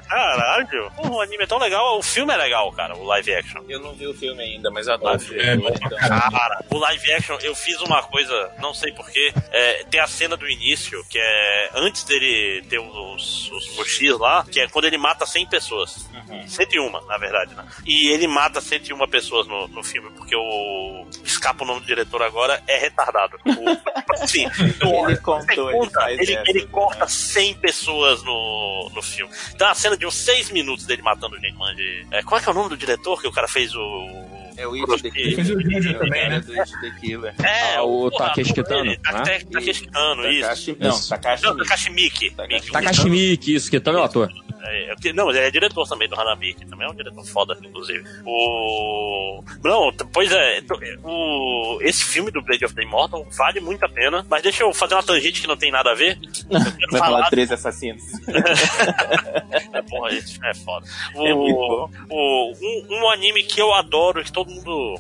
Caralho, o anime é tão legal, o filme é legal, cara, o live action. Eu não vi o filme ainda, mas eu adoro. É, caramba. Cara, o live action, eu fiz uma coisa, não sei porquê. É, tem a cena do início, que é antes dele ter os, os, X lá, que é quando ele mata 100 pessoas. 101, na verdade, né? E ele mata 101 pessoas no, no filme, porque o. Escapa o nome do diretor agora, é retardado. O, assim, Ele você contou, ele conta, ele, essa, ele né? corta 100 pessoas no, no filme. Então a cena de uns 6 minutos dele matando gente, mano. De, é, qual é que é o nome do diretor que o cara fez o. É o It the Ele fez o Killer. Jojo também, né? É do It the Killer. É, Ah, o porra, Takeshi Kitano, né? Takeshi Kitano, isso. Takashi, não. Takashi. Não, Takashi Miki. Takashi. Miki. Isso, também é o ator. É, é, não, ele é diretor também do Hanami, que também é um diretor foda, inclusive. O. Não, pois é, t- o... esse filme do Blade of the Immortal vale muito a pena, mas deixa eu fazer uma tangente que não tem nada a ver. Eu quero Vai falar de três assassinos. É, porra, esse filme é foda. É O, o, um, um anime que eu adoro, que todo mundo.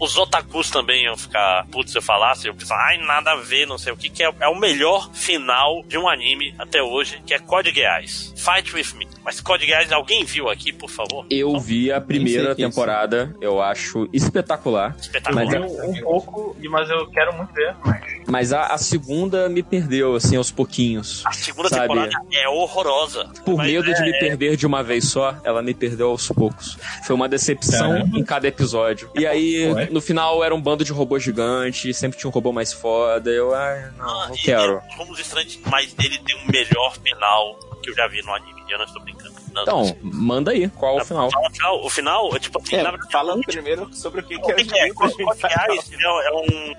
Os otakus também iam ficar putz se eu falasse, eu pensava, ai, nada a ver, não sei o que, que é, é o melhor final de um anime até hoje, que é Code Geass. Fight with me. Mas Code Geass, alguém viu aqui, por favor? Eu vi a primeira é isso. temporada, eu acho espetacular. Espetacular. Mas é- Um, um pouco, e- mas eu quero muito ver mais. Mas a, a segunda me perdeu, assim, aos pouquinhos. A segunda Sabe? temporada é horrorosa. Por Mas medo de é- me perder de uma vez só, ela me perdeu aos poucos. Foi uma decepção Caramba. em cada episódio. E aí, Ué? no final, era um bando de robôs gigantes, sempre tinha um robô mais foda. Eu, ah, não, não e- quero. e Rumos Estranhos, mas ele tem o melhor final que eu já vi no anime. Eu não estou brincando. Não, Então, manda aí, qual é o final? O final, o final é tipo assim, É, na verdade, fala primeiro sobre o que, que O é que que é? Code falar. Geass é é um,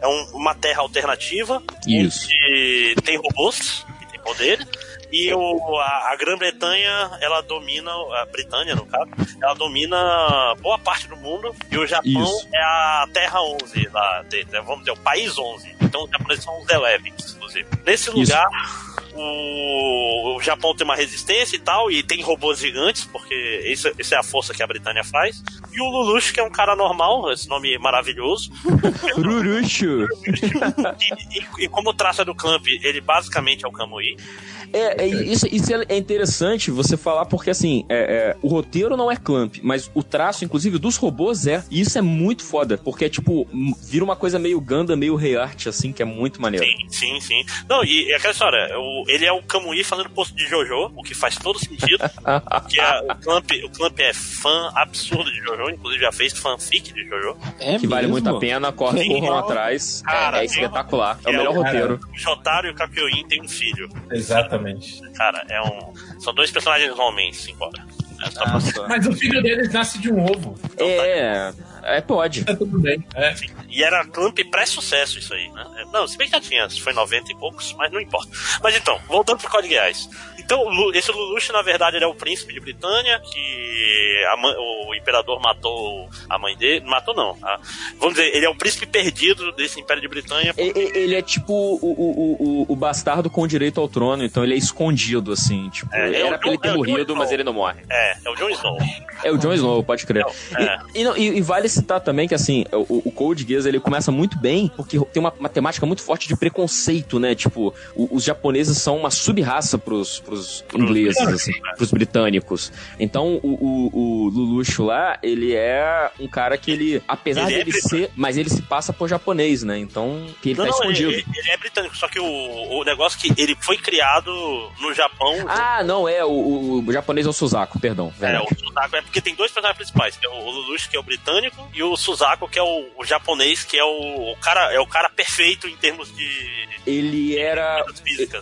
é um- uma terra alternativa Isso. onde tem robôs que tem poder E o, a, a Grã-Bretanha, ela domina, a Britânia no caso, ela domina boa parte do mundo e o Japão Isso. é a terra 11 lá dele, né? vamos dizer, o país 11. Então os japoneses são os Elevens, inclusive. Nesse lugar, o, o Japão tem uma resistência e tal, e tem robôs gigantes, porque isso, isso é a força que a Britânia faz. E o Lelouch, que é um cara normal, esse nome maravilhoso, Ruruxo. e, e- e como o traço é do Clamp, ele basicamente é o Kamui. É, é, isso, isso é interessante você falar, porque assim, é, é, o roteiro não é Clamp, mas o traço, inclusive, dos robôs é. E isso é muito foda, porque é tipo, vira uma coisa meio Ganda, meio Rei Art, assim, que é muito maneiro. Sim, sim, sim. Não, e, e aquela história, o- ele é o Kamui fazendo posto de Jojo, o que faz todo sentido. que é, o, Clamp, o Clamp é fã absurdo de Jojo, inclusive já fez fanfic de Jojo. É que vale mesmo? muito a pena, corre, corram atrás. Cara, é, é espetacular. É o é melhor o- roteiro. O Jotaro e o Kakyoin têm um filho. Exatamente. Cara, é um. São dois personagens homens, embora. Ah. Mas o filho deles nasce de um ovo. É, é, pode. Tá tudo bem. É. E era Clamp pré-sucesso isso aí, né? É, Não, se bem que já tinha, foi 90 e poucos, mas não importa. Mas então, voltando pro Código Geass. Então, esse Lelouch, na verdade, ele é o príncipe de Britânia, que a mãe- o imperador matou a mãe dele. Matou não. a- vamos dizer, ele é o príncipe perdido desse Império de Britânia. E- e- Ele é tipo o, o, o, o bastardo com direito ao trono, então ele é escondido, assim. Tipo, É, é era o pra ele ter é morrido, mas ele não morre. É, é o Jon Snow. É o Jon Snow, pode crer. É. E, e não- e- e vale citar também que, assim, o, o Code Geass, ele começa muito bem, porque tem uma, uma temática muito forte de preconceito, né? Tipo, o- os japoneses são uma sub-raça pros, pros ingleses, assim, pros britânicos. Então, o, o, o Lulucho lá, ele é um cara que ele, apesar Ele é dele ser, mas ele se passa por japonês, né? Então, que ele Não, tá não, escondido. ele, ele é britânico, só que o, o negócio é que ele foi criado no Japão. Ah, não, é, o, o japonês é o Suzaku, perdão. É, o Suzaku é porque tem dois personagens principais, é o Lelouch, que é o britânico, e o Suzaku, que é o, o japonês, que é o, o cara é o cara perfeito em termos de Ele era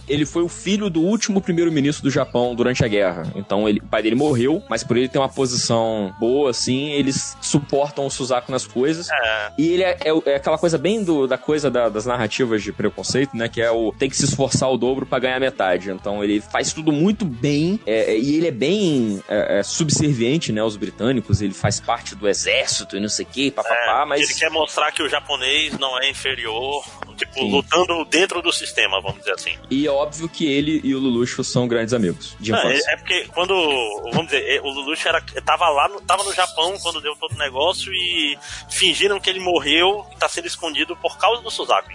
ele foi o filho do último primeiro-ministro do Japão durante a guerra. Então ele, o pai dele morreu, mas por ele ter uma posição boa, assim, eles suportam o Suzaku nas coisas. É, E ele é, é- é aquela coisa bem do- da coisa da- das narrativas de preconceito, né? Que é o tem que se esforçar o dobro pra ganhar metade. Então ele faz tudo muito bem é, é, e ele é bem é, subserviente, né? Aos britânicos. Ele faz parte do exército e não sei o que, papapá, é, mas. Ele quer mostrar que o japonês não é inferior, tipo, Sim. lutando dentro do sistema, vamos dizer assim. E é óbvio que ele e o Lulucho são grandes amigos de é, é porque quando, vamos dizer, é, o Lelouch era, tava lá, no, tava no Japão quando deu todo o negócio e fingiram que ele morreu e tá sendo escondido por causa do Suzaku.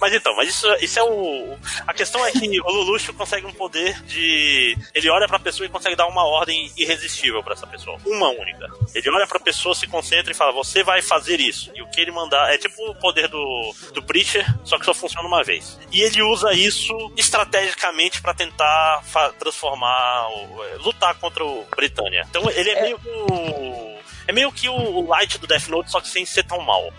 Mas então, mas isso, isso é o... A questão é que o Lelouch consegue um poder de... Ele olha pra pessoa e consegue dar uma ordem irresistível pra essa pessoa. Uma única. Ele olha pra pessoa, se concentra e fala, você vai fazer isso. E o que ele mandar... É tipo o poder do, do Preacher, só que só funciona uma vez. E ele usa isso estrategicamente pra tentar transformar, é, lutar contra o Britânia. Então ele é, meio que o. É meio que o, o Light do Death Note, só que sem ser tão mal.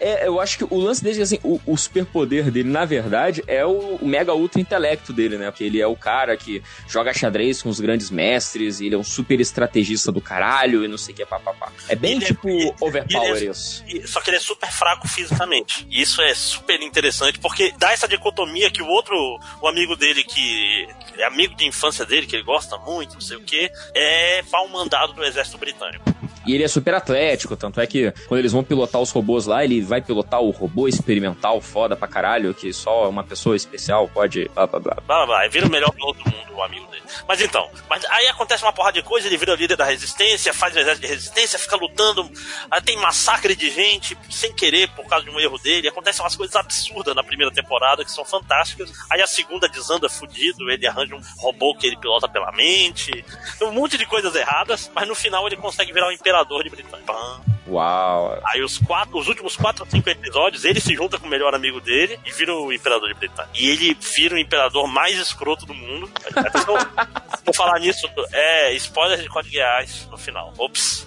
É, eu acho que o lance dele, assim, o, o superpoder dele, na verdade, é o, o mega ultra intelecto dele, né? Porque ele é o cara que joga xadrez com os grandes mestres, e ele é um super estrategista do caralho, e não sei o que, papapá. É bem Ele é- tipo ele- overpower é- isso. Só que ele é super fraco fisicamente. E isso é super interessante, porque dá essa dicotomia que o outro, o amigo dele, que é amigo de infância dele, que ele gosta muito, não sei o que, é pau mandado do exército britânico. E ele é super atlético, tanto é que quando eles vão pilotar os robôs lá, ele vai pilotar o robô experimental foda pra caralho, que só uma pessoa especial pode. Blá, blá, blá. Blá, blá, vira o melhor piloto do mundo, o amigo dele. Mas então, mas aí acontece uma porrada de coisa, ele vira o líder da resistência, faz o exército de resistência, fica lutando, aí tem massacre de gente sem querer por causa de um erro dele. Acontecem umas coisas absurdas na primeira temporada que são fantásticas. Aí a segunda desanda fudido, ele arranja um robô que ele pilota pela mente. Um monte de coisas erradas, mas no final ele consegue virar o imperador de Britânia. Pã. Uau. Aí os quatro, os últimos quatro ou cinco episódios, ele se junta com o melhor amigo dele e vira o imperador de Britânia. E ele vira o imperador mais escroto do mundo. Vou falar nisso, é spoiler de Código Geass no final. Ops.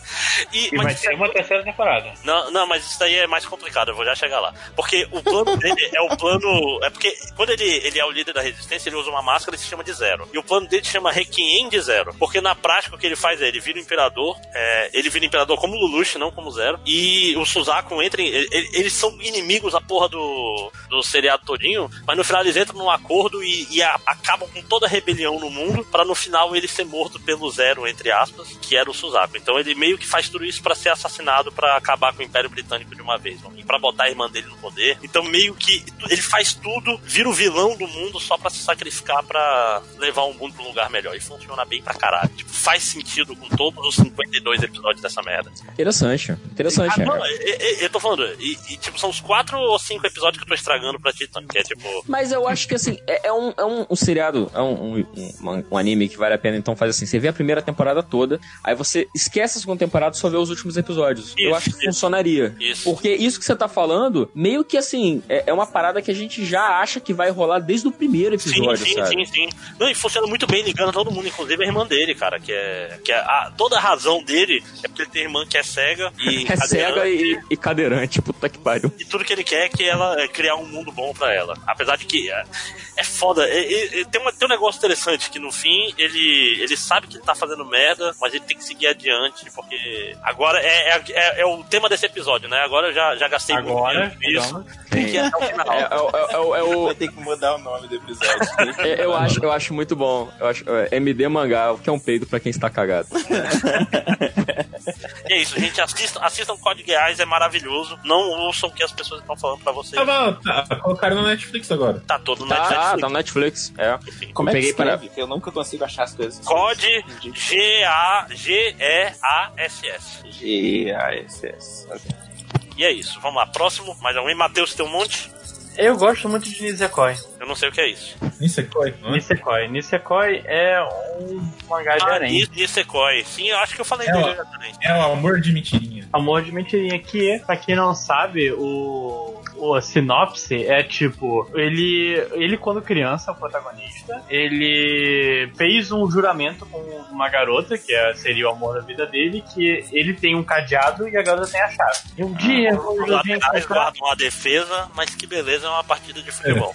e, E vai mas, ter uma terceira temporada. não, não, mas isso daí é mais complicado, eu vou já chegar lá. Porque o plano dele é o plano. É porque quando ele, ele é o líder da resistência, ele usa uma máscara e se chama de zero. E o plano dele se chama Requiem de zero. Porque na prática o que ele faz é ele vira o imperador, é, ele vira imperador como Lelouch, não como Zero. E o Suzaku entra em, ele- Eles são inimigos a porra do, do seriado todinho, mas no final eles entram num acordo e, e a- acabam com toda a rebelião no mundo, pra no final ele ser morto pelo Zero, entre aspas, que era o Suzaku. Então ele meio que faz tudo isso pra ser assassinado, pra acabar com o Império Britânico de uma vez, e pra botar a irmã dele no poder. Então meio que ele faz tudo, vira o vilão do mundo só pra se sacrificar pra levar o mundo pra um lugar melhor. E funciona bem pra caralho. Tipo, faz sentido com todos os 52 episódios dessa merda. Interessante. Interessante, Ah, não, eu, eu- eu tô falando, e, e, tipo, são os quatro ou cinco episódios que eu tô estragando pra ti, Tony, que é tipo. Mas eu acho que assim, é, é um, é um, um seriado, é um, um, um- anime que vale a pena então fazer assim. Você vê a primeira temporada toda, aí você esquece a segunda temporada e só vê os últimos episódios. eu Isso, acho que isso. funcionaria. Isso. Porque isso que você tá falando, meio que assim, é, é uma parada que a gente já acha que vai rolar desde o primeiro Sim, episódio, sim, sabe? sim, sim. Não, e funciona muito bem ligando todo mundo, inclusive a irmã dele, cara, que é. Que é a, toda a razão dele é porque ele tem irmã que é cega e. É cega cadeirante, e, e cadeirante, puta que pariu. E tudo que ele quer é que ela é criar um mundo bom pra ela. Apesar de que é, é foda. É- é- tem, uma- tem um negócio interessante que no fim ele, ele sabe que ele tá fazendo merda, mas ele tem que seguir adiante, porque agora é, é, é- é o tema desse episódio, né? Agora eu já, já gastei muito Agora, tempo nisso. digamos. Tem que ir até o final. É, é, é, é, o- é o. Vai ter que mudar o nome do episódio. é, eu, acho, eu acho muito bom. Eu acho, é, MD Mangá, o que é um peido pra quem está cagado. E é isso, gente. Assistam, assistam Code Geass, é maravilhoso. Não ouçam o que as pessoas estão falando pra vocês. Ah, tá, colocaram na Netflix agora. Tá todo no Tá, Netflix. tá no Netflix. É. Enfim. Como é que Peguei para- escreve? Que eu nunca consigo achar as coisas. Code G-A-G-E-A-S-S. G-A-S-S. E é isso. Vamos lá. Próximo. Mais alguém? Matheus tem um monte? Eu gosto muito de Nisekoi. Eu não sei o que é isso. Nisekoi, não é? Nisekoi. Nisekoi é um mangá de Ah, Nisekoi. Sim, eu acho que eu falei É, dele também. É o amor de mentirinha. Amor de Mentirinha, que, pra quem não sabe, o, o sinopse é tipo: ele, ele, quando criança, o protagonista, ele fez um juramento com uma garota, que é- seria o amor da vida dele, que ele tem um cadeado e a garota tem a chave. E um dia, quando Os a gente laterais encontrar- guardam uma defesa, mas que beleza é uma partida de futebol.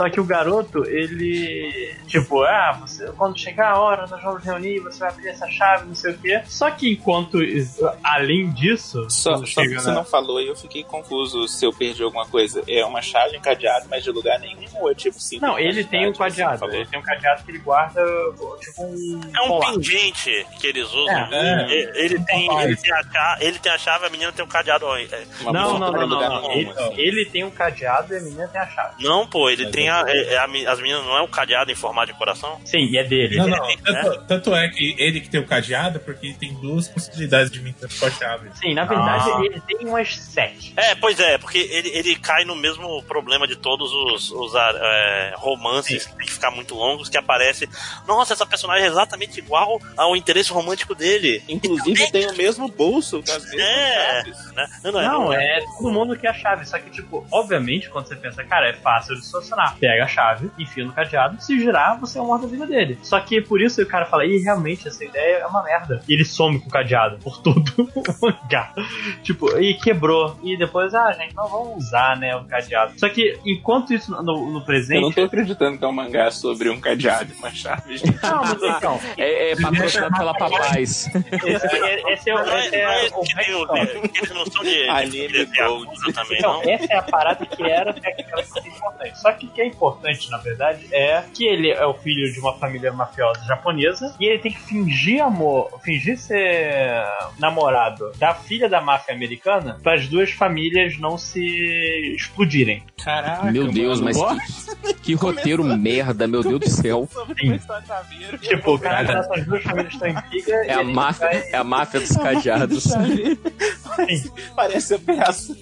Só que o garoto, ele. Tipo, ah, você, quando chegar a hora, nós vamos reunir, você vai abrir essa chave, não sei o quê. Só que enquanto. Além disso. Só, só que você na- não falou e eu fiquei confuso se eu perdi alguma coisa. É uma chave encadeada, mas de lugar nenhum, ou é tipo sim. Não, ele tem um cadeado. Ele tem um cadeado que ele guarda, tipo um. É um colar. pingente que eles usam. É, é. Ele, ele tem, ele, tem a chave, ele tem a chave, a menina tem um cadeado. é. Não, não, não, não, não. Ele, assim. ele tem um cadeado e a menina tem a chave. Não, pô, ele Mas tem é a, é- é a as meninas não é um cadeado em formato de coração? Sim, e é dele. Não, não. né? Tanto, tanto é que ele que tem o cadeado, porque tem duas possibilidades de a chave. Sim, na verdade, Ah. ele tem umas sete. É, pois é, porque ele, ele cai no mesmo problema de todos os, os ah, é, romances que tem que ficar muito longos, que aparece. Nossa, essa personagem é exatamente igual ao interesse romântico dele. Inclusive tem o mesmo bolso com as mesmas É. chaves. Né? Não, não, Não, não é todo mundo que é a chave. Só que, tipo, obviamente, quando você pensa, cara, é fácil de solucionar. Pega a chave, enfia no cadeado, se girar, você é o morto da vida dele. Só que por isso o cara fala, ih, realmente, essa ideia é uma merda. E ele some com o cadeado por todo o mangá. Tipo, e quebrou. E depois, ah, gente, não vamos usar, né, o cadeado. Só que, enquanto isso no, no Eu não presente. tô acreditando que é um mangá sobre um cadeado e uma chave. Não, mas então, É, é patrocinado pela Papais. esse, é- esse é, o- é, é é que que eles não são de, Anime Gold. Yakuza também, não? essa é a parada que era tecnicamente importante. Só que que é importante, na verdade, é que ele é o filho de uma família mafiosa japonesa e ele tem que fingir amor, fingir ser namorado da filha da máfia americana para as duas famílias não se explodirem. Caraca, Meu Deus, mano. mas que, que roteiro merda, meu Deus do céu. Tipo, o cara, essas duas famílias estão em briga É a máfia, vai- é a máfia dos cadeados. Parece operação.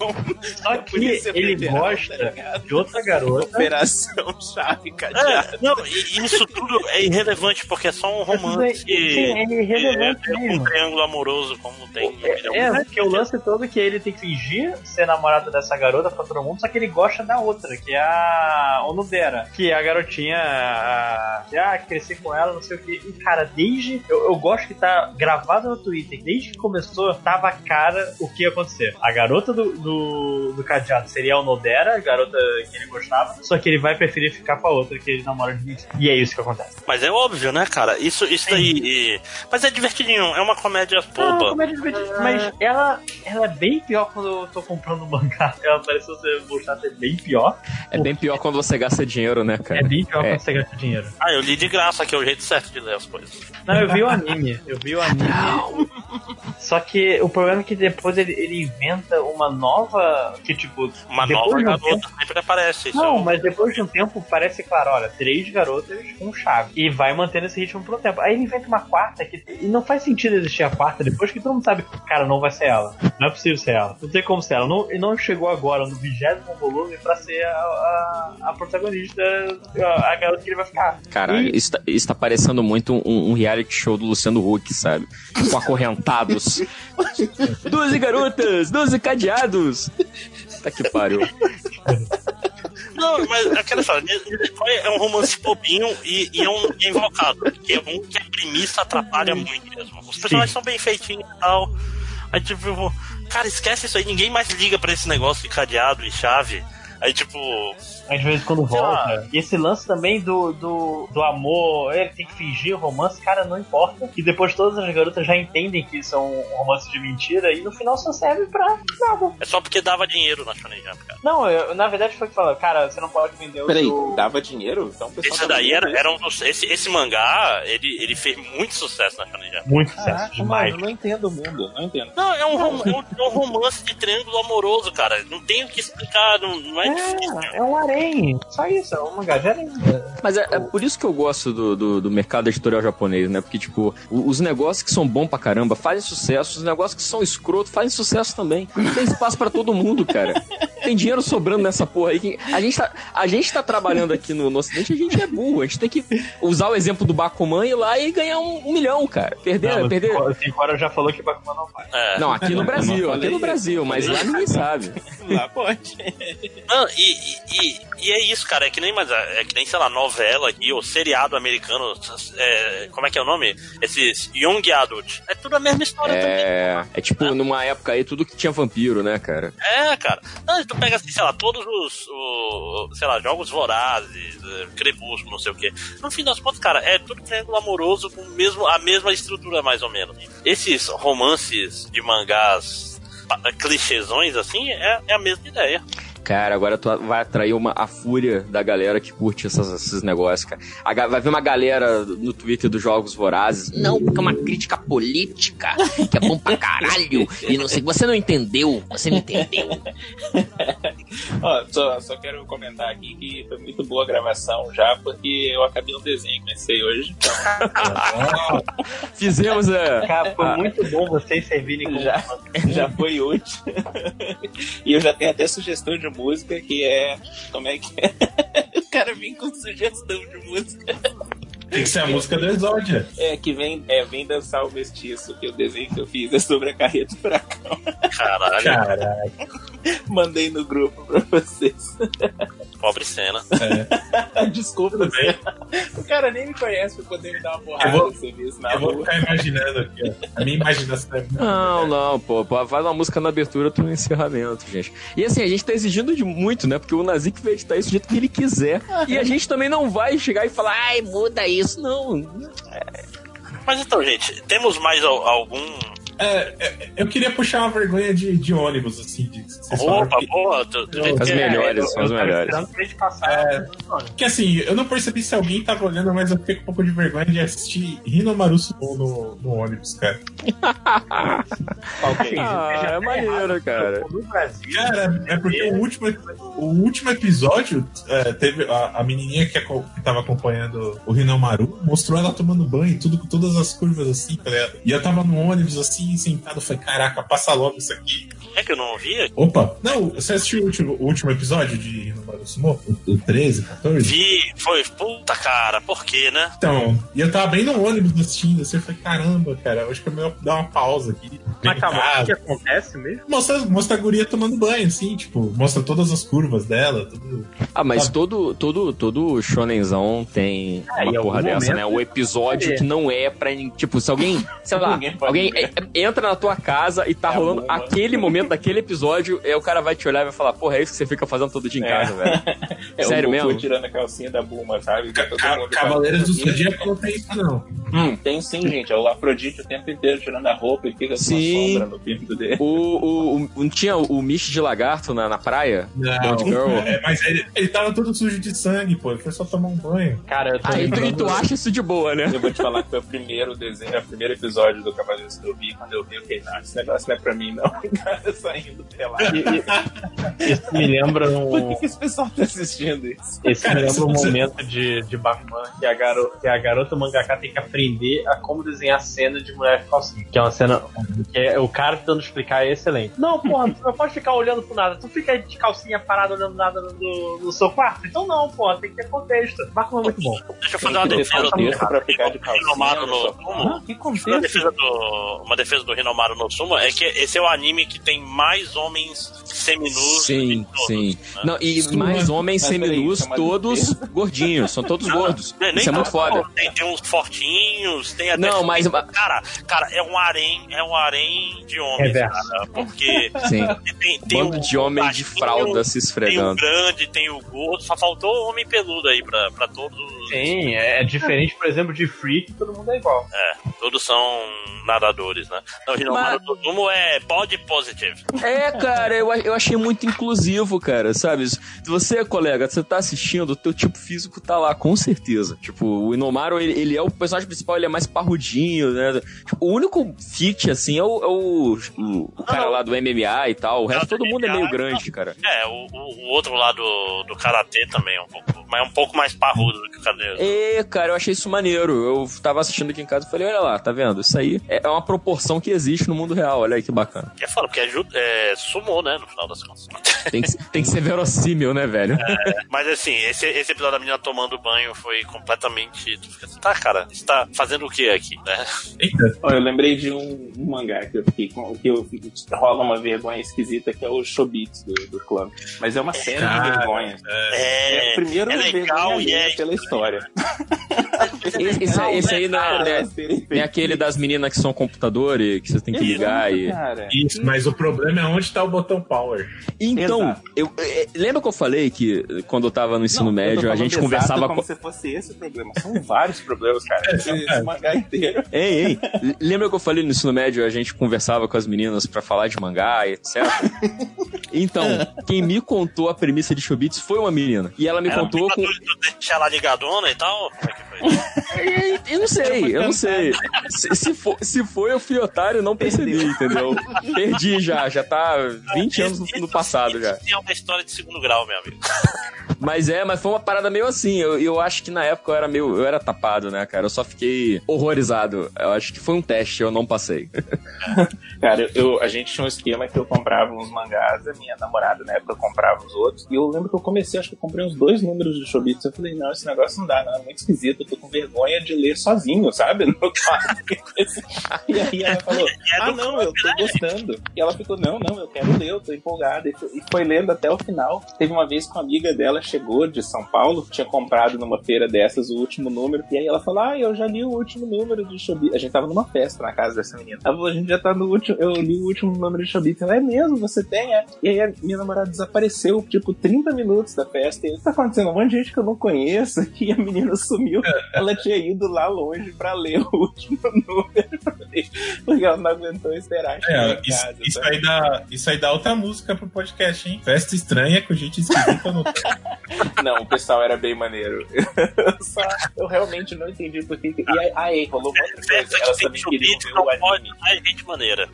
Só que ele Federal, tá gosta ligado? de outra garota. Operação chave cadeado. É, não, isso tudo é irrelevante, porque é só um romance. Sim, é irrelevante é, é um triângulo amoroso, como tem. É, é, porque o lance todo é que ele tem que fingir ser namorado dessa garota pra todo mundo, só que ele gosta da outra, que é a Onudera, que é a garotinha, a, que, ah, cresci com ela, não sei o que. E, cara, desde. Eu, eu gosto que tá gravado no Twitter, desde que começou, tava cara o que ia acontecer. A garota do, do, do cadeado seria a Onodera, a garota que ele gostava, só que ele vai preferir ficar com a outra que ele namora de mentira. E é isso que acontece. Mas é óbvio, né, cara? Isso, isso daí. e- Mas é divertidinho, é uma comédia boba. comédia divertida. Mas ela, ela é bem pior quando eu tô comprando mangá. Ela pareceu ser mostrar ser bem pior. É bem pior quando você gasta dinheiro, né, cara? É bem pior É. quando você gasta dinheiro. Ah, eu li de graça, que é o jeito certo de ler as coisas. Não, eu vi o anime. Eu vi o anime. Só que o problema é que depois ele, ele inventa uma nova. Que tipo. Uma nova um garota sempre aparece. Isso Não, é um- mas depois de um tempo parece claro, olha, três garotas com chave. E vai mantendo esse ritmo por um tempo. Aí ele inventa uma quarta que. E não faz sentido existir a quarta depois que todo mundo sabe, cara, não vai ser ela. Não é possível ser ela. Não tem como ser ela. Não, e não chegou agora no vigésimo volume pra ser a, a, a protagonista, a, a garota que ele vai ficar. Cara, E- isso tá, isso tá parecendo muito um, um reality show do Luciano Huck, sabe? Com acorrentados. 12 garotas, 12 cadeados. Tá que pariu. Não, mas aquela história, Decoy é um romance bobinho e, e é um é invocado. Que é um que a premissa atrapalha muito mesmo. Os personagens são bem feitinhos e tal. Aí tipo, cara, esquece isso aí, ninguém mais liga pra esse negócio de cadeado e chave. Aí tipo, Aí de vez em quando volta. E esse lance também do, do, do amor, ele tem que fingir romance, cara, não importa. E depois todas as garotas já entendem que isso é um romance de mentira e no final só serve pra nada. é só porque dava dinheiro na Shonen Jump, cara. Não, eu- na verdade foi que falou, cara, você não pode vender o Peraí, seu... dava dinheiro? Então o pessoal Esse daí era, era um dos. Esse, esse mangá, ele, ele fez muito sucesso na Shonen Jump. Muito sucesso, Caraca, demais. mano, eu não entendo o mundo, não entendo. Não, é um, rom- é um, é um romance de triângulo amoroso, cara. Não tem o que explicar, não, não é, difícil. É, é um harém, só isso, é um mangá de harém. Mas é, é por isso que eu gosto do, do, do mercado editorial japonês, né? Porque, tipo, os negócios que são bons pra caramba fazem sucesso, os negócios que são escroto fazem sucesso também. Tem espaço pra todo mundo, cara. Tem dinheiro sobrando nessa porra aí. A gente tá, a gente tá trabalhando aqui no, no Ocidente, a gente é burro. A gente tem que usar o exemplo do Bakuman e ir lá e ganhar um, um milhão, cara. Perder, Não, perder. o Horas já falou que Bakuman não vai. É. Não, aqui no Brasil, aqui no Brasil, mas lá ninguém sabe. Lá pode. Não, e, e, e- e é isso, cara. É que nem, mas é que nem, sei lá, novela aqui, ou seriado americano. é, como é que é o nome? Esses Young Adult. É tudo a mesma história também. É, é tipo, numa época aí, tudo que tinha vampiro, né, cara? É, cara. Não, tu pega assim, sei lá, todos os, o- sei lá, jogos vorazes, eh, crepúsculo, não sei o quê. No fim das contas, cara, é tudo triângulo amoroso com mesmo, a mesma estrutura, mais ou menos. Esses romances de mangás clichêsões, assim, é, é a mesma ideia. Cara, agora tu vai atrair uma, a fúria da galera que curte essas- esses negócios, cara. A vai ver uma galera no Twitter dos Jogos Vorazes. Não, porque é uma crítica política, que é bom pra caralho. E não sei, você não entendeu, você não entendeu. Ó, só, só quero comentar aqui que foi muito boa a gravação já, porque eu acabei um desenho que comecei hoje. Então, Fizemos a. Cara, foi muito bom vocês servirem como... Já. já foi útil. e eu já tenho até sugestão de música que é. Como é que é? O cara vem com sugestão de música. Tem que ser a música do Exódia. É, que vem, é, vem dançar o mestiço, que o desenho que eu fiz é sobre a carreta furacão. Caralho, Caralho. Mandei no grupo pra vocês. pobre cena. Desculpa, o cara nem me conhece pra poder me dar uma porrada Eu vou- se eu vi isso na Eu vou rua. ficar imaginando aqui, ó. A minha imaginação é Não, não, pô, pô, faz uma música na abertura, outro no encerramento, gente. E assim, a gente tá exigindo de muito, né? Porque o Nazik vai editar isso do jeito que ele quiser. E a gente também não vai chegar e falar, ai, muda isso, não. Mas então, gente, temos mais al- algum. É, é, eu queria puxar uma vergonha de, de ônibus, assim. De, Opa, que- boa, do, do jeito As que é. melhores, são as melhores. É. Que assim, eu não percebi se alguém tava olhando, mas eu fiquei com um pouco de vergonha de assistir Hinomaru Sumo no, no ônibus, cara. Ah, é tá maneiro, errado. cara. Cara, é porque o último, o último episódio é, teve a, a menininha que, que tava acompanhando o Hinomaru, mostrou ela tomando banho, tudo com todas as curvas assim, tá ligado? E eu tava no ônibus assim, sentado, eu falei, caraca, passa logo isso aqui. É que eu não vi? Opa, não, você assistiu o último, o último episódio de do Sumo? O, o 13, 14? Vi, foi, puta cara, por quê, né? Então, e eu tava bem no ônibus assistindo, assim, eu falei, caramba, cara, eu acho que eu vou dar uma pausa aqui. Mas calma, o que acontece mesmo? Mostra, mostra a guria tomando banho, assim, tipo, mostra todas as curvas dela, tudo. Ah, mas Sabe? todo, todo, todo shonenzão tem É, uma porra dessa, momento né? O episódio é. que não é pra. Tipo, se alguém, sei lá, alguém ver. é- entra na tua casa e tá É rolando bomba. aquele momento daquele episódio, aí o cara vai te olhar e vai falar, porra, é isso que você fica fazendo todo dia em É. casa, velho. É Sério o mesmo? tirando a calcinha da Buma, sabe? Tá Cavaleiros do Zodíaco não tem isso, não. Hum, tem sim, gente. É o Afrodite o tempo inteiro tirando a roupa e fica com Sim. uma sombra no pinto dele. O, o, o- não tinha o Mish de lagarto na, na praia? Não, é, mas ele, ele tava todo sujo de sangue, pô. Ele foi só tomar um banho. Cara, eu tô Ah, e tu, e tu acha isso de boa, né? Eu vou te falar que foi o primeiro desenho, o primeiro episódio do Cavaleiros que eu vi. Quando eu vi, fiquei, não, esse negócio não é pra mim, não. O cara saindo pelado. Isso me lembra um... Por que, que esse pessoal tá assistindo isso? Esse Cara, me lembra um você- momento de, de Batman que a, garo, que a garota mangaka tem que aprender a como desenhar cena de mulher calcinha. Que é uma cena que é, o cara tentando explicar é excelente. Não, porra, tu não pode ficar olhando pro nada. Tu fica de calcinha parado olhando nada no, no seu quarto. Então não, porra, tem que ter contexto. Batman é muito bom. Deixa eu fazer uma que ter defesa do contexto pra ficar de calcinha. No no. Ah, que Uma contexto? defesa, do, uma defesa do Hinomaru no Sumo é que esse é o anime que tem mais homens seminus Sim, de todos, sim. né? Não, e Sim, mais homens mas seminus, é todos gordinhos. São todos gordos. Nem- nem Isso é muito tanto, foda. Tem, tem uns fortinhos, tem até. Não, mas- Cara, cara, é um harém, é um harém de homens, Reverso. cara. Porque Sim. tem, tem Bando o de homem de baixinho, fralda se Tem o esfregando. grande, tem o gordo, só faltou o homem peludo aí pra, pra todos. Sim, é diferente, por exemplo, de Freak, todo mundo é igual. Todos são nadadores, né? Não, o Hinomaru no Sumo é body positive. É, cara, eu, eu achei muito inclusivo, cara, sabe? Se você, colega, você tá assistindo, o teu tipo físico tá lá, com certeza. Tipo, o Inomaru, ele, ele é o personagem principal, ele é mais parrudinho, né? Tipo, o único fit, assim, é o, é o, o- o cara lá do MMA e tal. O resto, todo mundo é meio grande, cara. É, o, o, outro lá do, do Karatê também é um pouco, mas é um pouco mais parrudo do que o Karatê. É, cara, eu achei isso maneiro. Eu tava assistindo aqui em casa e falei, olha lá, tá vendo? Isso aí é uma proporção que existe no mundo real, olha aí que bacana. Que é foda, porque é, ju- é sumô, né, no final das contas. Tem que, tem que ser verossímil, né, velho? Mas assim, esse, esse episódio da menina tomando banho foi completamente. Tu fica assim, tá, cara, você tá fazendo o que aqui, né? Ó, eu lembrei de um, um mangá que eu fiquei com. que eu rola uma vergonha esquisita, que é o Shobits do, do clã. Mas é uma série de Cara, vergonhas. É. É, primeiro é legal vergonha e é pela história. Esse, esse, esse aí não é, né, tem aquele das meninas que são computador e que você tem que ligar e... Isso, mas o problema é onde tá o botão power. Então, Exato. eu, é, lembra que eu falei que quando eu tava no ensino Não, eu médio, a gente conversava como com... se fosse esse o problema. São vários problemas, cara. Esse, É, esse mangá inteiro. Ei, ei, lembra que eu falei no ensino médio, a gente conversava com as meninas pra falar de mangá e etc? Então, quem me contou a premissa de Chobits foi uma menina. E ela me Era contou com... tu deixar ela ligadona e tal? Como é que foi? Eu não sei, eu não sei. Se, se, for, se for, eu fui otário e não percebi, entendeu? Perdi já, já tá 20 anos no, no passado já. Isso é uma história de segundo grau, meu amigo. Mas é, mas foi uma parada meio assim. Eu, eu acho que na época eu era meio. Eu era tapado, né, cara? Eu só fiquei horrorizado. Eu acho que foi um teste, eu não passei. Cara, eu, a gente tinha um esquema que eu comprava uns mangás, a minha namorada na época comprava os outros. E eu lembro que eu comecei, acho que eu comprei uns dois números de Chobits. Eu falei, não, esse negócio não dá, não, é muito esquisito. Tô com vergonha de ler sozinho, sabe? No quarto. e aí ela falou, ah, não, eu tô gostando. E ela ficou, não, não, eu quero ler, eu tô empolgada. E foi, e foi lendo até o final. Teve uma vez que uma amiga dela chegou de São Paulo, tinha comprado numa feira dessas o último número. E aí ela falou, ah, eu já li o último número de Chobits. A gente tava numa festa na casa dessa menina. Ela falou, a gente já tá no último, eu li o último número de Chobits. Ela, é mesmo? Você tem? É? E aí a minha namorada desapareceu, tipo, 30 minutos da festa. E o que tá acontecendo? Um monte de gente que eu não conheço. E a menina sumiu. Ela tinha ido lá longe pra ler o último número. Porque ela não aguentou esperar É, isso, casa. isso aí dá, isso aí dá outra música pro podcast, hein? Festa estranha com gente esquisita no. Não, o pessoal era bem maneiro. Eu Só, eu realmente não entendi porque. E aí, aí rolou uma outra coisa. Que tem também queriam chubito ver o anime. mais gente maneira.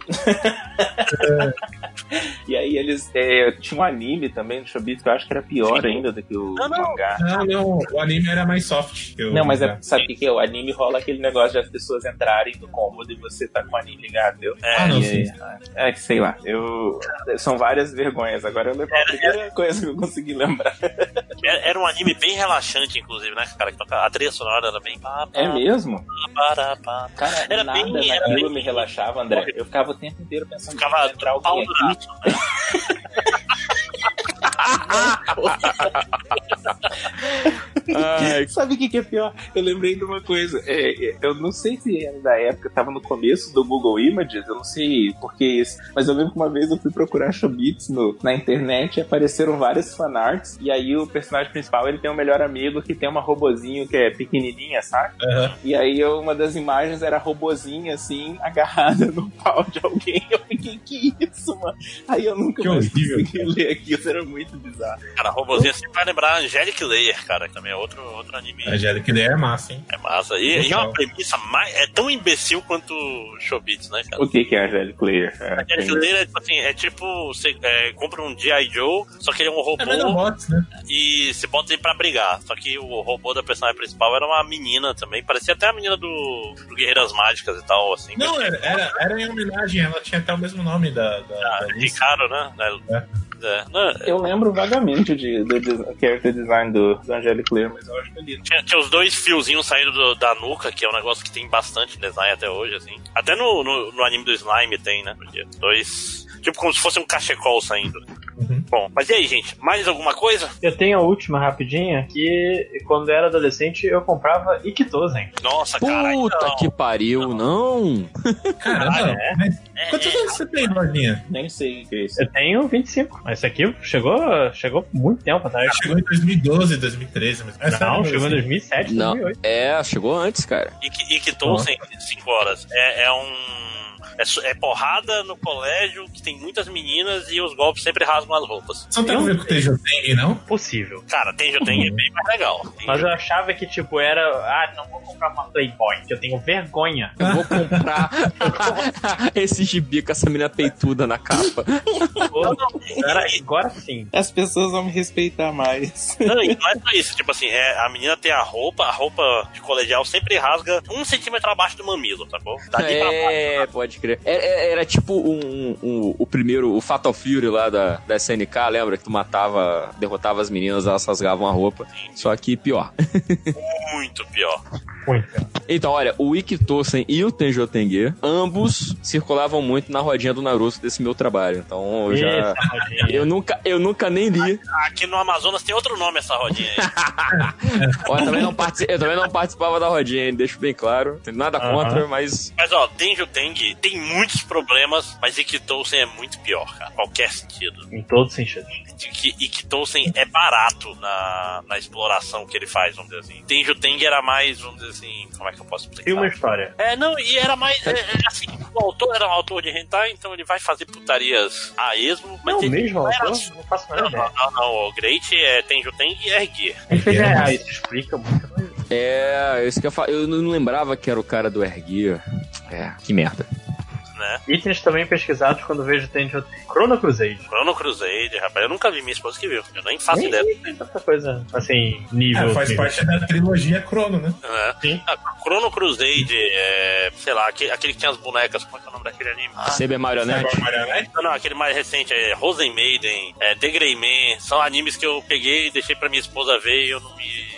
E aí eles é, tinham um anime também do Chobito que eu acho que era pior ainda do que o Não, não. mangá. Não, não, o anime era mais soft. que Não, mas é, mangá. sabe o que, que é? O anime rola aquele negócio de as pessoas entrarem no cômodo e você tá com o anime ligado, entendeu? É, Ah, não, E é que sei lá, eu. São várias vergonhas. Agora eu lembro a primeira coisa que eu consegui lembrar. Era era um anime bem relaxante, inclusive, né, cara? Que toca, a trilha sonora era bem. É mesmo? Cara, Era nada bem- era naquilo bem- me relaxava, André. Eu ficava o tempo inteiro pensando Ficava "Vai entrar pau alguém no aqui. Sabe o que, que é pior? Eu lembrei de uma coisa. É, é, eu não sei se era da época, tava no começo do Google Images, eu não sei por que isso, mas eu lembro que uma vez eu fui procurar Shobits no, na internet e apareceram vários fanarts, e aí o personagem principal ele tem um melhor amigo que tem uma robozinho que é pequenininha, sabe? Aham. E aí uma das imagens era a robozinha assim, agarrada no pau de alguém. Eu fiquei, que isso, mano? Aí eu nunca Que mais horrível, consegui ler aquilo, era muito bizarro. Cara, robozinho assim vai lembrar Angelic Layer, cara, que também é outro, outro anime. A Angélica ideia é massa, hein? É massa. E, e é uma premissa mais. É tão imbecil quanto Chobits, né, cara? O que, que é Angelic Layer? É, Angelic Layer é tipo assim, é tipo, você é, compra um G.I. Joe, só que ele é um robô É Menobots, né? e você bota ele pra brigar. Só que o robô da personagem principal era uma menina também, parecia até a menina do, do Guerreiras Mágicas e tal, assim. Não, era, era, era em homenagem, ela tinha até o mesmo nome da, da, Ah, da caro, né? É. Não, Eu lembro vagamente de, do des- character design do, do Angelic Layer, mas eu acho que ele Tinha, tinha os dois fiozinhos saindo do- da nuca, que é um negócio que tem bastante design até hoje, assim. Até no, no, no anime do Slime tem, né? Dois. Tipo como se fosse um cachecol saindo. Uhum. Bom, mas e aí, gente? Mais alguma coisa? Eu tenho a última rapidinha, que quando eu era adolescente eu comprava Ikitozen. Nossa, cara. puta então, que pariu, não. Caramba, é? mas é, quantos é, anos você tem, Lojinha? nem sei o que é isso. Eu tenho 25. Mas esse aqui chegou, chegou muito tempo atrás. Chegou em 2012, 2013. Mas... É Não, chegou em assim. 2007, Não, 2008. é, chegou antes, cara. Ikitosen, 5 horas. É, é um. É, é porrada no colégio que tem muitas meninas e os golpes sempre rasgam as roupas. Você não tem a ver com o Tejoteng, não? Possível. Cara, tem Joteng é bem mais legal. Tem Mas eu achava que, tipo, era. Ah, não vou comprar uma Playboy, que eu tenho vergonha. Eu vou comprar esse gibi com essa menina peituda na capa. Agora, agora sim. As pessoas vão me respeitar mais. Não, e não é só isso, tipo assim, é, a menina tem a roupa, a roupa de colegial sempre rasga um centímetro abaixo do mamilo, tá bom? Dali pra baixo. É, pode crer. Era, era tipo um, um- o primeiro, o Fatal Fury lá da, da SNK, lembra? Que tu matava, derrotava as meninas, elas rasgavam a roupa. Só que pior. Muito pior. Muito. Então, olha, o Ikitosen e o Tenjo Tenge, ambos circulavam muito na rodinha do Naruto desse meu trabalho. Então, eu já... Eu nunca, eu nunca nem li. Aqui no Amazonas tem outro nome essa rodinha aí. Ó, eu, também não partici- eu também não participava da rodinha, hein? deixo bem claro. Tem nada contra, mas Mas ó, Tenjo Teng tem muitos problemas, mas Ikitosen é muito pior, cara. Qualquer sentido. Em todos os sentidos. Que Ikitosen é barato na, na exploração que ele faz, vamos dizer assim. Tenjo Teng era mais, vamos dizer assim, como é que eu posso explicar? E uma história. É, não, e era mais, é, é, assim, o autor era um autor de hentai, então ele vai fazer putarias a esmo, mas Não, ele mesmo não era autor? assim. Não faço a Não, não, não, não, o Great é Tenjo Teng e Erguer. A gente fez É, é, isso explica muita coisa. é. Isso que eu, fa... eu não lembrava que era o cara do Erguia. É, que merda. Né? Itens também pesquisados quando vejo tem Chrono Crusade. Chrono Crusade, rapaz, eu nunca vi minha esposa que viu, eu nem faço Nem- ideia. nem tem tanta coisa assim, nível. É, faz nível. parte da trilogia Crono, né? Né? Sim. Ah, Chrono Crusade, é, sei lá, aquele, aquele que tinha as bonecas, como é que é o nome daquele anime? Ah, CB Marionete. Agora, Marionete? não, não, aquele mais recente é Rosen Maiden, é, The Grey Man, são animes que eu peguei e deixei pra minha esposa ver e eu não me.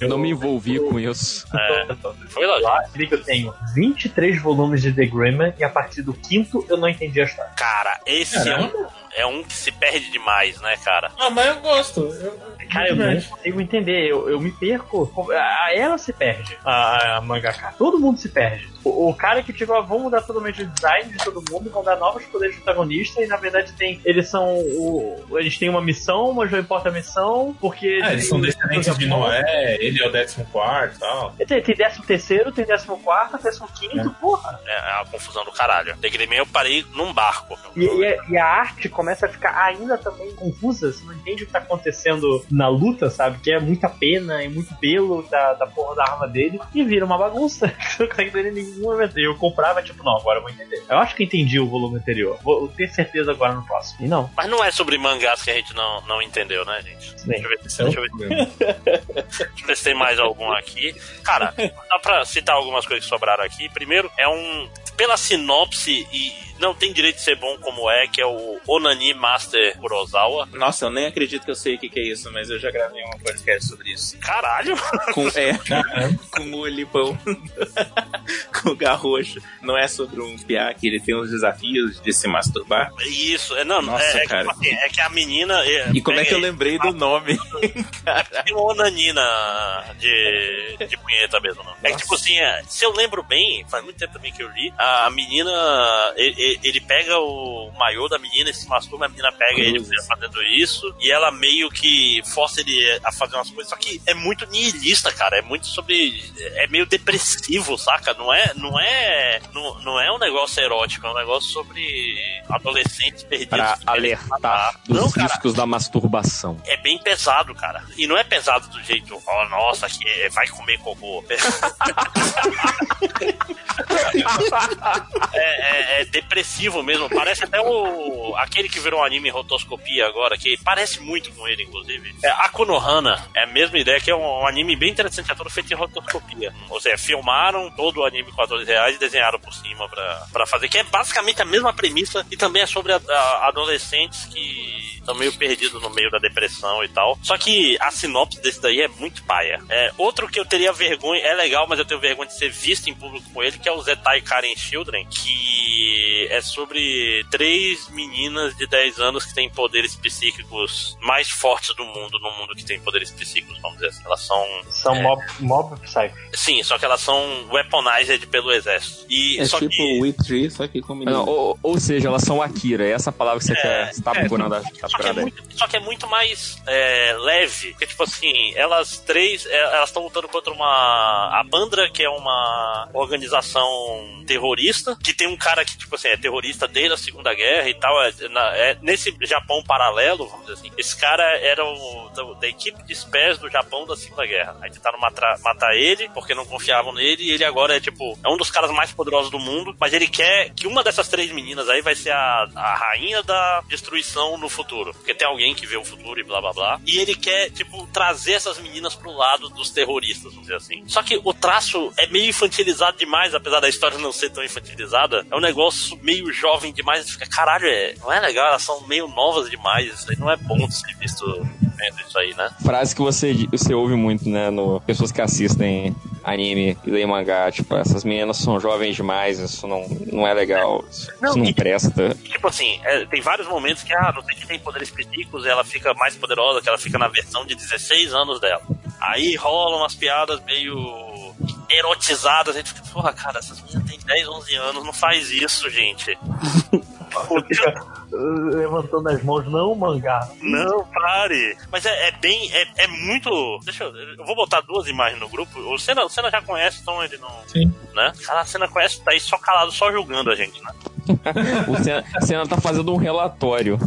Eu não me envolvi com isso. É, foi lá, que eu tenho 23 volumes de The Grimman e a partir do quinto eu não entendi a história. Cara, esse é um, Caramba. É um que se perde demais, né, cara? Ah, mas eu gosto. Eu, Cara, eu não consigo entender, eu, eu me perco. A- Ela se perde, a, a mangaka. Todo mundo se perde. O, o cara que, tipo, ah, vão mudar totalmente o design de todo mundo, vão dar novos poderes pro protagonista e na verdade tem. Eles são. O, eles têm uma missão, mas não importa a missão, porque. Ah, eles são descendentes de Noé, ele é o 14 e tal. Tem, tem 13 terceiro, tem 14 quarto, 15 quinto, porra. É, é uma confusão do caralho. Man eu parei num barco. E, e a- e a arte começa a ficar ainda também confusa, você não entende o que tá acontecendo na luta, sabe? Que é muita pena e muito pelo da, da porra da arma dele, e vira uma bagunça. Você não consegue entender em nenhum momento. E eu comprava, tipo, não, agora eu vou entender. Eu acho que entendi o volume anterior. Vou ter certeza agora no próximo. E não. Mas não é sobre mangás que a gente não, não entendeu, né, gente? Sim. Deixa eu ver. É Deixa eu ver. Deixa eu ver se tem mais algum aqui. Cara, dá pra citar algumas coisas que sobraram aqui. Primeiro, é um. Pela sinopse e não tem direito de ser bom como é, que é o Onani Master Kurosawa. Nossa, eu nem acredito que eu sei o que, que é isso, mas eu já gravei um podcast sobre isso. Caralho! Com, é, com o Lipão. com o Garrocho. Não é sobre um piá que ele tem uns desafios de se masturbar. Isso, é, não, Nossa, é, é, cara. tipo assim, é que a menina. É, E como é que eu lembrei do nome? Tem uma onanina de, de punheta mesmo, não. É que, tipo assim, é, se eu lembro bem, faz muito tempo também que eu li, a menina, ele, ele pega o maiô da menina e se masturba, a menina pega ele fazendo isso, e ela meio que força ele a fazer umas coisas, só que é muito nihilista, cara, é muito sobre, é meio depressivo, saca? Não é, não é, não, não é um negócio erótico, é um negócio sobre adolescentes perdidos. Pra alertar dos Não, cara, riscos da masturbação. é bem pesado, cara. E não é pesado do jeito, ó, nossa, que é- vai comer cocô. é, é- é depressivo mesmo. Parece até o aquele que virou um anime rotoscopia agora, que parece muito com ele, inclusive. É a Konohana. É a mesma ideia, que é um, um anime bem interessante, é todo feito em rotoscopia. Ou seja, filmaram todo o anime com atores reais e desenharam por cima pra, pra fazer. Que é basicamente a mesma premissa e também é sobre a- a- adolescentes que estão meio perdidos no meio da depressão e tal. Só que a sinopse desse daí é muito paia. É, outro que eu teria vergonha, é legal, mas eu tenho vergonha de ser visto em público com ele, que é o Zetai Karen Children, que é sobre três meninas de 10 anos que têm poderes psíquicos mais fortes do mundo, no mundo que tem poderes psíquicos, vamos dizer assim. Elas são. São É. mob, mob. Sim, só que elas são weaponized pelo exército. E É só tipo que. Whip Tree, só que com menino. Ou, ou seja, elas são Akira, é essa palavra que você quer, você tá é, procurando a Só que, é muito, só que é muito mais é, leve. Porque, tipo assim, elas três, é, elas estão lutando contra uma. A Bandra, que é uma organização terrorista, que tem um cara que, tipo assim, é terrorista desde a Segunda Guerra e tal. É, é nesse Japão paralelo, vamos dizer assim, esse cara era o, da, da equipe de espécies do Japão da Segunda Guerra. Aí tentaram matar, matar ele, porque não confiavam nele, e ele agora é, tipo, é um dos caras mais poderosos do mundo, mas ele quer que uma dessas três meninas aí vai ser a, a rainha da destruição no futuro. Porque tem alguém que vê o futuro e blá blá blá. E ele quer, tipo, trazer essas meninas pro lado dos terroristas, vamos dizer assim. Só que o traço é meio infantilizado demais, apesar da história não ser tão infantilizada. É um negócio meio jovem demais. Fica, caralho, é, não é legal, elas são meio novas demais. Isso aí não é bom de ser visto vendo isso aí, né? Frase que você, você ouve muito, né, no pessoas que assistem anime e leem mangá, tipo, essas meninas são jovens demais, isso não, não é legal, isso Não, isso não e- presta. Tipo assim, é, tem vários momentos que, ah, não sei que tem poderes psíquicos e ela fica mais poderosa, que ela fica na versão de 16 anos dela. Aí rolam umas piadas meio erotizadas, a gente fica, porra, cara, essas meninas têm 10, 11 anos, não faz isso, gente. Uh, levantando as mãos, não mangá. Não, pare. Mas é, é bem, é, é muito. Deixa eu. Eu vou botar duas imagens no grupo. O Senna, o Senna já conhece, então ele não. Sim. Né? Cara, a Senna conhece, tá aí só calado, só julgando a gente, né? O Senna, Senna tá fazendo um relatório.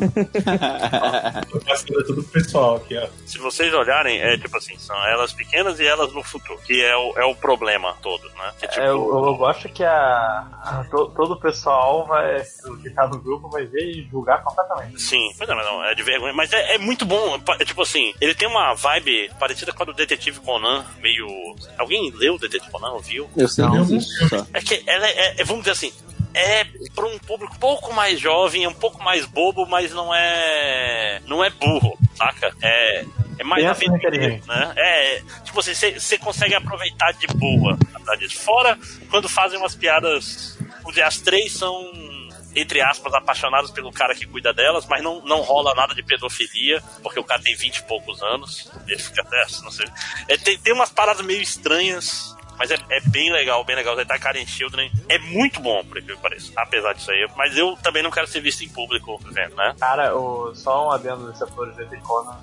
Eu faço tudo pro pessoal aqui, ó. Se vocês olharem, é tipo assim, são elas pequenas e elas no futuro, que é o, é o problema todo, né? Que, tipo, É, eu, eu gosto que a, a- to- todo o pessoal vai, que tá no grupo vai ver e julgar completamente. Sim, pois é, mas não, é de vergonha. Mas é, é muito bom. É tipo assim, ele tem uma vibe parecida com a do Detetive Conan, meio. Alguém leu o Detetive Conan, ouviu? Eu sei Não. É que ela é, é- vamos dizer assim, é para um público um pouco mais jovem, é um pouco mais bobo, mas não é não é burro, saca? É é mais aventura, inteligente. né? É, tipo assim, você consegue aproveitar de boa a disso. Fora quando fazem umas piadas, as três são entre aspas, apaixonadas pelo cara que cuida delas, mas não, não rola nada de pedofilia, porque o cara tem 20 e poucos anos. Ele fica até, não sei. É, tem, tem umas paradas meio estranhas, mas é, é bem legal, bem legal. Tá Karen Children é muito bom, por que pareça, apesar disso aí. Mas eu também não quero ser visto em público vendo, né? Cara, o, só um adendo dos setores de Conan.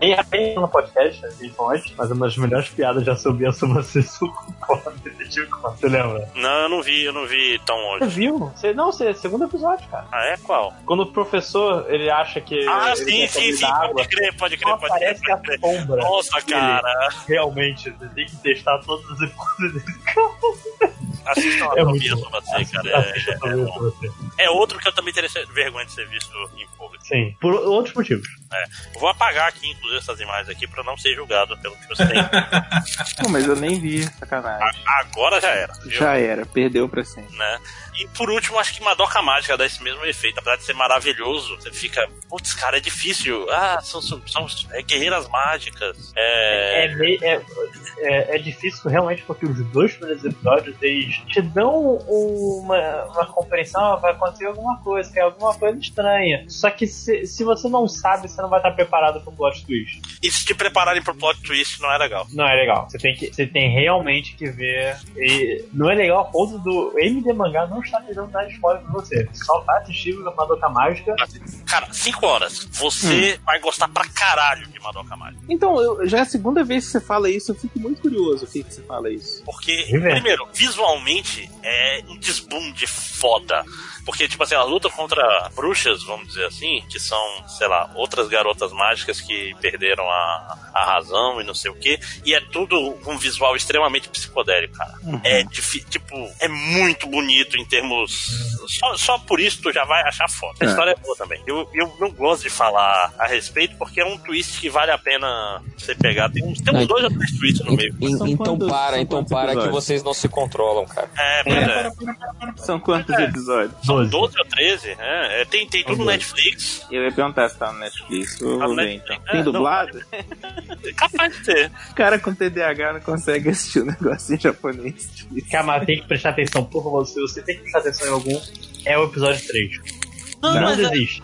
Nem até no podcast, falou antes, mas uma das melhores piadas já soube sobre você com Conan, Detetive Conan. Você lembra? Não, eu não vi, eu não vi tão Você hoje. viu? Você, não, você, segundo episódio, cara. Ah, é? Qual? Quando o professor, ele acha que. Ah, ele sim, quer sim, sim, água, pode crer, pode crer, pode crer, aparece pode a crer. sombra. Nossa, cara. Realmente, você tem que testar todas as hipóteses desse Assistam É a bom. pra você, cara. Assista É, você. é outro que eu também teria vergonha de ser visto em público. Sim, por outros motivos. Eu vou apagar aqui, inclusive, essas imagens aqui pra não ser julgado pelo que você tem. Pô, mas eu nem vi, sacanagem. Agora já era. viu? Já era, perdeu pra sempre. né? E por último, acho que Madoka Mágica dá esse mesmo efeito. Apesar de ser maravilhoso, você fica, putz, cara, é difícil. Ah, são, são, são é, guerreiras mágicas. É. É, é, é, é difícil realmente porque os dois primeiros episódios eles te dão uma, uma compreensão, ah, vai acontecer alguma coisa, que é alguma coisa estranha. Só que se, se você não sabe, você não vai estar preparado pro plot twist. E se te prepararem pro plot twist, não é legal. Não é legal. Você tem, que, você tem realmente que ver. E não é legal a ponto do MD Mangá não estar tentando dar spoiler pra você. Só vai assistir o Madoka Mágica. Cara, 5 horas. Você vai gostar pra caralho Madoka Mágica. Então, eu, já é a segunda vez que você fala isso, eu fico muito curioso o que, que você fala isso. Porque, Diverte. primeiro, visualmente é um desbunde foda. Porque, tipo assim, a luta contra bruxas, vamos dizer assim, que são, sei lá, outras garotas mágicas que perderam a, a razão e não sei o que, e é tudo com um visual extremamente psicodélico, cara. É, difi- tipo, é muito bonito em termos. Só, só por isso tu já vai achar foda. A É. história é boa também. Eu, eu não gosto de falar a respeito porque é um twist que vale a pena você pegar. Tem uns, tem uns dois ou três twists no meio. En- São então quantos- para, são então para que episódios? vocês não se controlam, cara. É, pois é. São quantos episódios? 12. 12 ou 13, é, é, tem, tem tudo no Netflix. Eu ia perguntar se tá no Netflix. Eu Tá vou ver então. Tem É, não. dublado? É capaz de ter. O cara com TDAH não consegue assistir o negócio em japonês. Cara, mas tem que prestar atenção, por favor. Se você tem que prestar atenção em algum, é o episódio 3. Não, Não mas é- desiste.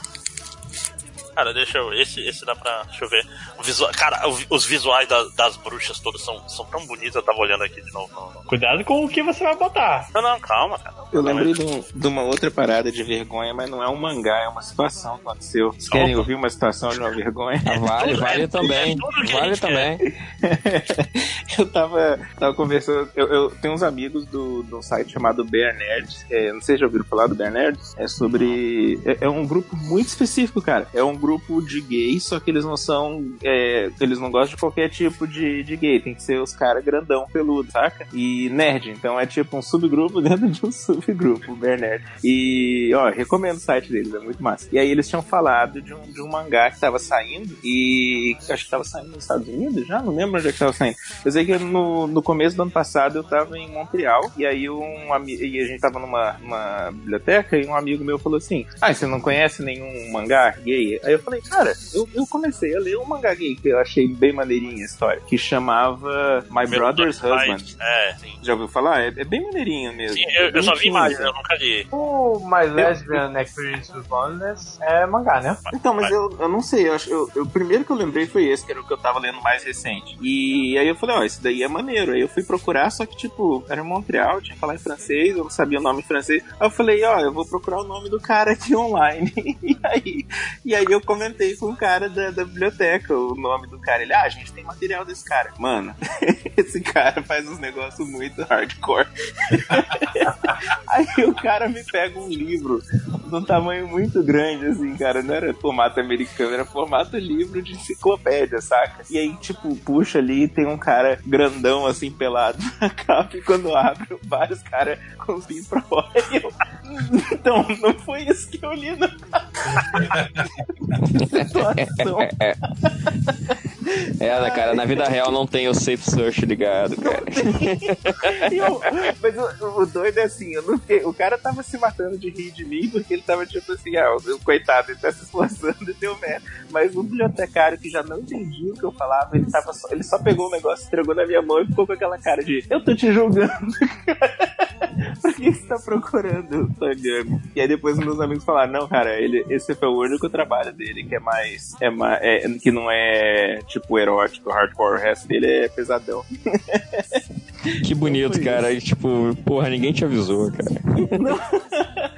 Cara, deixa eu. Esse, esse dá pra. Deixa eu ver. O visual, cara, o- os visuais da- das bruxas todas são, são tão bonitos. Eu tava olhando aqui de novo. Não, não, Cuidado com o que você vai botar. não, não, calma, cara. Eu lembrei de, um- de uma outra parada de vergonha, mas não é um mangá, é uma situação que aconteceu. Vocês querem ouvir uma situação de uma vergonha? Ah, vale, tudo- vale é- também. é Vale gente também. eu tava, tava conversando. Eu, eu tenho uns amigos do, do site chamado Bear Nerds. É, não sei se já ouviram falar do Bear Nerds. É sobre. É, é um grupo muito específico, cara. É um grupo de gays, só que eles não são. é, eles não gostam de qualquer tipo de, de gay. Tem que ser os caras grandão, peludo, saca? E nerd. Então é tipo um subgrupo dentro de um subgrupo, Nerd. E, ó, recomendo o site deles, é muito massa. E aí eles tinham falado de um, de um mangá que tava saindo e acho que tava saindo nos Estados Unidos já, não lembro onde é que tava saindo. Eu sei que no, no começo do ano passado eu tava em Montreal e aí um e a gente tava numa, numa biblioteca e um amigo meu falou assim: Ah, você não conhece nenhum mangá gay? Aí eu falei, cara, eu, eu comecei a ler um mangá gay que eu achei bem maneirinha a história, que chamava My Meu Brother's Husband. É, sim. Já ouviu falar? É, é bem maneirinho mesmo. Sim, eu, eu só vi imagens, sabe? eu nunca li. O My Lesbian Experience with Loneliness é mangá, né? Então, mas eu, eu não sei, eu acho, eu, eu- o primeiro que eu lembrei foi esse, que era o que eu tava lendo mais recente. E aí eu falei, ó, esse daí é maneiro. Aí eu fui procurar, só que, tipo, era em Montreal, tinha que falar em francês, eu não sabia o nome em francês. Aí eu falei, ó, eu vou procurar o nome do cara aqui online. e aí, e aí eu comentei com o cara da, da biblioteca, o nome do cara. Ele, ah, a gente tem material desse cara. Mano, esse cara faz uns negócios muito hardcore. Aí o cara me pega um livro de um tamanho muito grande, assim, cara. Não era formato americano, era formato livro de enciclopédia, saca? E aí, tipo, puxa ali tem um cara grandão, assim, pelado na capa. E quando abre, vários caras com os pra fora. E então, não foi isso que eu li, não. Situação. É, cara, na vida real não tem o safe search ligado, cara. Eu- mas o, o doido é assim, o cara tava se matando de rir de mim porque ele tava tipo assim, ah, o coitado, ele tá se esforçando e deu merda. Mas o bibliotecário que já não entendia o que eu falava, ele, tava só, ele só pegou o negócio, entregou na minha mão e ficou com aquela cara de eu tô te julgando. Por que você tá procurando, Togami? E aí depois meus amigos falaram, não, cara, ele, esse foi o único trabalho dele que é mais. É, ma- é- que não é tipo erótico, hardcore, o resto dele é pesadão. Que bonito, cara. E, tipo, porra, ninguém te avisou, cara.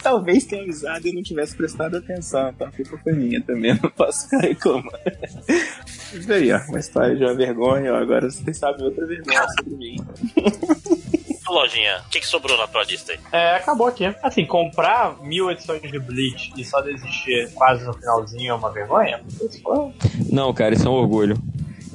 Talvez tenha avisado e não tivesse prestado atenção, então a culpa foi minha também, não posso ficar reclamando. Isso aí, ó, uma história de uma vergonha, ó, agora vocês sabem outra vergonha sobre mim. Lojinha, o que, que sobrou na tua lista aí? É, acabou aqui. Assim, comprar mil edições de Bleach e só desistir quase no finalzinho é uma vergonha? Não, cara, isso é um orgulho.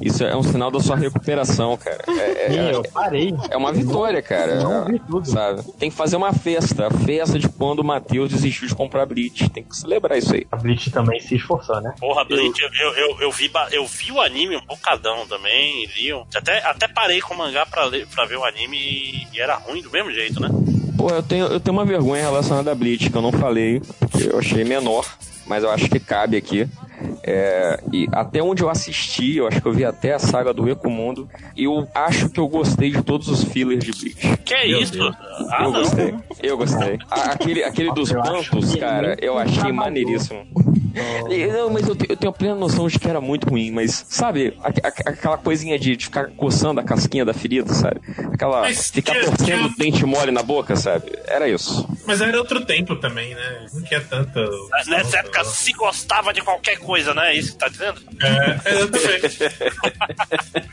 Isso é um sinal da sua recuperação, cara. É, Sim, é, eu parei. é uma vitória, cara. Não vi tudo. Sabe? Tem que fazer uma festa. A festa de quando o Matheus desistiu de comprar Bleach. Tem que celebrar isso aí. A Bleach também se esforçou, né? Porra, Bleach, eu, eu, eu, eu vi, eu vi o anime um bocadão também, li um- até, até parei com o mangá pra, ler, pra ver o anime e, e era ruim do mesmo jeito, né? Pô, eu tenho, eu tenho uma vergonha relacionada a Bleach que eu não falei, porque eu achei menor, mas eu acho que cabe aqui. É, e até onde eu assisti, eu acho que eu vi até a saga do Ecomundo, eu acho que eu gostei de todos os fillers de Bleach. Que é Meu isso? Ah, eu não. gostei, eu gostei. Aquele, aquele dos Eu que cara, eu achei trabalhou. maneiríssimo. E, Não, mas eu, eu tenho a plena noção de que era muito ruim, mas sabe, a- a- aquela coisinha de, de ficar coçando a casquinha da ferida, sabe? Aquela. Mas ficar torcendo o dente mole na boca, sabe? Era isso. Mas era outro tempo também, né? Não tinha tanta. Nessa época se gostava de qualquer coisa, né? É isso que tá dizendo? É, exatamente.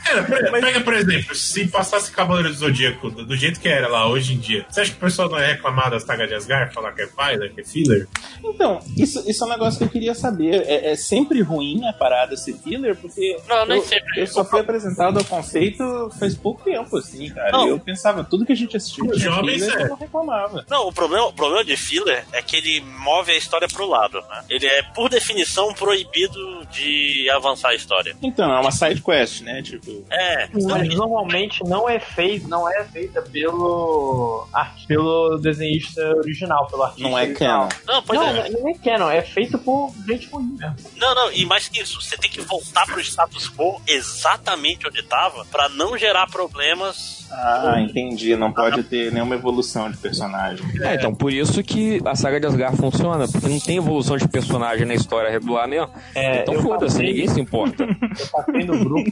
Era, por- pega, por exemplo, se passasse Cavaleiro do Zodíaco do, do jeito que era lá hoje em dia, você acha que o pessoal não ia reclamar das sagas de Asgard, falar que é paila, que é filler? Então, isso, isso é um negócio que eu queria saber. É, é sempre ruim a parada ser filler, porque Não, nem eu, sempre. eu só fui apresentado ao conceito faz pouco tempo, assim, cara. Não. Eu pensava, tudo que a gente assistiu Os tinha jovens, filler, é. eu não reclamava. Não, o problema, o problema de filler é que ele move a história pro lado, né? Ele é, por definição, proibido de avançar a história. Então, é uma side quest, né? Tipo, É, Mas normalmente não é feito, não é feita pelo art- pelo desenhista original, pelo artista não é original. canon. não, pois não, é. não é canon, é feito por gente ruim mesmo. Não, não, e mais que isso, você tem que voltar pro status quo exatamente onde tava pra não gerar problemas. Ah, entendi. Não pode ter nenhuma evolução de personagem. É, então por isso que a saga de Asgard funciona, porque não tem evolução de personagem na história regular mesmo. É, então foda-se, passei- ninguém se importa. Eu passei no grupo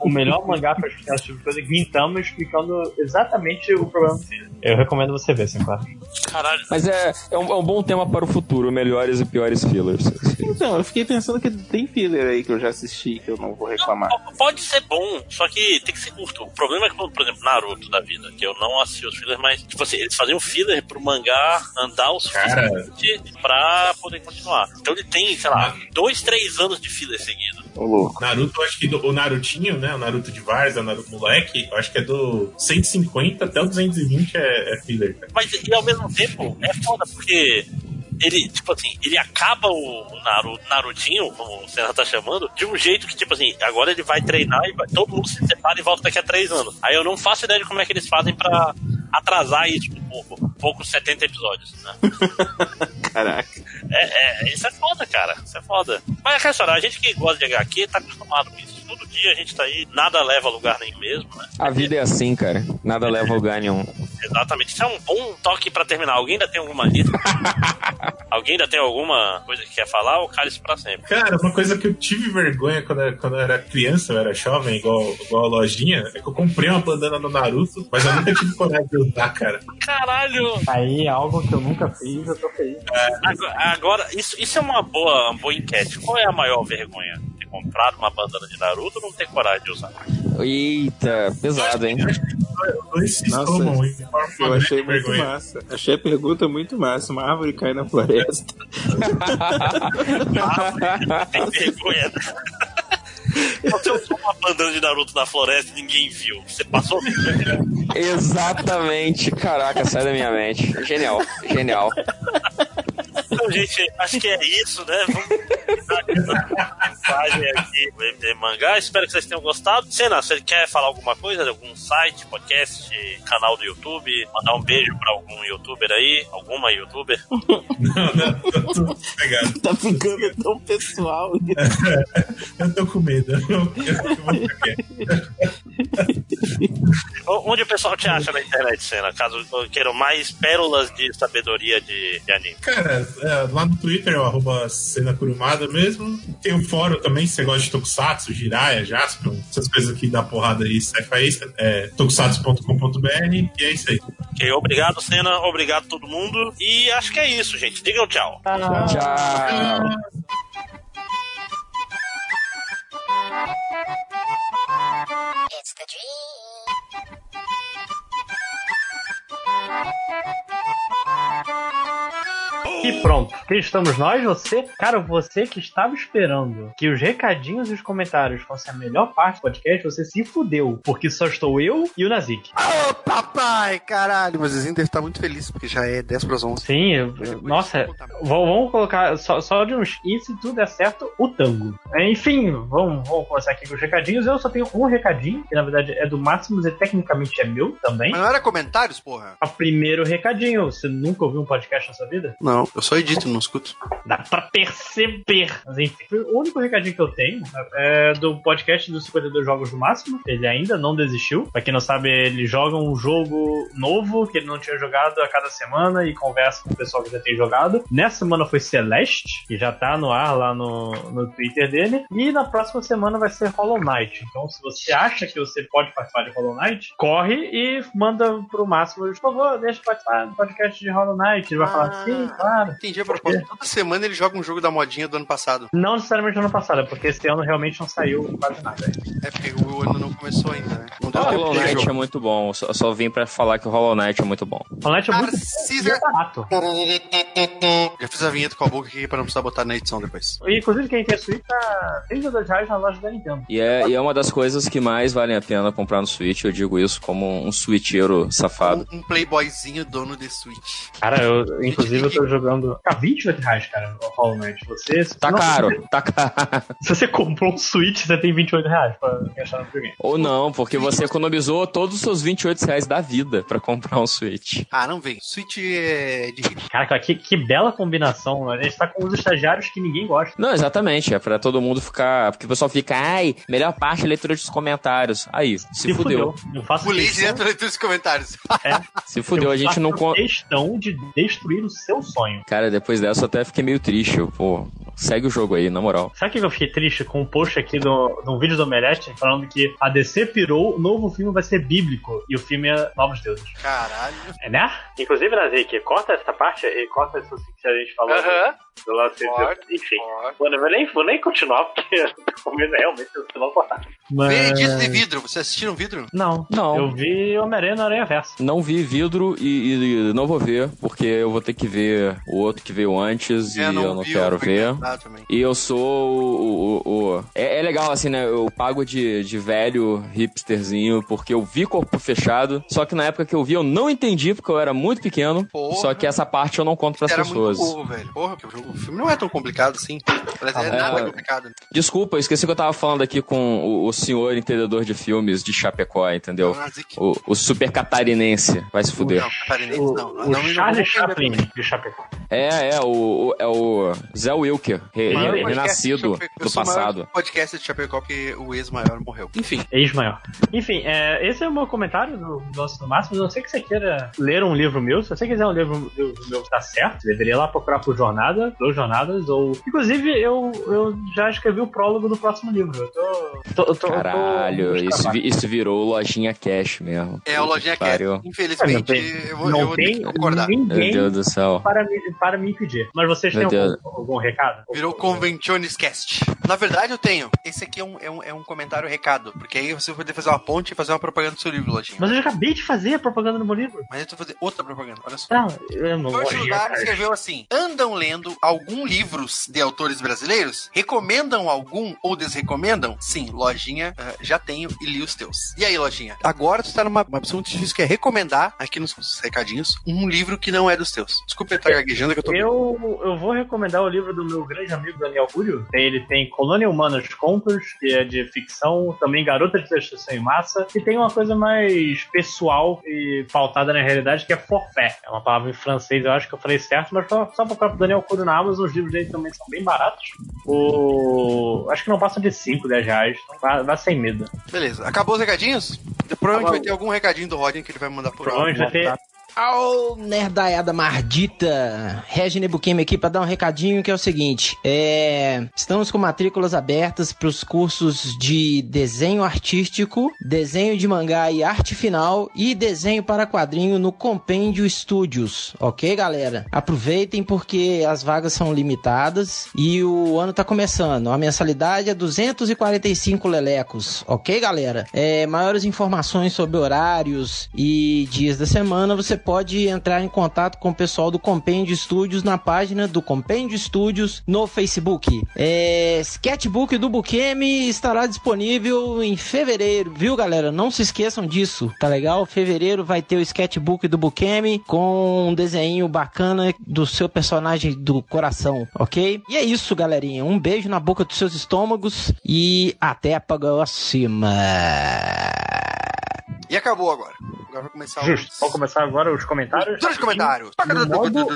o melhor mangá pra explicar esse tipo de coisa, Gintama explicando exatamente o problema filho. Eu recomendo você ver, Sinclair. Caralho. Mas é, é, um, é um bom tema para o futuro, melhores e piores fillers. Então, eu fiquei pensando que tem filler aí que eu já assisti, que eu não vou reclamar. Pode ser bom, só que tem que ser curto. O problema é que, por exemplo, Naruto da vida, que eu não assisti os fillers, mas, tipo assim, eles faziam filler pro mangá andar o Cara. suficiente pra poder continuar. Então ele tem, sei lá, dois, três anos de filler seguido. Ô, louco. Naruto, eu acho que do- o Narutinho, né? O Naruto de Varsa, o Naruto moleque, eu acho que é do 150 até o 220 é, é filler, cara. Mas e ao mesmo tempo é foda, porque ele, tipo assim, ele acaba o Naru, Narutinho, como o Senna tá chamando, de um jeito que, tipo assim, agora ele vai treinar e vai- todo mundo se separa e volta daqui a três anos. Aí eu não faço ideia de como é que eles fazem pra atrasar isso um pouco. Um pouco 70 episódios, né? Caraca. É, é, isso é foda, cara. Isso é foda. Mas é aquela história, a gente que gosta de HQ tá acostumado com isso. Todo dia a gente tá aí, nada leva a lugar nenhum mesmo, né? A vida é assim, cara. Nada leva a lugar nenhum. Exatamente. Isso é um bom toque pra terminar. Alguém ainda tem alguma lista? Alguém ainda tem alguma coisa que quer falar ou cale isso pra sempre? Cara, uma coisa que eu tive vergonha quando eu, quando eu era criança, eu era jovem, igual, igual a lojinha, é que eu comprei uma bandana do Naruto, mas eu nunca tive coragem de usar, cara. Caralho! Aí, algo que eu nunca fiz, eu tô feliz. Agora, agora, isso, isso é uma boa, uma boa enquete. Qual é a maior vergonha? Ter comprado uma bandana de Naruto ou não ter coragem de usar? Eita, pesado, hein? Dois se Nossa, Eu achei muito vergonha. massa. Achei a pergunta muito massa. Uma árvore cai na floresta. Tem vergonha. Você usou uma bandana de Naruto na floresta e ninguém viu. Você passou. Exatamente. Caraca, sai da minha mente. Genial, genial. Então, gente, acho que é isso, né? Vamos mensagem aqui do MD Mangá. Espero que vocês tenham gostado. Sena, você quer falar alguma coisa? de Algum site, podcast, canal do YouTube? Mandar um beijo pra algum youtuber aí? Alguma youtuber? Não, não, tô, tô pegado. tá ficando tão pessoal. Eu tô com medo. Onde o pessoal te acha na internet, Sena? Caso queiram mais pérolas de sabedoria de, de anime. Cara, é, lá no Twitter é o arroba cena curumada mesmo. Tem o fórum também, se você gosta de Tokusatsu, Jiraiya, Jaspion, essas coisas que dá porrada aí, sci-fi, é tokusatsu.com.br e é isso aí. Ok, obrigado, Sena. Obrigado todo mundo. E acho que é isso, gente. Digam tchau. Tchau. It's the dream. E pronto. Aqui estamos nós, você. Cara, você que estava esperando que os recadinhos e os comentários fossem a melhor parte do podcast, você se fudeu. Porque só estou eu e o Nazik. Ô, papai, caralho. Mas o Zinho deve estar muito feliz, porque já é 10 para as 11. Sim, eu- eu- nossa, vamos vamos colocar só, só de uns. E se tudo der certo, o tango. Enfim, vamos, vamos começar aqui com os recadinhos. Eu só tenho um recadinho, que na verdade é do Máximos e tecnicamente é meu também. Mas não era comentários, porra? O primeiro recadinho. Você nunca ouviu um podcast na sua vida? Não, eu só edito, não escuto. Dá pra perceber. Mas enfim, o único recadinho que eu tenho é do podcast dos 52 Jogos do Máximo. Ele ainda não desistiu. Pra quem não sabe, ele joga um jogo novo que ele não tinha jogado a cada semana e conversa com o pessoal que já tem jogado. Nessa semana foi Celeste, que já tá no ar lá no, no Twitter dele. E na próxima semana vai ser Hollow Knight. Então, se você acha que você pode participar de Hollow Knight, corre e manda pro Máximo. Por favor, deixa eu participar do podcast de Hollow Knight. Ele vai falar, Ah. Claro. Entendi a proposta. Toda semana ele joga um jogo da modinha do ano passado. Não necessariamente no ano passado, é porque esse ano realmente não saiu quase nada. É porque o ano não começou ainda, né? Não deu Hollow Knight é muito bom. Só, só vim pra falar que o Hollow Knight é muito bom. Hollow Knight é muito Narcisa- é barato. Já fiz a vinheta com a boca aqui pra não precisar botar na edição depois. E, inclusive, quem tem Switch tá 32 reais na loja da Nintendo. E é, e é uma das coisas que mais valem a pena comprar no Switch. Eu digo isso como um switcheiro safado. Um, um playboyzinho dono de Switch. Cara, eu, inclusive, eu tô jogando. Tá 28 reais, cara, o Hollow Knight. Você, se Tá não- caro, tá caro. Se você comprou um Switch, você tem 28 reais pra gastar no videogame. Ou não, porque você economizou todos os seus 28 reais da vida pra comprar um Switch. Ah, não vem. Switch é de. Caraca, que, que bela combinação. A gente tá com os estagiários que ninguém gosta. Não, exatamente. É pra todo mundo ficar. Porque o pessoal fica, ai, melhor parte é a leitura dos comentários. Aí, se, fudeu. Eu faço Pulei questão- direto leitura dos comentários. Se fudeu. A eu gente não. faço questão de destruir o seu sonho. Cara, depois dessa eu até fiquei meio triste. Eu, pô, segue o jogo aí, na moral. Sabe o que eu fiquei triste com um post aqui do, de um vídeo do Omelete falando que a DC pirou, o novo filme vai ser bíblico e o filme é Novos Deuses. Caralho. É, né? Inclusive, Nazik, corta essa parte e corta isso que a gente falou Aham. do lance de- Corta, Enfim. Mano, eu vou nem, vou nem continuar porque é realmente eu vou cortar. Mas... Disney Vidro. Vocês assistiram Vidro? Não, Não. Eu vi Homem-Aranha na Aranha Versa. Não vi vidro e, e não vou ver, porque eu vou ter que ver o outro que veio antes e eu não vi, quero eu ver. E eu sou o. o- o- É, é legal, assim, né? Eu pago de, de velho hipsterzinho, porque eu vi corpo fechado. Só que na época que eu vi, eu não entendi, porque eu era muito pequeno. Porra. Só que essa parte eu não conto pras Era pessoas. muito burro, velho. Porra, que o filme não é tão complicado assim. Mas é Ah, nada é. complicado. Desculpa, eu esqueci que eu tava falando aqui com o, o senhor entendedor de filmes de Chapecó, entendeu? Nazik. O, o super catarinense. Vai se fuder. Não, catarinense O, não. o não, não, Chaplin de Chapecó. É, é, o, é o Zé Wilker, re- re- podcast renascido do maior passado. podcast de Chapecó porque o ex-maior morreu. Enfim, Ex-maior. Enfim, é, esse é o meu comentário do nosso do máximo. Não sei que você queira ler um livro meu. Se você quiser um livro, livro meu que tá certo, deveria ir lá procurar por Jornada, por Jornadas, ou. Inclusive, eu, eu já escrevi o prólogo do próximo livro. Eu tô. tô, eu tô Caralho, eu tô- isso, vi- isso virou lojinha cash mesmo. é a lojinha. Pariu. Infelizmente, Não tem- eu vou, eu Não vou ter tem concordar. Meu ninguém Deus do céu. para me, para me impedir. Mas vocês Meu têm algum, algum recado? Virou Conventiones Cast. Na verdade, eu tenho. Esse aqui é um, é um, é um comentário recado. Porque aí você vai poder fazer uma ponte e fazer uma propaganda do seu livro, Lojinha. Mas eu já acabei de fazer a propaganda no meu livro. Mas eu tô fazer outra propaganda, olha só. Não, eu não Jorge vou Lugar escreveu assim: andam lendo algum livros de autores brasileiros? Recomendam algum ou desrecomendam? Sim, lojinha, ah, já tenho e li os teus. E aí, lojinha? Agora tu tá numa uma opção muito difícil que é recomendar, aqui nos recadinhos, um livro que não é dos teus. Desculpa eu estar gaguejando que eu tô. Eu, eu vou recomendar o livro do meu grande amigo Daniel Cúrio. Ele tem Colônia Humana de Contos, que é de ficção, também Garota de Destruição em Massa, e tem uma coisa mais pessoal e pautada na realidade, que é forfait. É uma palavra em francês, eu acho que eu falei certo, mas só, só procurar pro Daniel Cúrio na Amazon, os livros dele também são bem baratos. O... Acho que não passam de 5, 10 reais. Então vá, vá sem medo. Beleza, acabou os recadinhos? Provavelmente Acabou. vai ter algum recadinho do Rodney que ele vai mandar por Provavelmente vai ter. Ao nerdaiada mardita, Regine Bukemi aqui para dar um recadinho que é o seguinte, é, estamos com matrículas abertas para os cursos de desenho artístico, desenho de mangá e arte final e desenho para quadrinho no Compêndio Studios, ok galera? Aproveitem porque as vagas são limitadas e o ano tá começando, a mensalidade é 245 lelecos, ok galera? É, maiores informações sobre horários e dias da semana você pode entrar em contato com o pessoal do Compêndio Studios na página do Compêndio Studios no Facebook. É, sketchbook do Bukemi estará disponível em fevereiro, viu, galera? Não se esqueçam disso, tá legal? Fevereiro vai ter o sketchbook do Bukemi com um desenho bacana do seu personagem do coração, ok? E é isso, galerinha. Um beijo na boca dos seus estômagos e até a próxima. E acabou agora. Agora vai começar Justo. os... Vamos começar agora os comentários? Todos os comentários. No modo,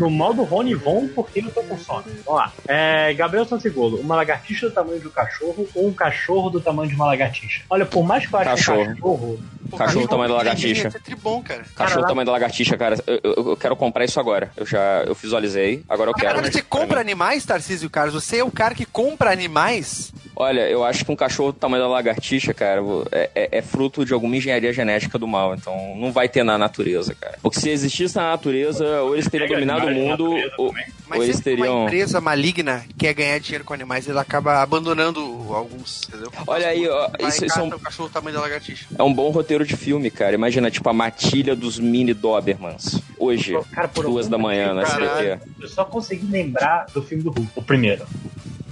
no modo Rony Von, porque eu tô com sono. Vamos lá. É, Gabriel Santigolo, uma lagartixa do tamanho de um cachorro ou um cachorro do tamanho de uma lagartixa? Olha, por mais que eu ache Cachorro. um cachorro... Cachorro do tamanho da lagartixa. É tribom, cara. Cachorro tamanho da lagartixa, cara. Eu, eu- eu quero comprar isso agora. Eu já eu visualizei, agora eu quero. Cara, você Pra compra animais, Tarcísio Carlos? Você é o cara que compra animais? Olha, eu acho que um cachorro do tamanho da lagartixa, cara, é, é- é fruto de alguma engenharia genética do mal. Então não vai ter na natureza, cara. Porque se existisse na natureza, ou eles teriam dominado o mundo, ou, ou eles que uma teriam. empresa maligna quer ganhar dinheiro com animais, ela acaba abandonando alguns, entendeu? Olha aí, ó, isso- isso é um- o cachorro tamanho da lagartixa. É um bom roteiro de filme, cara. Imagina, tipo, a matilha dos mini Dobermans. Hoje, Cara, por duas da manhã Caralho. SBT. Eu só consegui lembrar do filme do Hulk, o primeiro.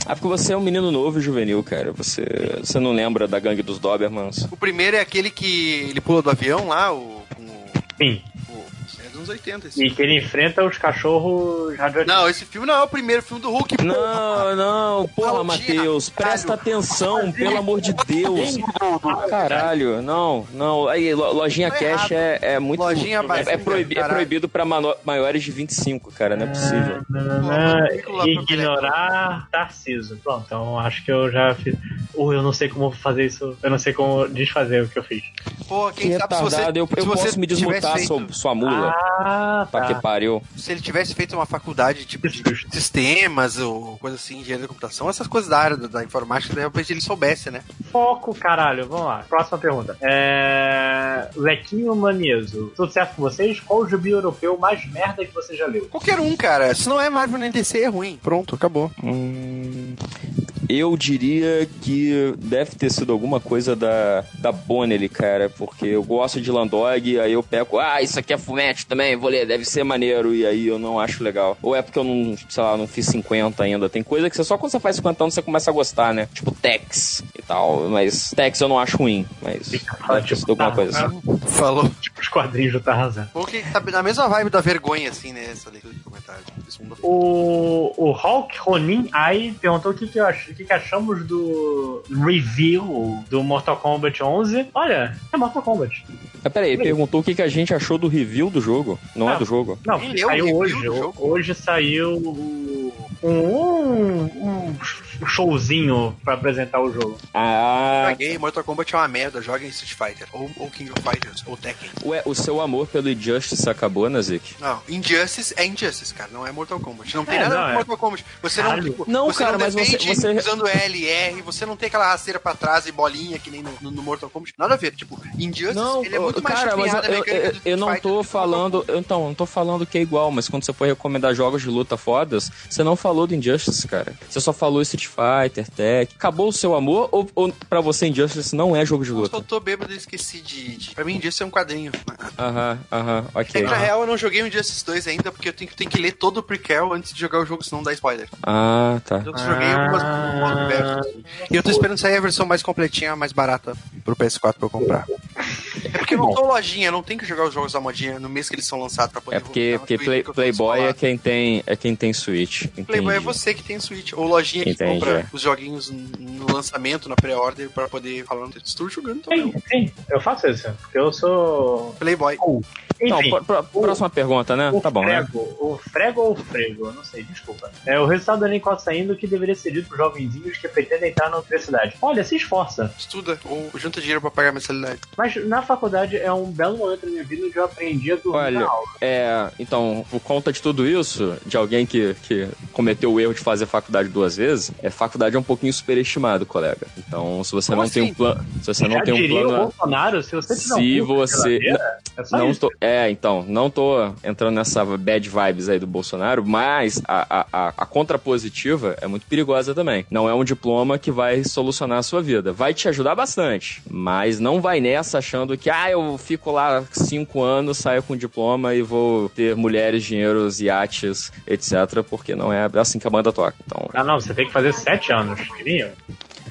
Ah, porque você é um menino novo e juvenil, cara. Você, você não lembra da gangue dos Dobermans. O primeiro é aquele que ele pula do avião lá, o. o, Sim. Anos 80 esse. E que ele enfrenta os cachorros radioativos. Não, esse filme não é o primeiro filme do Hulk, porra. Não, não, porra, Matheus, presta caralho. atenção, pelo amor de Deus. Caralho, não, não. Aí, lo- lojinha Tá cash é, é muito. Lojinha é, é proibi- é proibido pra maiores de 25, cara, não é possível. Ignorar Tarciso. Pronto, então acho que eu já fiz. Ou eu não sei como fazer isso. Eu não sei como desfazer o que eu fiz. Pô, quem Que sabe se você. eu, eu se posso me desmutar, feito- sua, sua mula. Ah, Que tá. pariu. Se ele tivesse feito uma faculdade tipo de sistemas ou coisa assim, engenharia da computação, essas coisas da área da, informática, de repente ele soubesse, né? Foco, caralho. Vamos lá. Próxima pergunta. É... Lequinho Manieso. Tudo certo com vocês? Qual o gibi europeu mais merda que você já leu? Qualquer um, cara. Se não é Marvel nem DC, é ruim. Pronto, acabou. Hum, eu diria que deve ter sido alguma coisa da, da Bonelli, cara, porque eu gosto de Landog, aí eu pego, ah, isso aqui é fumete também, vou ler, deve ser maneiro, e aí eu não acho legal. Ou é porque eu não, sei lá, não fiz 50 ainda. Tem coisa que você só quando você faz 50 anos você começa a gostar, né? Tipo Tex e tal, mas Tex eu não acho ruim, mas deve ter sido alguma coisa assim. Falou. Tipo os quadrinhos do Tarzan. Porque tá na mesma vibe da vergonha, assim, né? Essa leitura de comentário. O, o Hulk Ronin Ai perguntou o que, que, eu ach- o que, que achamos do review do Mortal Kombat 11. Olha, é Mortal Kombat. Mas peraí, perguntou o que, que a gente achou do review do jogo, não é Não. do jogo. Não, leu o saiu hoje. do jogo? Hoje saiu o- um, um showzinho pra apresentar o jogo. Ah, Joguei, Mortal Kombat é uma merda, joga em Street Fighter. Ou, ou King of Fighters, ou Tekken. ué, o seu amor pelo Injustice acabou, Nazik? Não, Injustice é Injustice, cara, não é Mortal Kombat. Não tem É, nada a não, ver é. com Mortal Kombat. Você Caralho. não, tipo, Não, você cara, não mas você- você- usando L e R, você não tem aquela rasteira pra trás e bolinha que nem no, no- no Mortal Kombat. Nada a ver, tipo, Injustice, Não, ele é muito mais cara, mas eu, eu, eu- não tô falando, Kombat. eu, então, não tô falando que é igual, mas quando você for recomendar jogos de luta fodas, você não falou do Injustice, cara. Você só falou Street Fighter, Tech. Acabou o seu amor ou, ou pra você Injustice não é jogo de Eu só luta? tô bêbado e esqueci de, de... Pra mim, Injustice é um quadrinho. Aham, aham, É ok. que, na real, eu não joguei o Injustice 2 ainda, porque eu tenho, que- tenho que ler todo o prequel antes de jogar o jogo, senão dá spoiler. Ah, tá. Eu joguei algumas assim. E eu tô esperando sair a versão mais completinha, mais barata pro PS4 pra eu comprar. É porque eu não tô lojinha, eu não tenho que jogar os jogos da modinha no mês que eles são lançados pra poder É porque, porque Play- que eu Playboy é quem tem, é quem tem Switch. Playboy é entendi. você que tem Switch. Ou lojinha que Entendi, compra é. os joguinhos no lançamento, na pré-order, pra poder falar, estou jogando Sim, também. sim, eu faço isso. Porque eu sou. Playboy. Então, Enfim. pro- próxima pergunta, né? O Tá bom, né? frego, o frego ou o frego, eu não sei, desculpa. É o resultado do Enem quase saindo que deveria ser dito pros jovenzinhos que pretendem entrar na universidade. Olha, se esforça. Estuda ou junta dinheiro pra pagar a mensalidade. Mas na faculdade é um belo momento da minha vida onde eu aprendi a dormir Olha, na aula. é, então, por conta de tudo isso, de alguém que, que cometeu o erro de fazer faculdade duas vezes, é, faculdade é um pouquinho superestimado. colega. Então, se você Como não tem assim? um plano. Se você não tem um plano. Bolsonaro, se você tiver Se um você- é Não isso. tô, é, então, não tô entrando nessa bad vibes aí do Bolsonaro, mas a, a, a, a contrapositiva é muito perigosa também. Não é um diploma que vai solucionar a sua vida. Vai te ajudar bastante, mas não vai nessa achando que, ah, eu fico lá cinco anos, saio com diploma e vou ter mulheres, dinheiros, iates, etc., porque não é assim que a banda toca. Então, Ah, não, você tem que fazer sete anos, queriam?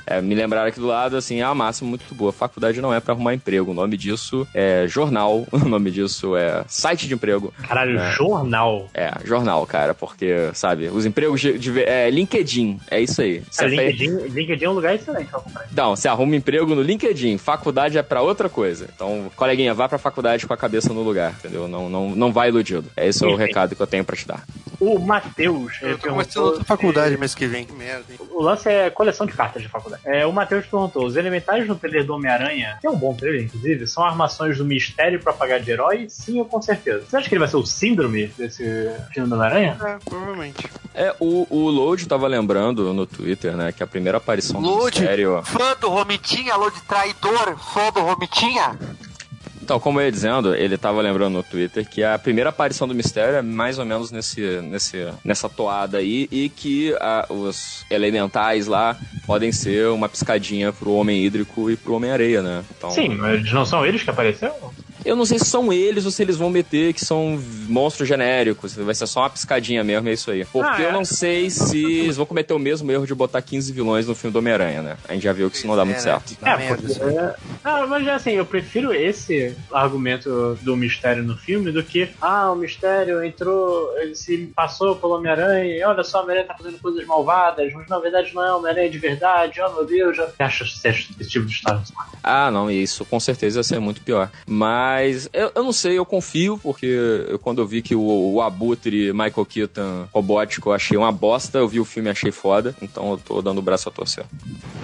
É, me lembraram aqui do lado, assim, é uma máxima muito boa. Faculdade não é pra arrumar emprego. O nome disso é jornal. O nome disso é site de emprego. Caralho, É. jornal. É, jornal, cara, porque, sabe, os empregos de. de é, LinkedIn, é isso aí. É, LinkedIn, LinkedIn é um lugar excelente pra comprar. Não, você arruma emprego no LinkedIn, faculdade é pra outra coisa. Então, coleguinha, vá pra faculdade com a cabeça no lugar, entendeu? Não, não, não vai iludido. É esse é o recado que eu tenho pra te dar. O Matheus, Eu tô começando outra faculdade mês que vem. Que merda, hein? O lance é coleção de cartas de faculdade. É, o Matheus perguntou: os elementais no trailer do Homem-Aranha, que é um bom trailer, inclusive, são armações do mistério pra pagar de herói? Sim, eu com certeza. Você acha que ele vai ser o síndrome desse filme do Homem-Aranha? É, provavelmente. É, o, o Load tava lembrando no Twitter, né, que a primeira aparição do Load. mistério. Fã do Romitinha, de traidor, fã do Romitinha. Então, como eu ia dizendo, ele tava lembrando no Twitter que a primeira aparição do mistério é mais ou menos nesse, nesse, nessa toada aí, e que ah, os elementais lá podem ser uma piscadinha pro Homem Hídrico e pro Homem-Areia, né? Então, Sim, mas não são eles que apareceram? Eu não sei se são eles ou se eles vão meter que são monstros genéricos. Vai ser só uma piscadinha mesmo, é isso aí. Porque Ah, é. eu não sei se eles vão cometer o mesmo erro de botar 15 vilões no filme do Homem-Aranha, né? A gente já viu que isso não dá muito É, certo. né? Dá é, merda porque. Ah, mas assim, eu prefiro esse argumento do mistério no filme do que, ah, o mistério entrou, ele se passou pelo Homem-Aranha, e olha só, o Homem-Aranha tá fazendo coisas malvadas, mas na verdade não é o Homem-Aranha de verdade, oh meu Deus, já. Você acha você acha esse tipo de história? Ah, não, isso com certeza ia ser muito pior. Mas eu, eu não sei, eu confio, porque eu, quando eu vi que o, o Abutre Michael Keaton robótico eu achei uma bosta, eu vi o filme e achei foda, então eu tô dando o braço a torcer.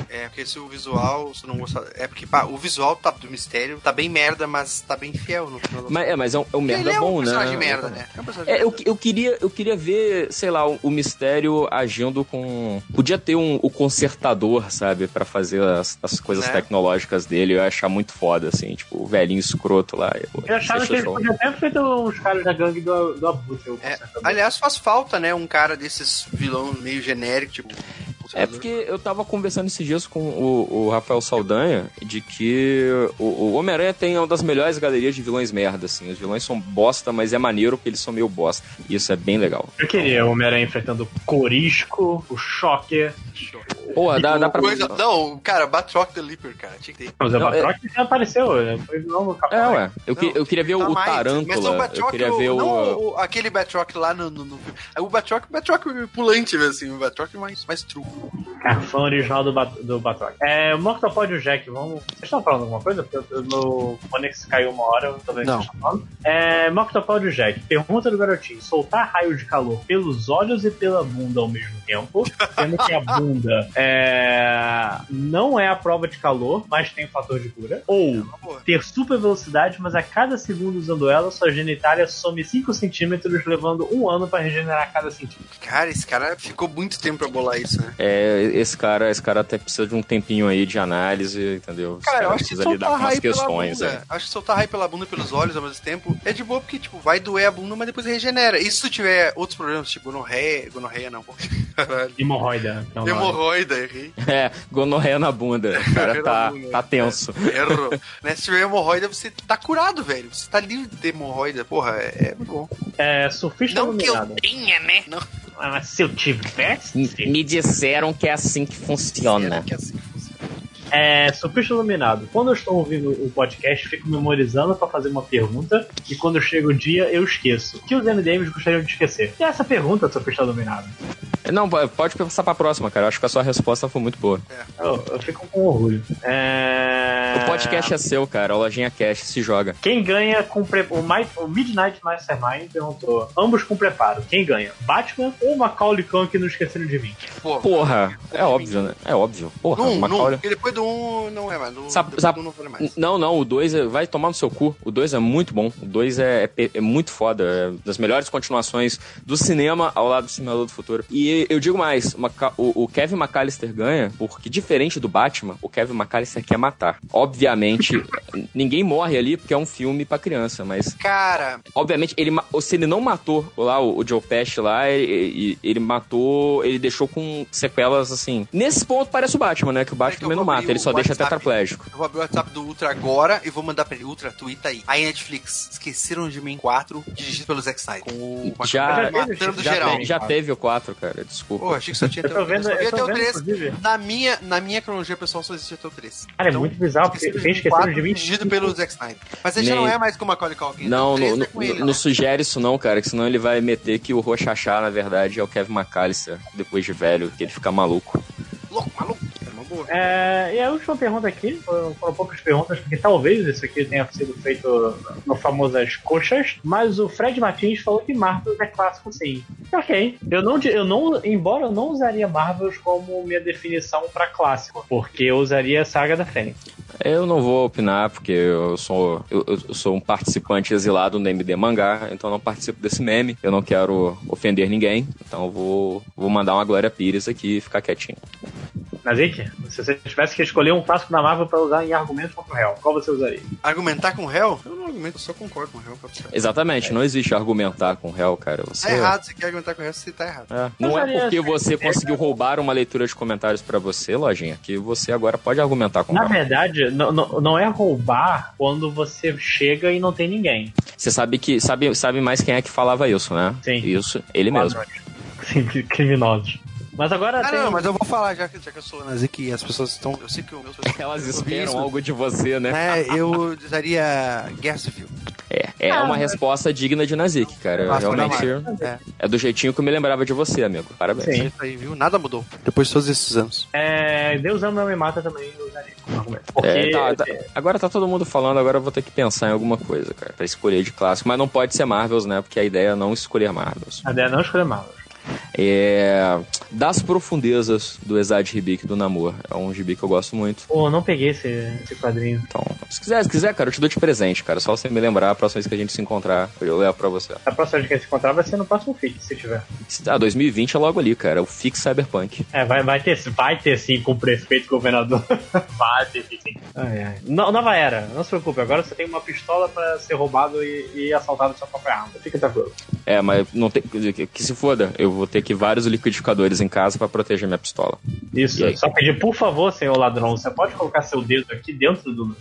É, porque se o visual, se não gostar. É porque, pá, o visual tá, do mistério tá bem merda, mas tá bem fiel no final. Mas, é, mas é um, é um Ele merda é um bom, personagem né? merda, né? É um personagem É, eu, merda. eu, queria, eu queria ver, sei lá, o, o mistério agindo com. Podia ter um, o consertador, sabe, Pra fazer as, as coisas Né? tecnológicas dele. Eu ia achar muito foda, assim, tipo, o velhinho escroto lá. pô, Eu achava que ele podia até feito uns caras da gangue do, do Abutre. o É, aliás, faz falta, né? Um cara desses vilão meio genérico, tipo. É porque eu tava conversando esses dias com o, o Rafael Saldanha de que o, o Homem-Aranha tem uma das melhores galerias de vilões merda, assim. Os vilões são bosta, mas é maneiro porque eles são meio bosta. E isso é bem legal. Eu queria o Homem-Aranha enfrentando o Corisco, o Shocker. Porra, dá, dá pra. Coisa... Não, cara, Batroc the Leaper, cara. Tinha que ter. Mas o Não, Batroc já apareceu, né? Foi vilão no É, Capitão ué. Eu, que- eu queria ver tá o mais, Mas o Tarântula. Eu Batroc, queria ver o. não o- aquele Batroc lá no, no, no- O Batroc, o Batroc pulante, velho, assim. O Batroc mais, mais truco. Cara, fã original do, Bat do Batroc. É, Mortal Pod e o Jack, vamos. Vocês estão falando alguma coisa? Porque eu- meu Onix caiu uma hora, eu tô vendo o que Não. vocês estão falando. É, Mortal Pod e o Jack, pergunta do garotinho: soltar raio de calor pelos olhos e pela bunda ao mesmo tempo, sendo que a bunda é, não é a prova de calor, mas tem o fator de cura. Ou boa. ter super velocidade, mas a cada segundo usando ela, sua genitália some 5 centímetros, levando um ano pra regenerar cada centímetro. Cara, esse cara ficou muito tempo pra bolar isso, né? É, esse cara, esse cara até precisa de um tempinho aí de análise, entendeu? Esse Cara, eu acho que precisa lidar soltar com umas raio pela questões bunda. aí. Acho que soltar raio pela bunda e pelos olhos ao mesmo tempo é de boa, porque, tipo, vai doer a bunda, mas depois regenera. E se tu tiver outros problemas, tipo gonorreia, gonorreia não. Caralho. Hemorroida. que é o nome. Hemorroida, errei. É, gonorreia na bunda. O cara tá, bunda. tá tenso. Erro. né? Se tiver hemorroida, você tá curado, velho. Você tá livre de hemorroida. Porra, é, é muito bom. É, surfista Não que eu iluminado. tenha, né? Não. Ah, mas se eu tivesse. Me disseram que é assim que funciona. Que é assim que funciona. É, surfista iluminado. Quando eu estou ouvindo o podcast, fico memorizando pra fazer uma pergunta. E quando chega o dia, eu esqueço. O que os MDMs gostariam de esquecer? E essa pergunta, surfista iluminado? Não, pode passar pra próxima, cara. Eu acho que a sua resposta foi muito boa. Eu, eu fico com orgulho. É... O podcast é seu, cara. A lojinha cash se joga. Quem ganha com pre... o, Mi- o Midnight Mastermind perguntou: ambos com preparo. Quem ganha? Batman ou Macaulay Culkin não esqueceram de mim? Pô, Porra, é óbvio, né? É óbvio. Porra, um, Macaulay... não, porque depois do um não é mais. Do, Sabe- depois sabe- do um não vale mais. Não, não, o 2 vai tomar no seu cu. O 2 é muito bom. O 2 é, é, é muito foda. É das melhores continuações do cinema ao lado do Simulador do Futuro. E E eu digo mais, o, o Kevin McAllister ganha porque, diferente do Batman, o Kevin McAllister quer matar. Obviamente, ninguém morre ali porque é um filme pra criança, mas Cara, Obviamente, ele, se ele não matou lá o, o Joe Pesci lá, ele, ele- ele matou, ele deixou com sequelas assim. Nesse ponto parece o Batman, né? Que o Batman que eu também não mata, ele só o deixa WhatsApp. tetraplégico. eu vou abrir o WhatsApp do Ultra agora e vou mandar pra ele. Ultra, twitta aí. Aí Netflix, Esqueceram de Mim 4, dirigido pelo Zack Snyder. Com o Já, matando já, geral. te- já teve o 4, cara, desculpa. Pô, achei que só tinha Eu tô vendo, só ter o vendo, 3. inclusive. Na minha, na minha cronologia pessoal só existe até o 3. Cara, é muito bizarro, porque Esqueceram quem de Mim esqueceram 4, de mim. dirigido pelo Zack Snyder. Mas ele já Nem- não é mais com o Macaulay Culkin. Não, o 3 não, é não, ele, não né? sugere isso não, cara, que senão ele vai meter que o Rochachá, na verdade, é o Kevin McAllister, depois de velho, que ele fica maluco. Louco, maluco. É. É, e a última pergunta aqui, foram, foram poucas perguntas, porque talvez isso aqui tenha sido feito no famosas coxas, mas o Fred Martins falou que Marvel é clássico sim. Ok. Eu não, eu não, embora eu não usaria Marvels como minha definição pra clássico, porque eu usaria a Saga da Fênix. Eu não vou opinar, porque eu sou, eu, eu sou um participante exilado no MD Mangá, então eu não participo desse meme. Eu não quero ofender ninguém, então eu vou, vou mandar uma Glória Pires aqui e ficar quietinho. Nazik, se você tivesse que escolher um clássico da Marvel pra usar em argumentos contra o réu, qual você usaria? Argumentar com o réu? Eu não argumento, eu só concordo com o réu. pode ser. Exatamente, não existe argumentar com o réu, cara. Você, Tá errado, você quer argumentar com o réu, você tá errado. É, Não é porque você conseguiu roubar uma leitura de comentários pra você, lojinha, que você agora pode argumentar com o Na réu. verdade, não, não, não é roubar quando você chega e não tem ninguém. Você sabe que sabe, sabe mais quem é que falava isso, né? Sim. Isso, ele mesmo. Sim, criminosos. Mas agora Ah, tem... não, mas eu vou falar, já que, já que eu sou nazi, que as pessoas estão. Eu sei que o meu. Elas esperam algo de você, né? né? Eu usaria Guerra Civil. É, é Ah, uma mas- resposta digna de Nazik, cara. Da Realmente. É, é do jeitinho que eu me lembrava de você, amigo. Parabéns. Sim. é isso aí, viu? Nada mudou. Depois de todos esses anos. É, Deus ama, não me mata também eu usaria argumento. Porque É, tá, tá. Agora tá todo mundo falando, agora eu vou ter que pensar em alguma coisa, cara, pra escolher de clássico. Mas não pode ser Marvels, né? Porque a ideia é não escolher Marvels. a ideia é não escolher Marvel. É. Das profundezas do Exad Ribic do Namor. É um gibi que eu gosto muito. Pô, não peguei esse, esse quadrinho. Então, se quiser, se quiser, cara, eu te dou de presente, cara. Só você me lembrar, a próxima vez que a gente se encontrar, eu levo pra você. A próxima vez que a gente se encontrar vai ser no próximo fix, se tiver. Ah, 2020 é logo ali, cara. O Fix Cyberpunk. É, vai, vai ter vai ter sim com o prefeito governador. vai ter sim. Ai, ai. No- nova era, não se preocupe. Agora você tem uma pistola pra ser roubado e, e assaltado sua própria arma. Fica tranquilo. É, mas não tem. Que, que se foda, eu vou ter aqui vários liquidificadores em casa pra proteger minha pistola. Isso. Só pedir, por favor, senhor ladrão, você pode colocar seu dedo aqui dentro do.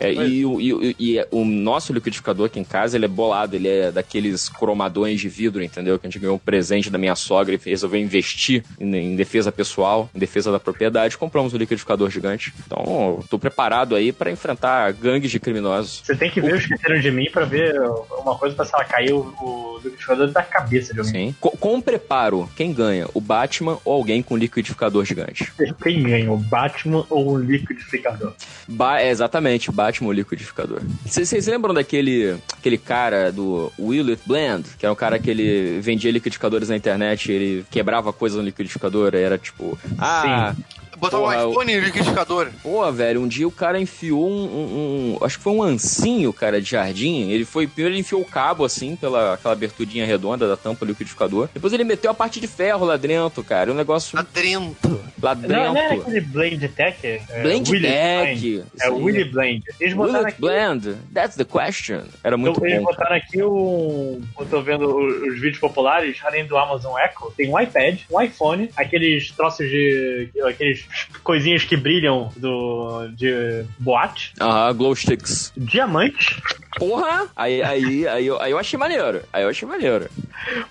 É, e, o- e e o nosso liquidificador aqui em casa, ele é bolado, ele é daqueles cromadões de vidro, entendeu? Que a gente ganhou um presente da minha sogra e resolveu investir em, em defesa pessoal, em defesa da propriedade. Compramos um liquidificador gigante. Então, eu tô preparado aí pra enfrentar gangues de criminosos. Você tem que ver o esqueceram de mim pra ver uma coisa pra se ela cair o, o liquidificador da cabeça de alguém. Sim. Co- com preparo, quem ganha? O Batman ou alguém com liquidificador gigante? Quem ganha, o Batman ou o liquidificador? Ba é, exatamente, Batman ou liquidificador. Vocês lembram daquele aquele cara do Willett Bland? Que era um cara que ele vendia liquidificadores na internet e ele quebrava coisas no liquidificador. Era tipo, ah, Botar um iPhone no liquidificador. pô, velho, um dia o cara enfiou um, um- um- Acho que foi um ancinho, cara, de jardim. Ele foi. Primeiro ele enfiou o cabo assim, pela aquela aberturinha redonda da tampa do liquidificador. Depois ele meteu a parte de ferro lá dentro, cara. Um negócio lá Não, não era dentro. aquele Blade Tech? É, Blend Willy Tech. Blend. É o. Willy Blend. Eles botaram aqui. Bland, that's the question. Era muito então, eles bom. botaram aqui um. Eu tô vendo os vídeos populares, além do Amazon Echo, tem um iPad, um iPhone, aqueles troços de. aqueles coisinhas que brilham do. de boate, Aham, glow sticks. diamantes, Porra! Aí, aí, aí, eu, aí eu achei maneiro. Aí eu achei maneiro.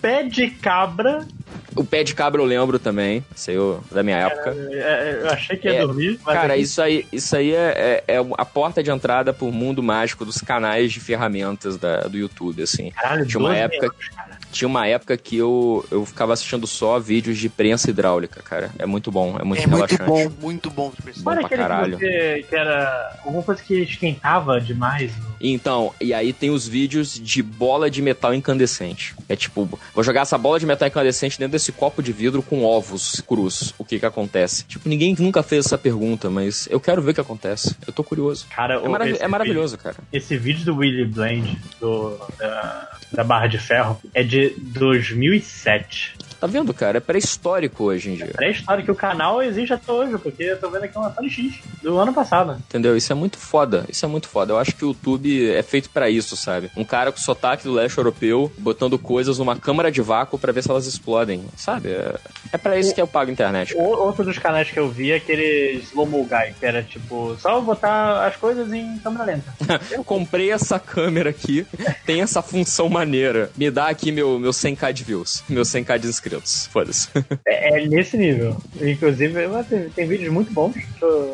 pé de cabra. O pé de cabra eu lembro também. Isso aí eu- da minha época. É, eu achei que ia É, dormir. Cara, aqui- isso aí, isso aí é, é- é a porta de entrada pro mundo mágico dos canais de ferramentas da- do YouTube, assim. Caralho, Tinha uma 12 época, cara. Tinha uma época que eu, eu ficava assistindo só vídeos de prensa hidráulica, cara. É muito bom, é muito é muito relaxante. bom, muito bom. de perceber. Bom Olha pra aquele caralho. que, você- que era alguma coisa que esquentava demais. no- Então, e aí tem os vídeos de bola de metal incandescente. É tipo, vou jogar essa bola de metal incandescente dentro desse copo de vidro com ovos crus. O que que acontece? Tipo, ninguém nunca fez essa pergunta, mas eu quero ver o que acontece. Eu tô curioso. Cara, É, marav- é maravilhoso, cara. Vídeo, esse vídeo do Willy Blend, do, da, da Barra de Ferro, é de 2007. Tá vendo, cara? É pré-histórico hoje em dia. Pré-história que o canal existe até hoje, porque eu tô vendo aqui uma Sony X do ano passado. Entendeu? Isso é muito foda. Isso é muito foda. Eu acho que o YouTube é feito pra isso, sabe? Um cara com sotaque do leste europeu botando coisas numa câmara de vácuo pra ver se elas explodem, sabe? É, é pra isso que eu pago a internet. O- outro dos canais que eu vi é aquele Slow Mo Guy, que era tipo, só botar as coisas em câmera lenta. Eu comprei essa câmera aqui, tem essa função maneira. Me dá aqui meu, meu 100k de views, meu 100k de inscritos. Foda-se. É, é nesse nível. Inclusive, tem, tem vídeos muito bons.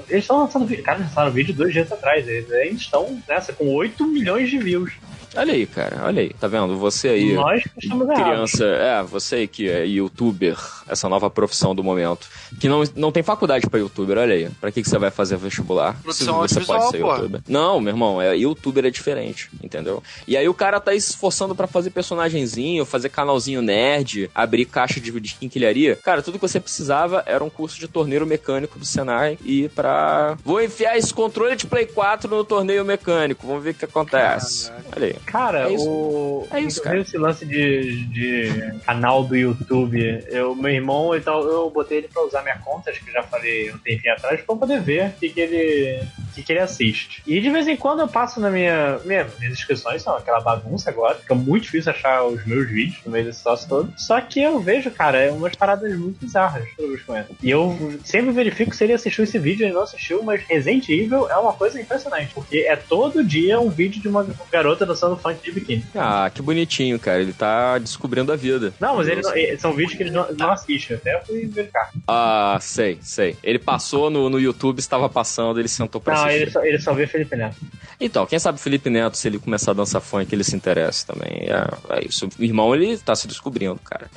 Eles estão lançando vídeo. Cara, lançaram vídeo dois dias atrás. Eles ainda estão nessa, com 8 milhões de views. Olha aí, cara, olha aí. Tá vendo? Você aí. Nós que estamos errados. Criança, é, você aí que é youtuber, essa nova profissão do momento, que não, não tem faculdade pra youtuber, olha aí. Pra que, que você vai fazer vestibular? Produção Se você pode ser porra. youtuber. Não, meu irmão, é, youtuber é diferente, entendeu? E aí o cara tá se esforçando pra fazer personagenzinho, fazer canalzinho nerd, abrir caixa de, de quinquilharia. Cara, tudo que você precisava era um curso de torneiro mecânico do Senai e pra. Vou enfiar esse controle de Play 4 no torneio mecânico, vamos ver o que acontece. Olha aí. Cara, É isso. o. É isso, cara. esse lance de, de canal do YouTube. Eu, meu irmão, então, eu botei ele pra usar minha conta, acho que eu já falei um tempinho atrás, pra poder ver o que, que ele. Que, que ele assiste. E de vez em quando eu passo na minha. minha minhas inscrições são aquela bagunça agora. Fica muito difícil achar os meus vídeos no meio desse troço todo. Só que eu vejo, cara, é umas paradas muito bizarras toda vez que eu entro. E eu sempre verifico se ele assistiu esse vídeo, ele não assistiu, mas Resident Evil é uma coisa impressionante. Porque é todo dia um vídeo de uma garota dançando funk de biquíni. Ah, que bonitinho, cara. Ele tá descobrindo a vida. Não, mas ele não- são vídeos que ele não, não assiste. Eu Até fui verificar. Ah, sei, sei. Ele passou no, no YouTube, estava passando, ele sentou pra Não, ele só, ele só vê Felipe Neto. Então, quem sabe Felipe Neto, se ele começar a dançar funk, ele se interessa também. É, é isso. O irmão, ele tá se descobrindo, cara.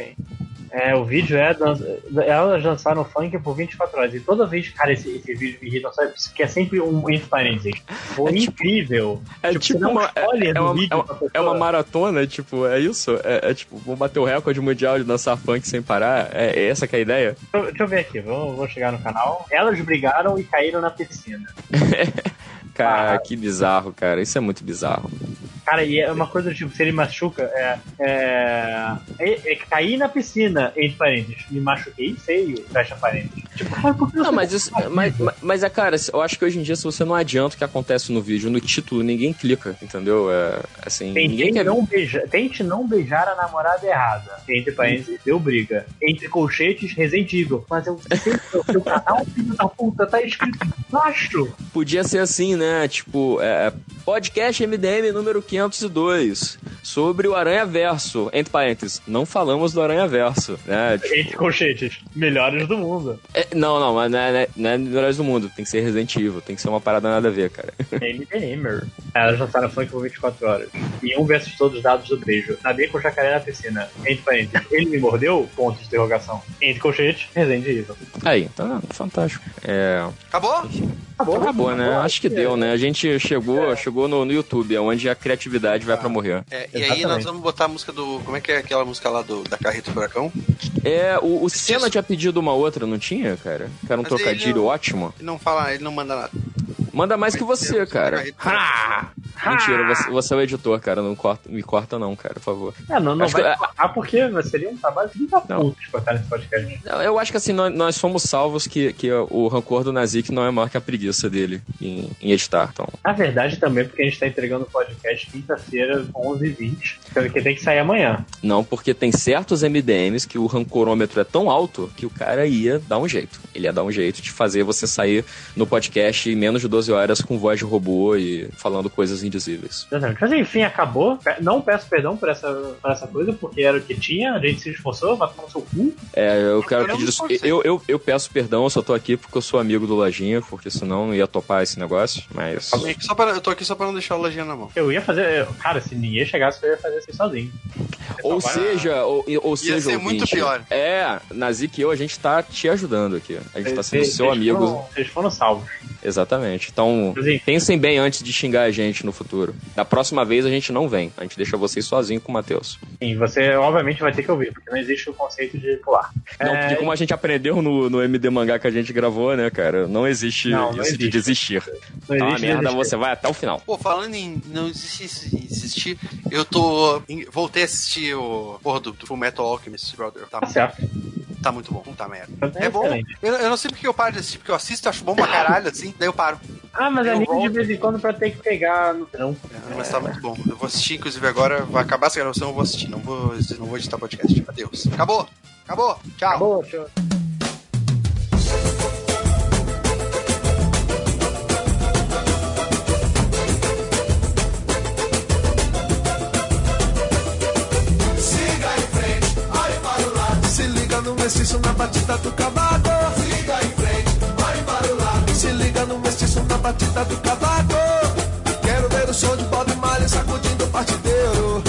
É, o vídeo é. Elas dançaram funk por 24 horas. E toda vez, cara, esse, esse vídeo me irrita, sabe? Que é sempre um entre parênteses. Foi É tipo- incrível. É tipo um uma, é, é uma, é uma- é uma maratona, tipo, é isso? É, é tipo, vou bater o recorde mundial de dançar funk sem parar? É, é essa que é a ideia? Deixa eu- Deixa eu ver aqui, vou, vou chegar no canal. Elas brigaram e caíram na piscina. Cara, que bizarro, cara. Isso é muito bizarro. Cara, e é uma coisa do tipo, se ele machuca, é. É, é, é cair na piscina, entre parênteses. Me machuquei feio, fecha parênteses. Tipo, cara, por que Não, mas isso. Mas, mas- mas é, cara, eu acho que hoje em dia, se você não adianta o que acontece no vídeo, no título, ninguém clica, entendeu? É, assim, ninguém Tente quer não, beijar, tente não beijar a namorada errada. Entre parênteses, deu briga. Entre colchetes, resentido. Mas eu sei que o canal, filho da puta, tá escrito embaixo. Podia ser assim, né? Tipo, é, podcast MDM número 502 sobre o Aranha Verso. Entre parênteses, não falamos do Aranha Verso, né? Tipo, Entre colchetes, melhores do mundo. é, não, não, mas não é, não é- não é melhores do mundo. Tem que ser Resident Evil, tem que ser uma parada nada a ver, cara. MDMer. Elas lançaram funk por 24 horas. E um versus todos os dados do beijo. Nadei com jacaré na piscina. Entre parênteses, ele me mordeu? Ponto de interrogação. Entre colchetes, Resident Evil. Aí, tá fantástico. É, Acabou? Acabou, acabou, né? Acho que deu, né? A gente chegou, chegou no, no YouTube, é onde a criatividade vai pra morrer. É, e aí nós vamos botar a música do. Como é que é aquela música lá do, da Carreta Furacão? É, o, o Senna tinha pedido uma outra, não tinha, cara? Que era um Mas ele trocadilho não- ótimo. Ele não fala, ele não manda nada. Manda mais que você, cara. Ha! Mentira, você, você é o editor, cara. Não corta, me corta, não, cara, por favor. É, não, não Acho vai que- cortar porque seria um trabalho de Não. puta de cortar esse podcast. Não, Eu acho que assim, nós, nós somos salvos que, que o rancor do Nazik não é maior que a preguiça dele em, em editar. Então, Na verdade, também porque a gente tá entregando o podcast quinta-feira, 11h20, sendo que tem que sair amanhã. não, porque tem certos MDMs que o rancorômetro é tão alto que o cara ia dar um jeito. Ele ia dar um jeito de fazer você sair no podcast em menos de 12 horas com voz de robô e falando coisas indizíveis. Exatamente. Mas enfim, acabou. Não peço perdão por essa, por essa coisa, porque era o que tinha, a gente se esforçou, vai tomar no seu cu. É, eu quero pedir. Eu, eu, eu peço perdão, eu só tô aqui porque eu sou amigo do Lojinha, porque senão não ia topar esse negócio, mas. Só pra, eu tô aqui só pra não deixar o lojinha na mão. Eu ia fazer. eu- Cara, se ninguém chegasse, eu ia fazer assim sozinho. Ou seja, ou, ou seja, ser muito ouvinte, pior. É, Nazik e eu, a gente tá te ajudando aqui. A gente tá sendo Vocês- seu vocês amigo. foram- Vocês foram salvos. Exatamente. Então, pensem bem antes de xingar a gente no futuro. Da próxima vez a gente não vem. A gente deixa vocês sozinhos com o Matheus. Sim, você obviamente vai ter que ouvir, porque não existe o conceito de pular. Não, É, porque como a gente aprendeu no, no MD Mangá que a gente gravou, né, cara? Não existe Não, não isso de existe. desistir. não Tá uma existe merda, desistir. você vai até o final. Pô, falando em não existir, insistir, eu tô. voltei a assistir o. Porra, do, do Full Metal Alchemist, brother. Tá, Tá certo. Tá muito bom, puta merda. É É bom. Eu, eu não sei porque eu paro de assistir, porque eu assisto, acho bom pra caralho, assim, daí eu paro. Ah, mas Eu anime de vez em quando pra ter que pegar no trampo. É, Mas tá muito bom. Eu vou assistir, inclusive agora, vai acabar essa gravação, eu vou assistir. Não vou, não vou editar podcast. Adeus. Acabou! Acabou! Tchau! Acabou, show. Batida do cavaco. Quero ver o som de Bob Marley sacudindo o partideiro.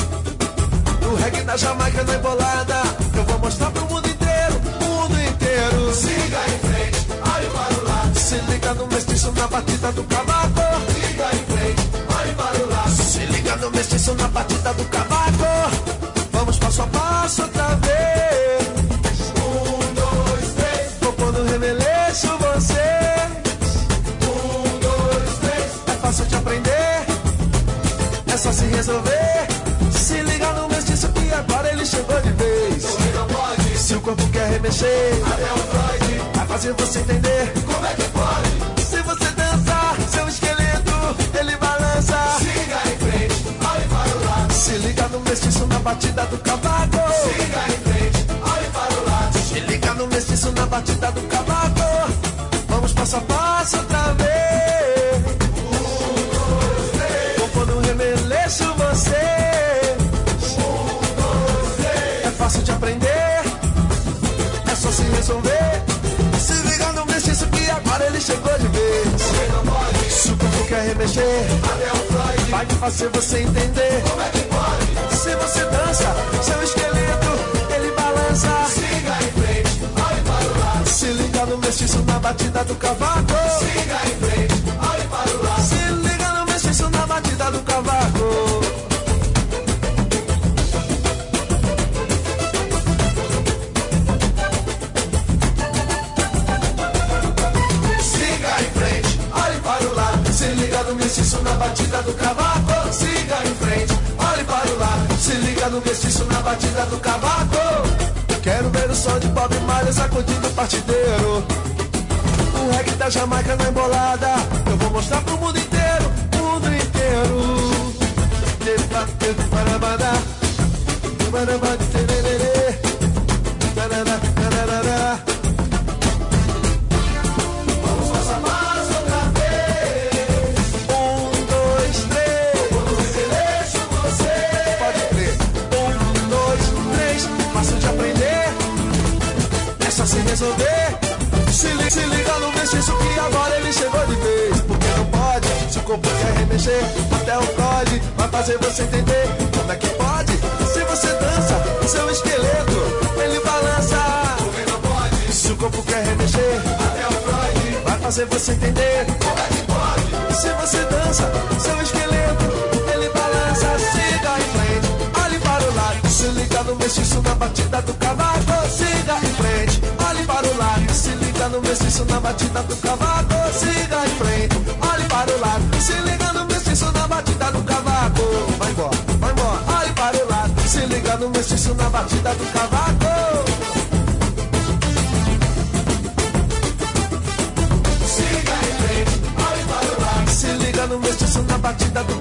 No reggae da Jamaica na embolada. Eu vou mostrar pro mundo inteiro, o mundo inteiro. Siga em frente, olhe para o lado. Se liga no mestiço na batida do cavaco. Siga em frente, olhe para o lado. Se liga no mestiço na batida do cavaco. Vamos passo a passo outra vez. Resolver. Se liga no mestiço que agora ele chegou de vez. Se o corpo quer remexer, até o Freud vai fazer você entender como é que pode. Se você dançar, seu esqueleto ele balança. Siga em frente, olhe para o lado. Se liga no mestiço na batida do cavaco. Siga em frente, olhe para o lado. Se liga no mestiço na batida do cavaco. Vamos passo a passo outra vez. Se resolver. Se liga no mestiço que agora ele chegou de vez. Se o corpo quer remexer, vai fazer você entender. Como é que pode? Se você dança, seu esqueleto ele balança. Siga em frente, olhe para o lado. Se liga no mestiço na batida do cavaco. No mestiço na batida do cavaco. Quero ver o som de Bob Marley sacudindo o partideiro. O reggae da Jamaica na embolada. Eu vou mostrar pro mundo inteiro, mundo inteiro. Barabada, barabada, remexer, até o Freud vai fazer você entender como é que pode. Se você dança, seu esqueleto ele balança. Não pode, se o corpo quer remexer, até o Freud vai fazer você entender como é que pode. Se você dança, seu esqueleto ele balança. Siga em frente, olhe para o lado. Se liga no mestiço na batida do cavaco. Siga em frente, olhe para o lado. Se liga no mestiço na batida do cavaco. Siga em frente, olhe para o lado. Se liga liga no mestiço na batida do cavaco. Siga em frente, olhe para o lado. Se liga no mestiço na batida do.